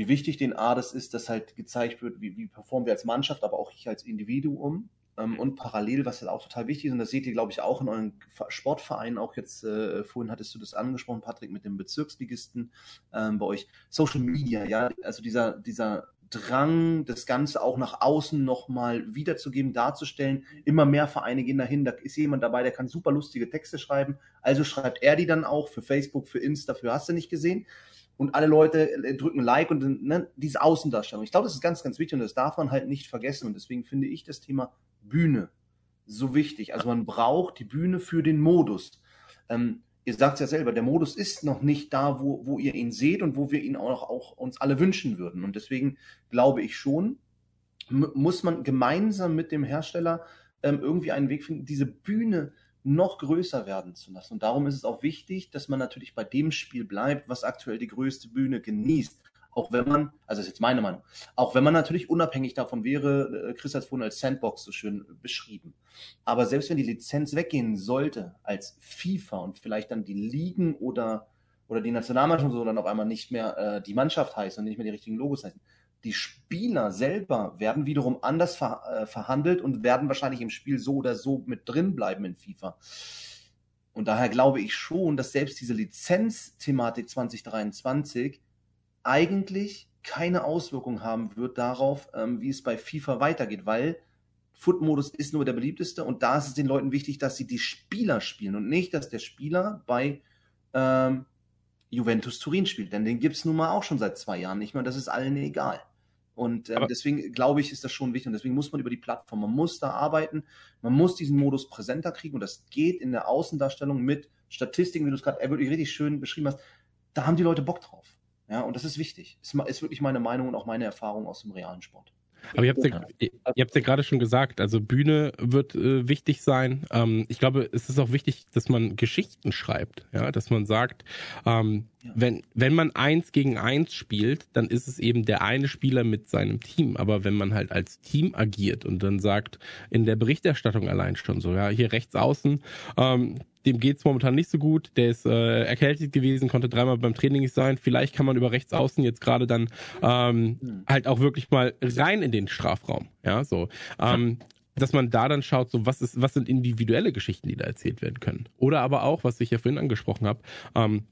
wie wichtig den A das ist, dass halt gezeigt wird, wie, wie performen wir als Mannschaft, aber auch ich als Individuum. Ähm, und parallel, was halt auch total wichtig ist, und das seht ihr, glaube ich, auch in euren Sportvereinen, auch jetzt, äh, vorhin hattest du das angesprochen, Patrick, mit dem Bezirksligisten ähm, bei euch, Social Media, ja, also dieser, dieser Drang, das Ganze auch nach außen nochmal wiederzugeben, darzustellen. Immer mehr Vereine gehen dahin, da ist jemand dabei, der kann super lustige Texte schreiben, also schreibt er die dann auch für Facebook, für Insta, für hast du nicht gesehen und alle Leute äh, drücken Like und ne, diese Außendarstellung. Ich glaube, das ist ganz, ganz wichtig und das darf man halt nicht vergessen. Und deswegen finde ich das Thema Bühne so wichtig. Also man braucht die Bühne für den Modus. Ähm, ihr sagt es ja selber, der Modus ist noch nicht da, wo, wo ihr ihn seht und wo wir ihn auch, auch uns alle wünschen würden. Und deswegen glaube ich schon, muss man gemeinsam mit dem Hersteller ähm, irgendwie einen Weg finden, diese Bühne noch größer werden zu lassen. Und darum ist es auch wichtig, dass man natürlich bei dem Spiel bleibt, was aktuell die größte Bühne genießt. Auch wenn man, also das ist jetzt meine Meinung, auch wenn man natürlich unabhängig davon wäre, äh, Chris hat es vorhin als Sandbox so schön beschrieben. Aber selbst wenn die Lizenz weggehen sollte als FIFA und vielleicht dann die Ligen oder, oder die Nationalmannschaft so dann auf einmal nicht mehr äh, die Mannschaft heißt und nicht mehr die richtigen Logos heißen, die Spieler selber werden wiederum anders ver, äh, verhandelt und werden wahrscheinlich im Spiel so oder so mit drin bleiben in FIFA. Und daher glaube ich schon, dass selbst diese Lizenzthematik 2023 eigentlich keine Auswirkung haben wird darauf, ähm, wie es bei FIFA weitergeht, weil Foot-Modus ist nur der beliebteste und da ist es den Leuten wichtig, dass sie die Spieler spielen und nicht, dass der Spieler bei ähm, Juventus Turin spielt. Denn den gibt es nun mal auch schon seit zwei Jahren nicht mehr und das ist allen egal. Und ähm, deswegen glaube ich, ist das schon wichtig und deswegen muss man über die Plattform, man muss da arbeiten, man muss diesen Modus präsenter kriegen und das geht in der Außendarstellung mit Statistiken, wie du es gerade wirklich richtig schön beschrieben hast. Da haben die Leute Bock drauf. Ja, und das ist wichtig. Ist, ist wirklich meine Meinung und auch meine Erfahrung aus dem realen Sport.
Aber ihr habt ja, ihr habt ja gerade schon gesagt, also Bühne wird äh, wichtig sein. Ähm, ich glaube, es ist auch wichtig, dass man Geschichten schreibt, ja, dass man sagt, ähm, ja. wenn wenn man eins gegen eins spielt, dann ist es eben der eine Spieler mit seinem Team. Aber wenn man halt als Team agiert und dann sagt in der Berichterstattung allein schon so, ja, hier rechts außen, ähm, dem geht's momentan nicht so gut. Der ist äh, erkältet gewesen, konnte dreimal beim Training nicht sein. Vielleicht kann man über rechts außen jetzt gerade dann ähm, mhm. halt auch wirklich mal rein in den Strafraum. Ja, so. Ähm, dass man da dann schaut, so was ist, was sind individuelle Geschichten, die da erzählt werden können. Oder aber auch, was ich ja vorhin angesprochen habe, ähm,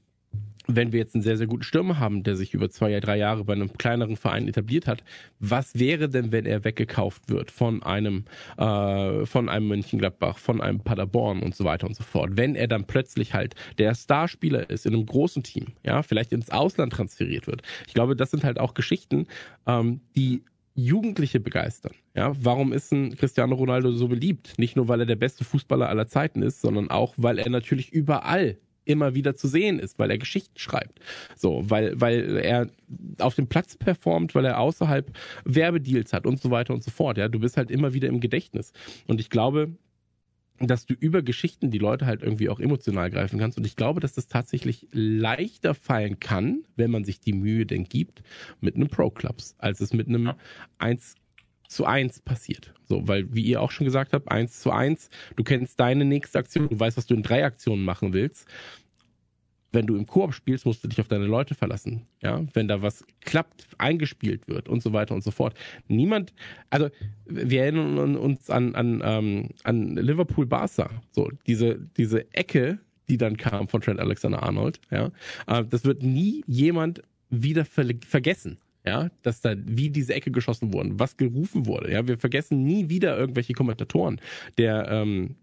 wenn wir jetzt einen sehr, sehr guten Stürmer haben, der sich über zwei, drei Jahre bei einem kleineren Verein etabliert hat, was wäre denn, wenn er weggekauft wird von einem, äh, von einem Mönchengladbach, von einem Paderborn und so weiter und so fort? Wenn er dann plötzlich halt der Starspieler ist in einem großen Team, ja, vielleicht ins Ausland transferiert wird. Ich glaube, das sind halt auch Geschichten, ähm, die Jugendliche begeistern. Ja, warum ist ein Cristiano Ronaldo so beliebt? Nicht nur, weil er der beste Fußballer aller Zeiten ist, sondern auch, weil er natürlich überall immer wieder zu sehen ist, weil er Geschichten schreibt. So, weil, weil er auf dem Platz performt, weil er außerhalb Werbedeals hat und so weiter und so fort. Ja, du bist halt immer wieder im Gedächtnis. Und ich glaube, dass du über Geschichten die Leute halt irgendwie auch emotional greifen kannst. Und ich glaube, dass das tatsächlich leichter fallen kann, wenn man sich die Mühe denn gibt, mit einem Pro-Clubs, als es mit einem 1 zu eins passiert. So, weil, wie ihr auch schon gesagt habt, eins zu eins, du kennst deine nächste Aktion, du weißt, was du in drei Aktionen machen willst. Wenn du im Koop spielst, musst du dich auf deine Leute verlassen. Ja, wenn da was klappt, eingespielt wird und so weiter und so fort. Niemand, also wir erinnern uns an an ähm, an Liverpool Barca. So diese diese Ecke, die dann kam von Trent Alexander Arnold. Ja, äh, das wird nie jemand wieder ver vergessen ja, dass da wie diese Ecke geschossen wurden, was gerufen wurde. Ja, wir vergessen nie wieder irgendwelche Kommentatoren, der ähm,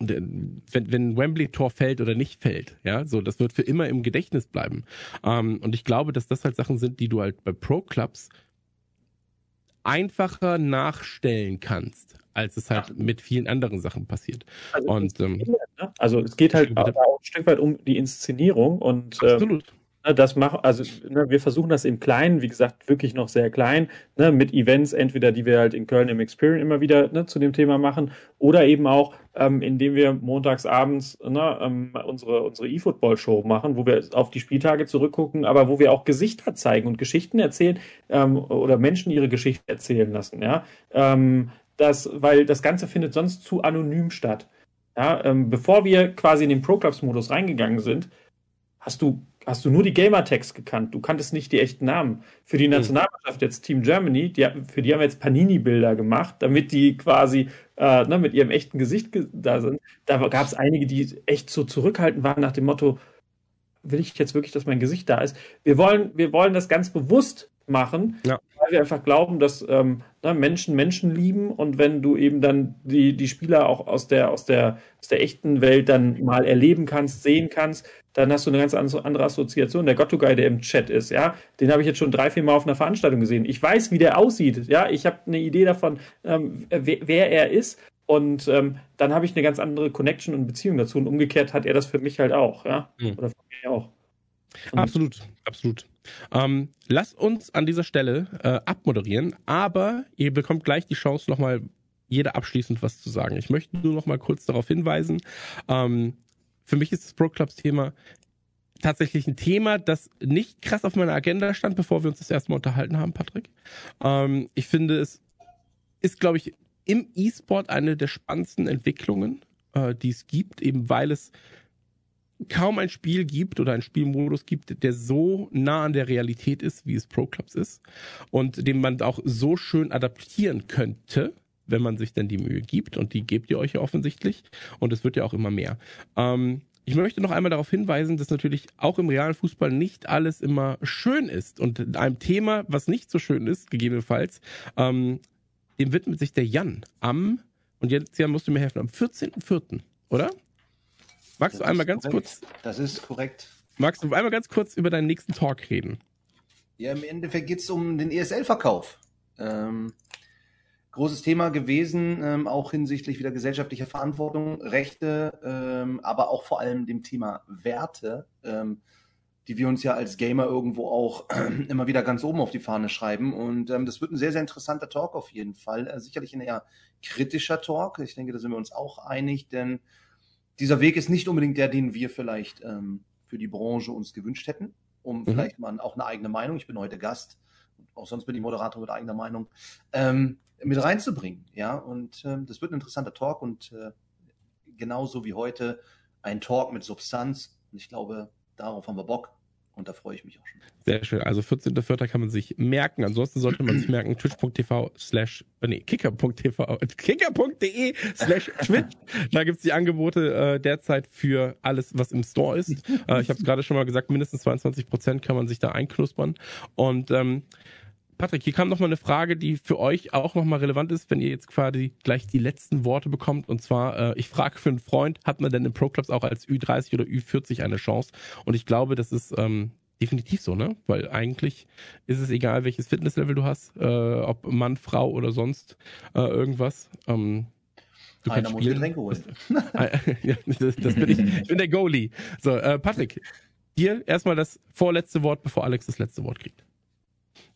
wenn, wenn Wembley-Tor fällt oder nicht fällt, ja, so, das wird für immer im Gedächtnis bleiben. Ähm, und ich glaube, dass das halt Sachen sind, die du halt bei Pro-Clubs einfacher nachstellen kannst, als es halt ja. mit vielen anderen Sachen passiert.
Also,
und,
ähm, ne? also es geht halt auch ein Stück weit um die Inszenierung und ähm, Absolut. Ähm, das machen, also ne, wir versuchen das im Kleinen, wie gesagt, wirklich noch sehr klein, ne, mit Events, entweder die wir halt in Köln im Experience immer wieder ne, zu dem Thema machen, oder eben auch, ähm, indem wir montags abends ne, ähm, unsere, unsere E-Football-Show machen, wo wir auf die Spieltage zurückgucken, aber wo wir auch Gesichter zeigen und Geschichten erzählen ähm, oder Menschen ihre Geschichte erzählen lassen. Ja? Ähm, das, weil das Ganze findet sonst zu anonym statt. Ja? Ähm, bevor wir quasi in den Pro-Clubs-Modus reingegangen sind, hast du hast du nur die Gamertags gekannt. Du kanntest nicht die echten Namen. Für die hm. Nationalmannschaft jetzt Team Germany, die, für die haben wir jetzt Panini-Bilder gemacht, damit die quasi äh, ne, mit ihrem echten Gesicht da sind. Da gab es einige, die echt so zurückhaltend waren nach dem Motto, will ich jetzt wirklich, dass mein Gesicht da ist? Wir wollen, wir wollen das ganz bewusst machen, ja. weil wir einfach glauben, dass ähm, ne, Menschen Menschen lieben und wenn du eben dann die, die Spieler auch aus der, aus, der, aus der echten Welt dann mal erleben kannst, sehen kannst, dann hast du eine ganz andere Assoziation. Der Gotto-Guy, der im Chat ist, ja, den habe ich jetzt schon drei, vier Mal auf einer Veranstaltung gesehen. Ich weiß, wie der aussieht, ja, ich habe eine Idee davon, ähm, wer, wer er ist und ähm, dann habe ich eine ganz andere Connection und Beziehung dazu. Und umgekehrt hat er das für mich halt auch, ja. Mhm. Oder für mich auch.
Und absolut, absolut. Ähm, lass uns an dieser Stelle äh, abmoderieren, aber ihr bekommt gleich die Chance, nochmal jeder abschließend was zu sagen. Ich möchte nur noch mal kurz darauf hinweisen. Ähm, für mich ist das Pro Clubs Thema tatsächlich ein Thema, das nicht krass auf meiner Agenda stand, bevor wir uns das erste Mal unterhalten haben, Patrick. Ähm, ich finde, es ist, glaube ich, im E-Sport eine der spannendsten Entwicklungen, äh, die es gibt, eben weil es kaum ein Spiel gibt oder ein Spielmodus gibt, der so nah an der Realität ist, wie es Pro Clubs ist und den man auch so schön adaptieren könnte, wenn man sich denn die Mühe gibt und die gebt ihr euch ja offensichtlich und es wird ja auch immer mehr. Ähm, ich möchte noch einmal darauf hinweisen, dass natürlich auch im realen Fußball nicht alles immer schön ist und einem Thema, was nicht so schön ist, gegebenenfalls, ähm, dem widmet sich der Jan am, und jetzt Jan musst du mir helfen, am 14.04., oder? Magst das du einmal ganz
korrekt.
kurz.
Das ist korrekt.
Magst du einmal ganz kurz über deinen nächsten Talk reden?
Ja, im Endeffekt geht es um den ESL-Verkauf. Ähm, großes Thema gewesen, ähm, auch hinsichtlich wieder gesellschaftlicher Verantwortung, Rechte, ähm, aber auch vor allem dem Thema Werte, ähm, die wir uns ja als Gamer irgendwo auch immer wieder ganz oben auf die Fahne schreiben. Und ähm, das wird ein sehr, sehr interessanter Talk auf jeden Fall. Äh, sicherlich ein eher kritischer Talk. Ich denke, da sind wir uns auch einig, denn dieser Weg ist nicht unbedingt der, den wir vielleicht ähm, für die Branche uns gewünscht hätten, um mhm. vielleicht mal auch eine eigene Meinung, ich bin heute Gast, auch sonst bin ich Moderator mit eigener Meinung, ähm, mit reinzubringen. Ja, und ähm, das wird ein interessanter Talk und äh, genauso wie heute ein Talk mit Substanz. Und ich glaube, darauf haben wir Bock. Und da freue ich mich auch schon.
Sehr schön. Also 14.04. kann man sich merken. Ansonsten sollte man sich merken, twitch.tv slash, äh, nee, kicker.tv, kicker.de slash twitch. Da gibt's die Angebote äh, derzeit für alles, was im Store ist. Äh, ich habe es gerade schon mal gesagt, mindestens 22 Prozent kann man sich da einknuspern. Und ähm, Patrick, hier kam noch mal eine Frage, die für euch auch noch mal relevant ist, wenn ihr jetzt quasi gleich die letzten Worte bekommt. Und zwar, äh, ich frage für einen Freund, hat man denn in Pro Clubs auch als Ü30 oder Ü40 eine Chance? Und ich glaube, das ist ähm, definitiv so, ne? Weil eigentlich ist es egal, welches Fitnesslevel du hast, äh, ob Mann, Frau oder sonst äh, irgendwas. Ähm,
du Einer muss Getränke holen.
ja, das, das, bin ich. Ich bin der Goalie. So, äh, Patrick, dir erstmal das vorletzte Wort, bevor Alex das letzte Wort kriegt.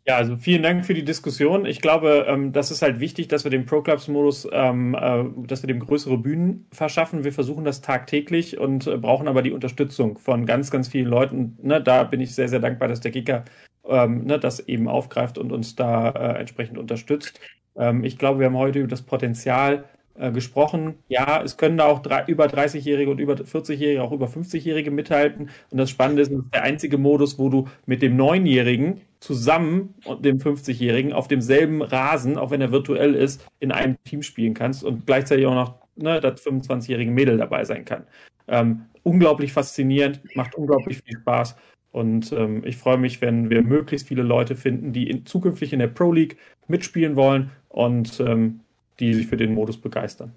Ja, also vielen Dank für die Diskussion. Ich glaube, ähm, das ist halt wichtig, dass wir dem Pro Clubs Modus, ähm, äh, dass wir dem größere Bühnen verschaffen. Wir versuchen das tagtäglich und äh, brauchen aber die Unterstützung von ganz, ganz vielen Leuten. Ne, da bin ich sehr, sehr dankbar, dass der Giga ähm, ne, das eben aufgreift und uns da äh, entsprechend unterstützt. Ähm, ich glaube, wir haben heute über das Potenzial äh, gesprochen. Ja, es können da auch drei, über 30-Jährige und über 40-Jährige, auch über 50-Jährige mithalten. Und das Spannende ist, das ist der einzige Modus, wo du mit dem Neunjährigen zusammen und dem 50-Jährigen auf demselben Rasen, auch wenn er virtuell ist, in einem Team spielen kannst und gleichzeitig auch noch ne, das 25-jährige Mädel dabei sein kann. Ähm, unglaublich faszinierend, macht unglaublich viel Spaß. Und ähm, ich freue mich, wenn wir möglichst viele Leute finden, die in, zukünftig in der Pro League mitspielen wollen und ähm, die sich für den Modus begeistern.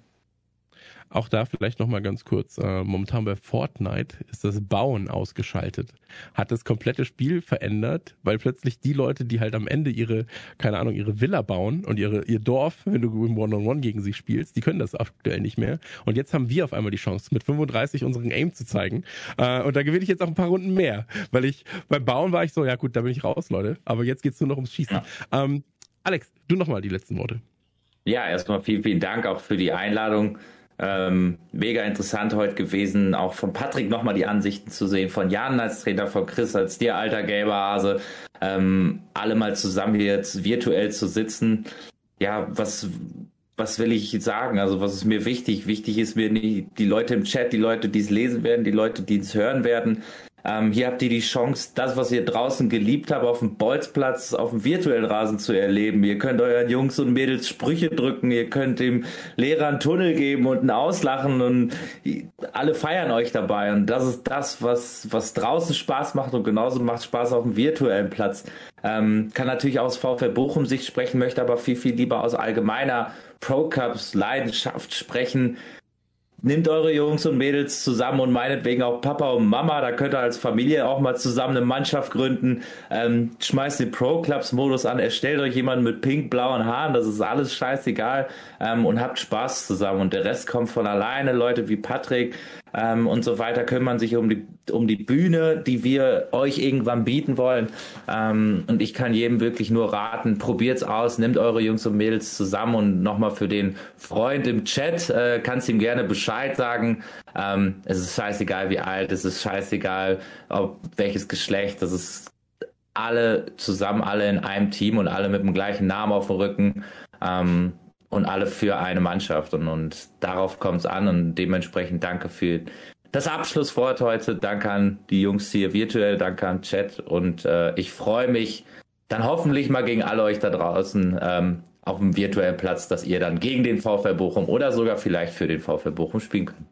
Auch da vielleicht nochmal ganz kurz. Äh, momentan bei Fortnite ist das Bauen ausgeschaltet. Hat das komplette Spiel verändert, weil plötzlich die Leute, die halt am Ende ihre, keine Ahnung, ihre Villa bauen und ihre, ihr Dorf, wenn du im One-on-One gegen sie spielst, die können das aktuell nicht mehr. Und jetzt haben wir auf einmal die Chance, mit 35 unseren Aim zu zeigen. Äh, und da gewinne ich jetzt auch ein paar Runden mehr. Weil ich, beim Bauen war ich so, ja gut, da bin ich raus, Leute. Aber jetzt geht's nur noch ums Schießen. Ja. Ähm, Alex, du nochmal die letzten Worte.
Ja, erstmal vielen, vielen Dank auch für die Einladung. Ähm, mega interessant heute gewesen, auch von Patrick nochmal die Ansichten zu sehen, von Jan als Trainer, von Chris als dir alter Gelberhase, ähm, alle mal zusammen hier jetzt virtuell zu sitzen. Ja, was, was will ich sagen? Also was ist mir wichtig? Wichtig ist mir nicht die Leute im Chat, die Leute, die es lesen werden, die Leute, die es hören werden. Ähm, hier habt ihr die Chance, das, was ihr draußen geliebt habt, auf dem Bolzplatz, auf dem virtuellen Rasen zu erleben. Ihr könnt euren Jungs und Mädels Sprüche drücken, ihr könnt dem Lehrer einen Tunnel geben und ein Auslachen und alle feiern euch dabei. Und das ist das, was, was draußen Spaß macht und genauso macht Spaß auf dem virtuellen Platz. Ähm, kann natürlich aus VfL Bochum Sicht sprechen, möchte aber viel, viel lieber aus allgemeiner Pro Cups Leidenschaft sprechen. Nehmt eure Jungs und Mädels zusammen und meinetwegen auch Papa und Mama, da könnt ihr als Familie auch mal zusammen eine Mannschaft gründen. Ähm, schmeißt den Pro Clubs Modus an, erstellt euch jemanden mit pink-blauen Haaren, das ist alles scheißegal ähm, und habt Spaß zusammen und der Rest kommt von alleine. Leute wie Patrick, ähm, und so weiter kümmern sich um die, um die Bühne, die wir euch irgendwann bieten wollen. Ähm, und ich kann jedem wirklich nur raten, probiert's aus, nehmt eure Jungs und Mädels zusammen und nochmal für den Freund im Chat, äh, kannst ihm gerne Bescheid sagen. Ähm, es ist scheißegal, wie alt, es ist scheißegal, ob welches Geschlecht, das ist alle zusammen, alle in einem Team und alle mit dem gleichen Namen auf dem Rücken. Ähm, und alle für eine Mannschaft. Und, und darauf kommt es an. Und dementsprechend danke für das Abschlusswort heute. Danke an die Jungs hier virtuell, danke an Chat. Und äh, ich freue mich dann hoffentlich mal gegen alle euch da draußen ähm, auf dem virtuellen Platz, dass ihr dann gegen den VfL Bochum oder sogar vielleicht für den VfL Bochum spielen könnt.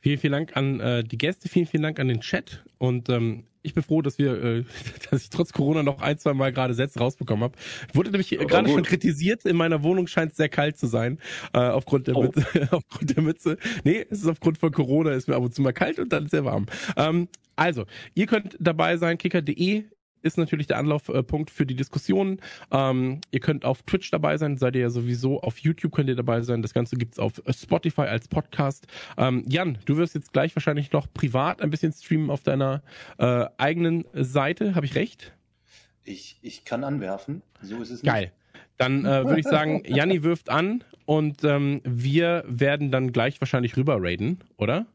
Vielen, vielen Dank an äh, die Gäste, vielen, vielen Dank an den Chat. Und ähm, ich bin froh, dass wir, äh, dass ich trotz Corona noch ein, zwei Mal gerade Sätze rausbekommen habe. Wurde nämlich oh, gerade schon kritisiert. In meiner Wohnung scheint es sehr kalt zu sein äh, aufgrund der oh. Mütze. aufgrund der Mütze. Nee, es ist aufgrund von Corona. Ist mir ab und zu mal kalt und dann sehr warm. Ähm, also, ihr könnt dabei sein, kicker.de ist natürlich der Anlaufpunkt für die Diskussionen. Ähm, ihr könnt auf Twitch dabei sein, seid ihr ja sowieso. Auf YouTube könnt ihr dabei sein. Das Ganze gibt's auf Spotify als Podcast. Ähm, Jan, du wirst jetzt gleich wahrscheinlich noch privat ein bisschen streamen auf deiner äh, eigenen Seite. Habe ich recht?
Ich, ich kann anwerfen. So ist es
nicht. Geil. Dann äh, würde ich sagen, Janni wirft an und ähm, wir werden dann gleich wahrscheinlich rüber raiden, oder?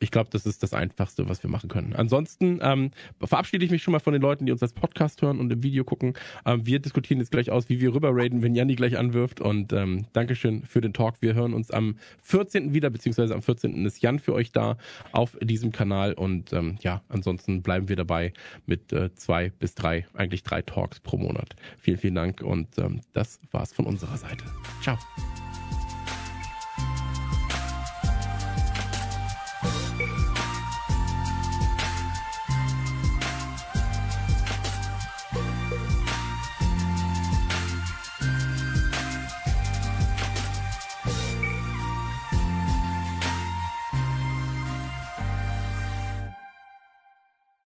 Ich glaube, das ist das Einfachste, was wir machen können. Ansonsten ähm, verabschiede ich mich schon mal von den Leuten, die uns als Podcast hören und im Video gucken. Ähm, wir diskutieren jetzt gleich aus, wie wir rüber raiden, wenn Janni gleich anwirft. Und ähm, Dankeschön für den Talk. Wir hören uns am 14. wieder, beziehungsweise am 14. ist Jan für euch da auf diesem Kanal. Und ähm, ja, ansonsten bleiben wir dabei mit äh, zwei bis drei, eigentlich drei Talks pro Monat. Vielen, vielen Dank und ähm, das war's von unserer Seite. Ciao.